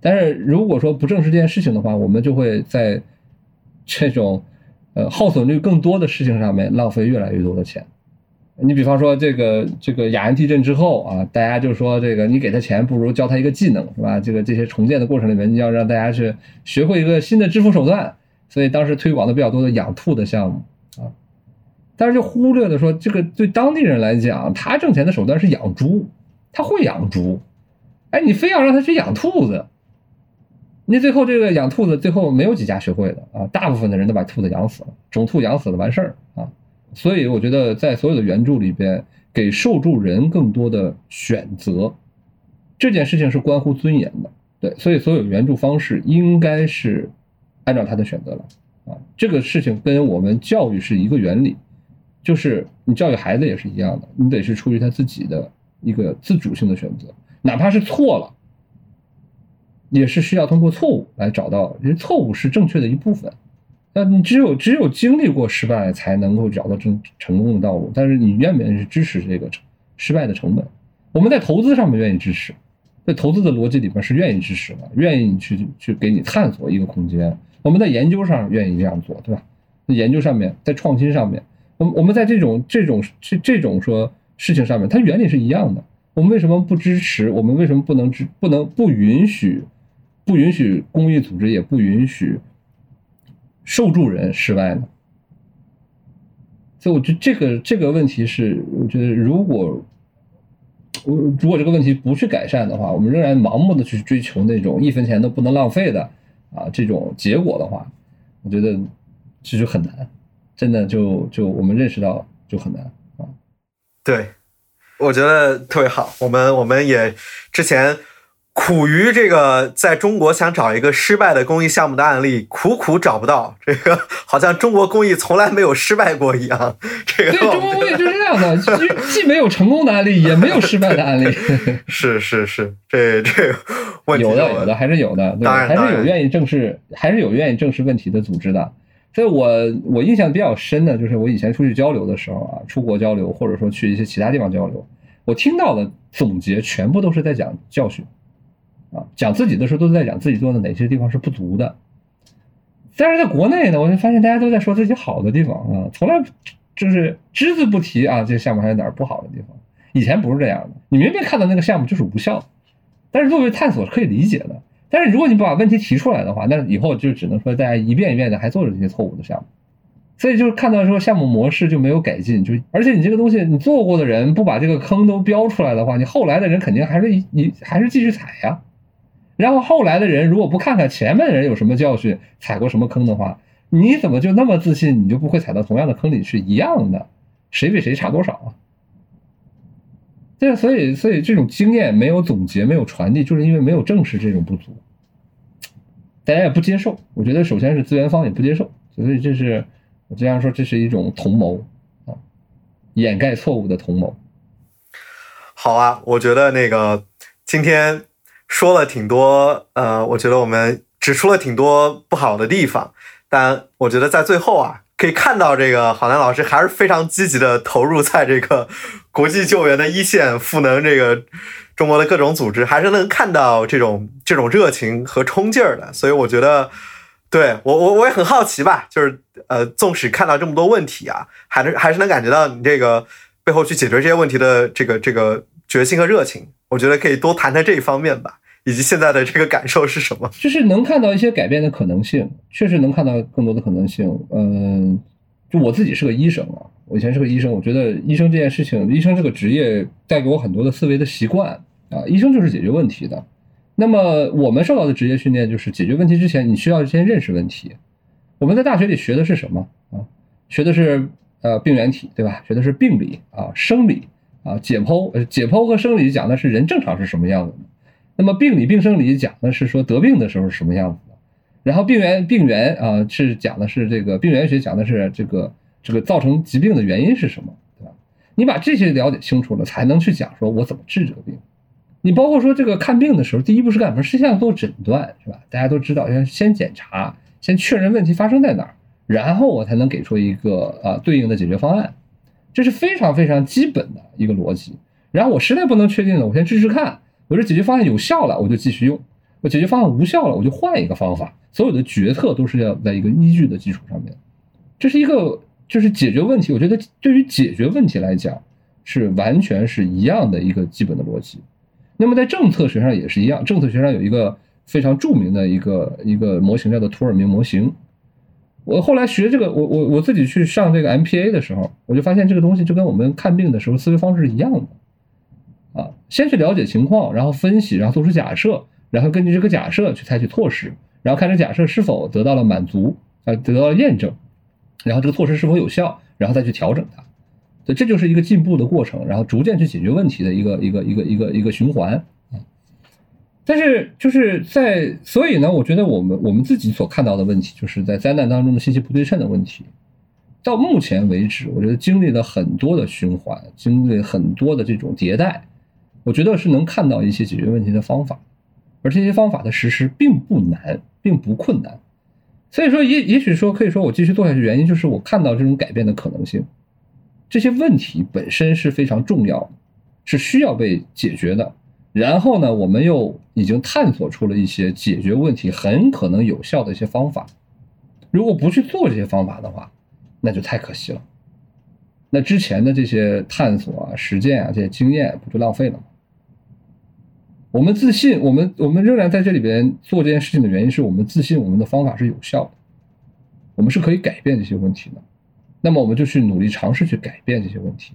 A: 但是如果说不正视这件事情的话，我们就会在这种呃耗损率更多的事情上面浪费越来越多的钱。你比方说这个这个雅安地震之后啊，大家就说这个你给他钱不如教他一个技能是吧？这个这些重建的过程里面，你要让大家去学会一个新的支付手段。所以当时推广的比较多的养兔的项目啊，但是就忽略了说这个对当地人来讲，他挣钱的手段是养猪，他会养猪，哎，你非要让他去养兔子。你最后这个养兔子，最后没有几家学会的啊，大部分的人都把兔子养死了，种兔养死了完事儿啊。所以我觉得在所有的援助里边，给受助人更多的选择，这件事情是关乎尊严的。对，所以所有援助方式应该是按照他的选择来啊。这个事情跟我们教育是一个原理，就是你教育孩子也是一样的，你得是出于他自己的一个自主性的选择，哪怕是错了。也是需要通过错误来找到，因为错误是正确的一部分。那你只有只有经历过失败，才能够找到成成功的道路。但是你愿不愿意支持这个失败的成本？我们在投资上面愿意支持，在投资的逻辑里边是愿意支持的，愿意去去给你探索一个空间。我们在研究上愿意这样做，对吧？在研究上面，在创新上面，我我们在这种这种这这种说事情上面，它原理是一样的。我们为什么不支持？我们为什么不能支不能不允许？不允许公益组织，也不允许受助人失败呢。所以，我觉得这个这个问题是，我觉得如果我如果这个问题不去改善的话，我们仍然盲目的去追求那种一分钱都不能浪费的啊这种结果的话，我觉得这就很难，真的就就我们认识到就很难啊。
C: 对，我觉得特别好。我们我们也之前。苦于这个，在中国想找一个失败的公益项目的案例，苦苦找不到。这个好像中国公益从来没有失败过一样。这个
A: 对中国公益 (laughs) 就是这样的，既没有成功的案例，也没有失败的案例。(laughs)
C: 是是是，这这问题
A: 有的有的还是有的，
C: 当然
A: 还是有愿意正视，还是有愿意正视问题的组织的。所以我我印象比较深的就是我以前出去交流的时候啊，出国交流或者说去一些其他地方交流，我听到的总结全部都是在讲教训。啊，讲自己的时候都是在讲自己做的哪些地方是不足的，但是在国内呢，我就发现大家都在说自己好的地方啊，从来就是只字不提啊，这个项目还有哪儿不好的地方。以前不是这样的，你明明看到那个项目就是无效，但是作为探索是可以理解的。但是如果你不把问题提出来的话，那以后就只能说大家一遍一遍的还做着这些错误的项目。所以就是看到说项目模式就没有改进，就而且你这个东西你做过的人不把这个坑都标出来的话，你后来的人肯定还是你还是继续踩呀。然后后来的人如果不看看前面的人有什么教训，踩过什么坑的话，你怎么就那么自信，你就不会踩到同样的坑里去？一样的，谁比谁差多少啊？对，所以所以这种经验没有总结，没有传递，就是因为没有正视这种不足，大家也不接受。我觉得首先是资源方也不接受，所以这是我这样说，这是一种同谋啊，掩盖错误的同谋。
C: 好啊，我觉得那个今天。说了挺多，呃，我觉得我们指出了挺多不好的地方，但我觉得在最后啊，可以看到这个郝楠老师还是非常积极的投入在这个 (laughs) 国际救援的一线，赋能这个中国的各种组织，还是能看到这种这种热情和冲劲儿的。所以我觉得，对我我我也很好奇吧，就是呃，纵使看到这么多问题啊，还是还是能感觉到你这个背后去解决这些问题的这个这个决心和热情。我觉得可以多谈谈这一方面吧，以及现在的这个感受是什么？(laughs)
A: 就是能看到一些改变的可能性，确实能看到更多的可能性。嗯，就我自己是个医生啊，我以前是个医生，我觉得医生这件事情，医生这个职业带给我很多的思维的习惯啊。医生就是解决问题的。那么我们受到的职业训练就是解决问题之前，你需要先认识问题。我们在大学里学的是什么啊？学的是呃病原体，对吧？学的是病理啊，生理。啊，解剖，解剖和生理讲的是人正常是什么样的，那么病理病生理讲的是说得病的时候是什么样子的，然后病原病原啊是讲的是这个病原学讲的是这个这个造成疾病的原因是什么，对吧？你把这些了解清楚了，才能去讲说我怎么治这个病。你包括说这个看病的时候，第一步是干什么？是先做诊断，是吧？大家都知道，要先检查，先确认问题发生在哪儿，然后我才能给出一个啊对应的解决方案。这是非常非常基本的一个逻辑。然后我实在不能确定了，我先试试看，我这解决方案有效了，我就继续用；我解决方案无效了，我就换一个方法。所有的决策都是要在一个依据的基础上面。这是一个就是解决问题，我觉得对于解决问题来讲是完全是一样的一个基本的逻辑。那么在政策学上也是一样，政策学上有一个非常著名的一个一个模型叫做图尔明模型。我后来学这个，我我我自己去上这个 MPA 的时候，我就发现这个东西就跟我们看病的时候思维方式是一样的，啊，先去了解情况，然后分析，然后做出假设，然后根据这个假设去采取措施，然后看这假设是否得到了满足，啊，得到了验证，然后这个措施是否有效，然后再去调整它。所以这就是一个进步的过程，然后逐渐去解决问题的一个一个一个一个一个循环啊。但是就是在所以呢，我觉得我们我们自己所看到的问题，就是在灾难当中的信息不对称的问题。到目前为止，我觉得经历了很多的循环，经历很多的这种迭代，我觉得是能看到一些解决问题的方法，而这些方法的实施并不难，并不困难。所以说，也也许说可以说我继续做下去，原因就是我看到这种改变的可能性。这些问题本身是非常重要，是需要被解决的。然后呢，我们又已经探索出了一些解决问题很可能有效的一些方法。如果不去做这些方法的话，那就太可惜了。那之前的这些探索啊、实践啊、这些经验不就浪费了吗？我们自信，我们我们仍然在这里边做这件事情的原因，是我们自信我们的方法是有效的，我们是可以改变这些问题的。那么我们就去努力尝试去改变这些问题。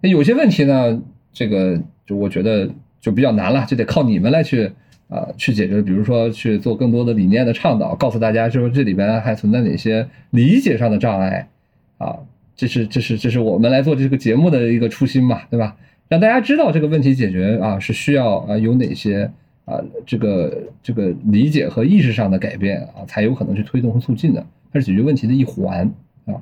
A: 有些问题呢，这个就我觉得就比较难了，就得靠你们来去啊去解决。比如说去做更多的理念的倡导，告诉大家说这里边还存在哪些理解上的障碍啊。这是这是这是我们来做这个节目的一个初心嘛，对吧？让大家知道这个问题解决啊是需要啊有哪些啊这个这个理解和意识上的改变啊，才有可能去推动和促进的。它是解决问题的一环啊，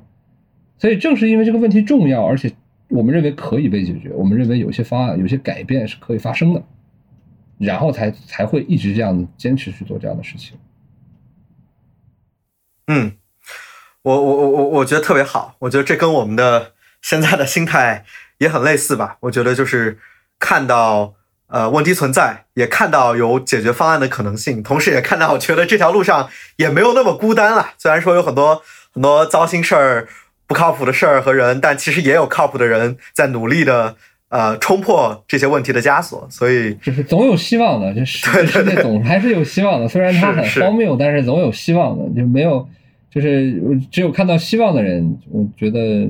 A: 所以正是因为这个问题重要，而且我们认为可以被解决，我们认为有些方案、有些改变是可以发生的，然后才才会一直这样坚持去做这样的事情。
C: 嗯，我我我我我觉得特别好，我觉得这跟我们的现在的心态也很类似吧。我觉得就是看到。呃，问题存在，也看到有解决方案的可能性，同时也看到，我觉得这条路上也没有那么孤单了。虽然说有很多很多糟心事儿、不靠谱的事儿和人，但其实也有靠谱的人在努力的呃冲破这些问题的枷锁。所以
A: 就是总有希望的，就是 (laughs) 世界总还是有希望的。虽然它很荒谬，但是总有希望的。就没有，就是只有看到希望的人，我觉得。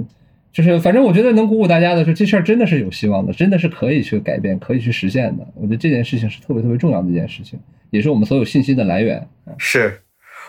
A: 就是，反正我觉得能鼓舞大家的是，这事儿真的是有希望的，真的是可以去改变、可以去实现的。我觉得这件事情是特别特别重要的一件事情，也是我们所有信心的来源。
C: 是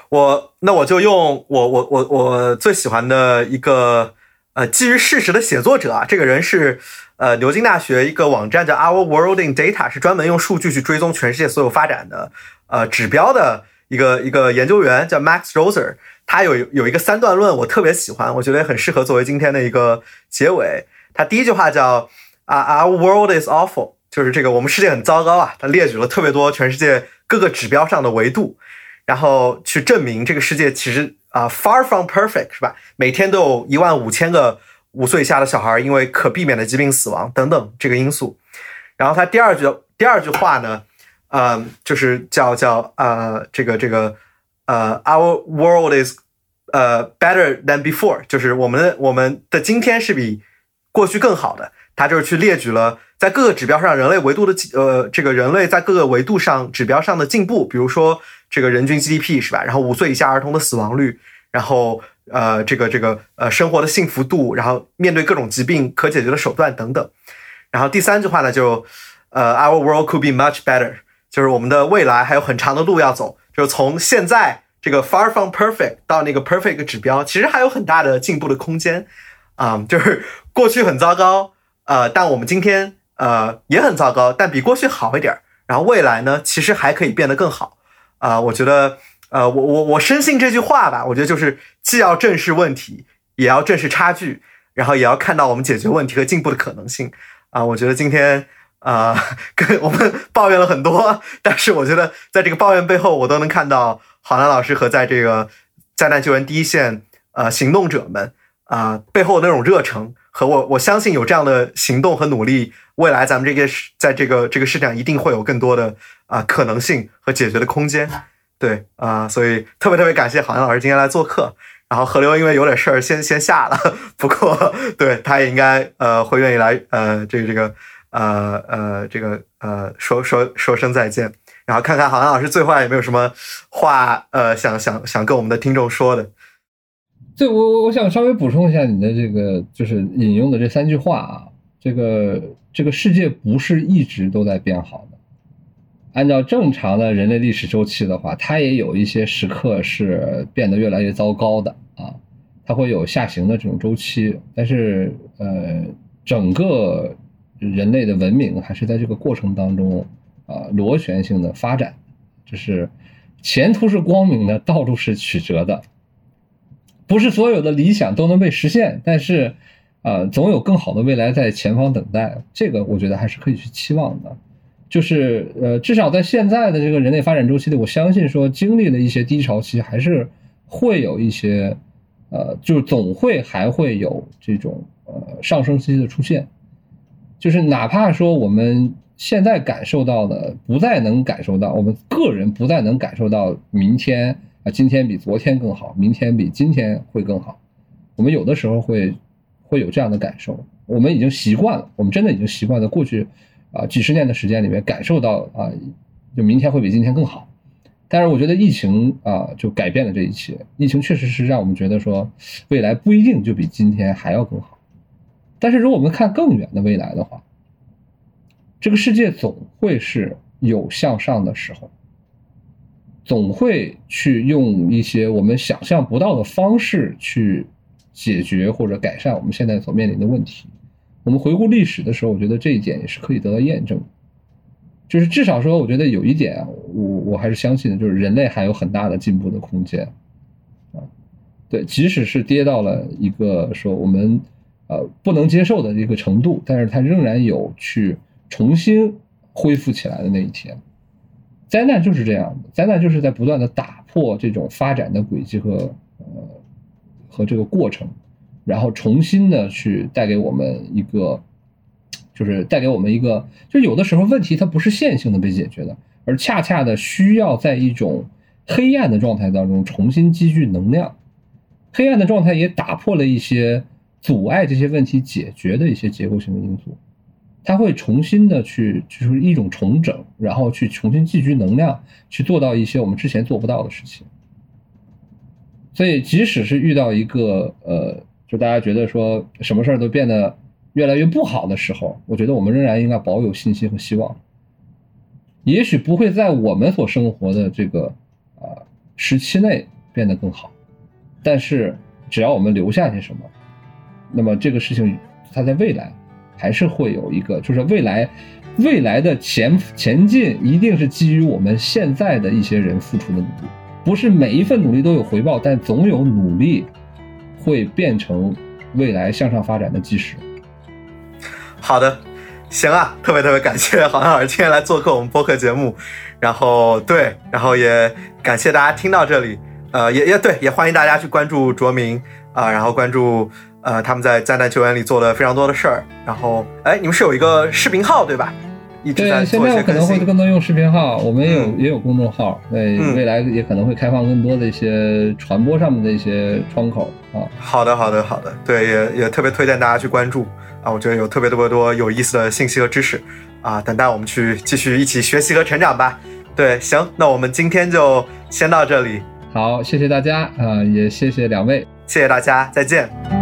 C: 我，那我就用我我我我最喜欢的一个呃基于事实的写作者啊，这个人是呃牛津大学一个网站叫 Our World in Data，是专门用数据去追踪全世界所有发展的呃指标的一个一个研究员，叫 Max Roser。他有有一个三段论，我特别喜欢，我觉得很适合作为今天的一个结尾。他第一句话叫啊，Our world is awful，就是这个我们世界很糟糕啊。他列举了特别多全世界各个指标上的维度，然后去证明这个世界其实啊 far from perfect，是吧？每天都有一万五千个五岁以下的小孩因为可避免的疾病死亡等等这个因素。然后他第二句第二句话呢，嗯，就是叫叫呃这个这个。呃，Our world is 呃 better than before，就是我们的我们的今天是比过去更好的。他就是去列举了在各个指标上人类维度的呃这个人类在各个维度上指标上的进步，比如说这个人均 GDP 是吧？然后五岁以下儿童的死亡率，然后呃这个这个呃生活的幸福度，然后面对各种疾病可解决的手段等等。然后第三句话呢，就呃 Our world could be much better，就是我们的未来还有很长的路要走。就是从现在这个 far from perfect 到那个 perfect 指标，其实还有很大的进步的空间啊。就是过去很糟糕，呃，但我们今天呃也很糟糕，但比过去好一点。然后未来呢，其实还可以变得更好啊，我觉得呃，我我我深信这句话吧，我觉得就是既要正视问题，也要正视差距，然后也要看到我们解决问题和进步的可能性啊。我觉得今天啊，(laughs) 跟我们 (laughs) 抱怨了很多，但是我觉得在这个抱怨背后，我都能看到郝楠老师和在这个灾难救援第一线呃行动者们啊背后那种热诚。和我，我相信有这样的行动和努力，未来咱们这个在这个这个市场一定会有更多的啊可能性和解决的空间。对啊，所以特别特别感谢郝阳老师今天来做客。然后河流因为有点事儿先先下了，(laughs) 不过对他也应该呃会愿意来呃这个这个呃呃这个呃说说说声再见，然后看看郝阳老师最后有没有什么话呃想想想跟我们的听众说的。
A: 对，我我我想稍微补充一下你的这个，就是引用的这三句话啊。这个这个世界不是一直都在变好的，按照正常的人类历史周期的话，它也有一些时刻是变得越来越糟糕的啊，它会有下行的这种周期。但是呃，整个人类的文明还是在这个过程当中啊螺旋性的发展，就是前途是光明的，道路是曲折的。不是所有的理想都能被实现，但是，呃，总有更好的未来在前方等待。这个我觉得还是可以去期望的。就是，呃，至少在现在的这个人类发展周期里，我相信说经历了一些低潮期，还是会有一些，呃，就是总会还会有这种呃上升期的出现。就是哪怕说我们现在感受到的不再能感受到，我们个人不再能感受到明天啊。今天比昨天更好，明天比今天会更好。我们有的时候会会有这样的感受，我们已经习惯了，我们真的已经习惯了过去啊几十年的时间里面感受到啊，就明天会比今天更好。但是我觉得疫情啊就改变了这一切，疫情确实是让我们觉得说未来不一定就比今天还要更好。但是如果我们看更远的未来的话，这个世界总会是有向上的时候。总会去用一些我们想象不到的方式去解决或者改善我们现在所面临的问题。我们回顾历史的时候，我觉得这一点也是可以得到验证。就是至少说，我觉得有一点，我我还是相信的，就是人类还有很大的进步的空间。啊，对，即使是跌到了一个说我们呃不能接受的一个程度，但是它仍然有去重新恢复起来的那一天。灾难就是这样的，灾难就是在不断的打破这种发展的轨迹和呃和这个过程，然后重新的去带给我们一个，就是带给我们一个，就有的时候问题它不是线性的被解决的，而恰恰的需要在一种黑暗的状态当中重新积聚能量，黑暗的状态也打破了一些阻碍这些问题解决的一些结构性的因素。它会重新的去，就是一种重整，然后去重新聚聚能量，去做到一些我们之前做不到的事情。所以，即使是遇到一个呃，就大家觉得说什么事儿都变得越来越不好的时候，我觉得我们仍然应该保有信心和希望。也许不会在我们所生活的这个啊时期内变得更好，但是只要我们留下些什么，那么这个事情它在未来。还是会有一个，就是未来，未来的前前进一定是基于我们现在的一些人付出的努力，不是每一份努力都有回报，但总有努力会变成未来向上发展的基石。
C: 好的，行啊，特别特别感谢 (laughs) 郝老师今天来做客我们播客节目，然后对，然后也感谢大家听到这里，呃，也也对，也欢迎大家去关注卓明啊，然后关注。呃，他们在灾难救援里做了非常多的事儿。然后，哎，你们是有一个视频号对吧？一直在
A: 做一些现在可能会更多用视频号，我们也有也有公众号。对，未来也可能会开放更多的一些传播上面的一些窗口啊。
C: 好的，好的，好的。对，也也特别推荐大家去关注啊。我觉得有特别特别多有意思的信息和知识啊，等待我们去继续一起学习和成长吧。对，行，那我们今天就先到这里。
A: 好，谢谢大家啊，也谢谢两位，
C: 谢谢大家，再见。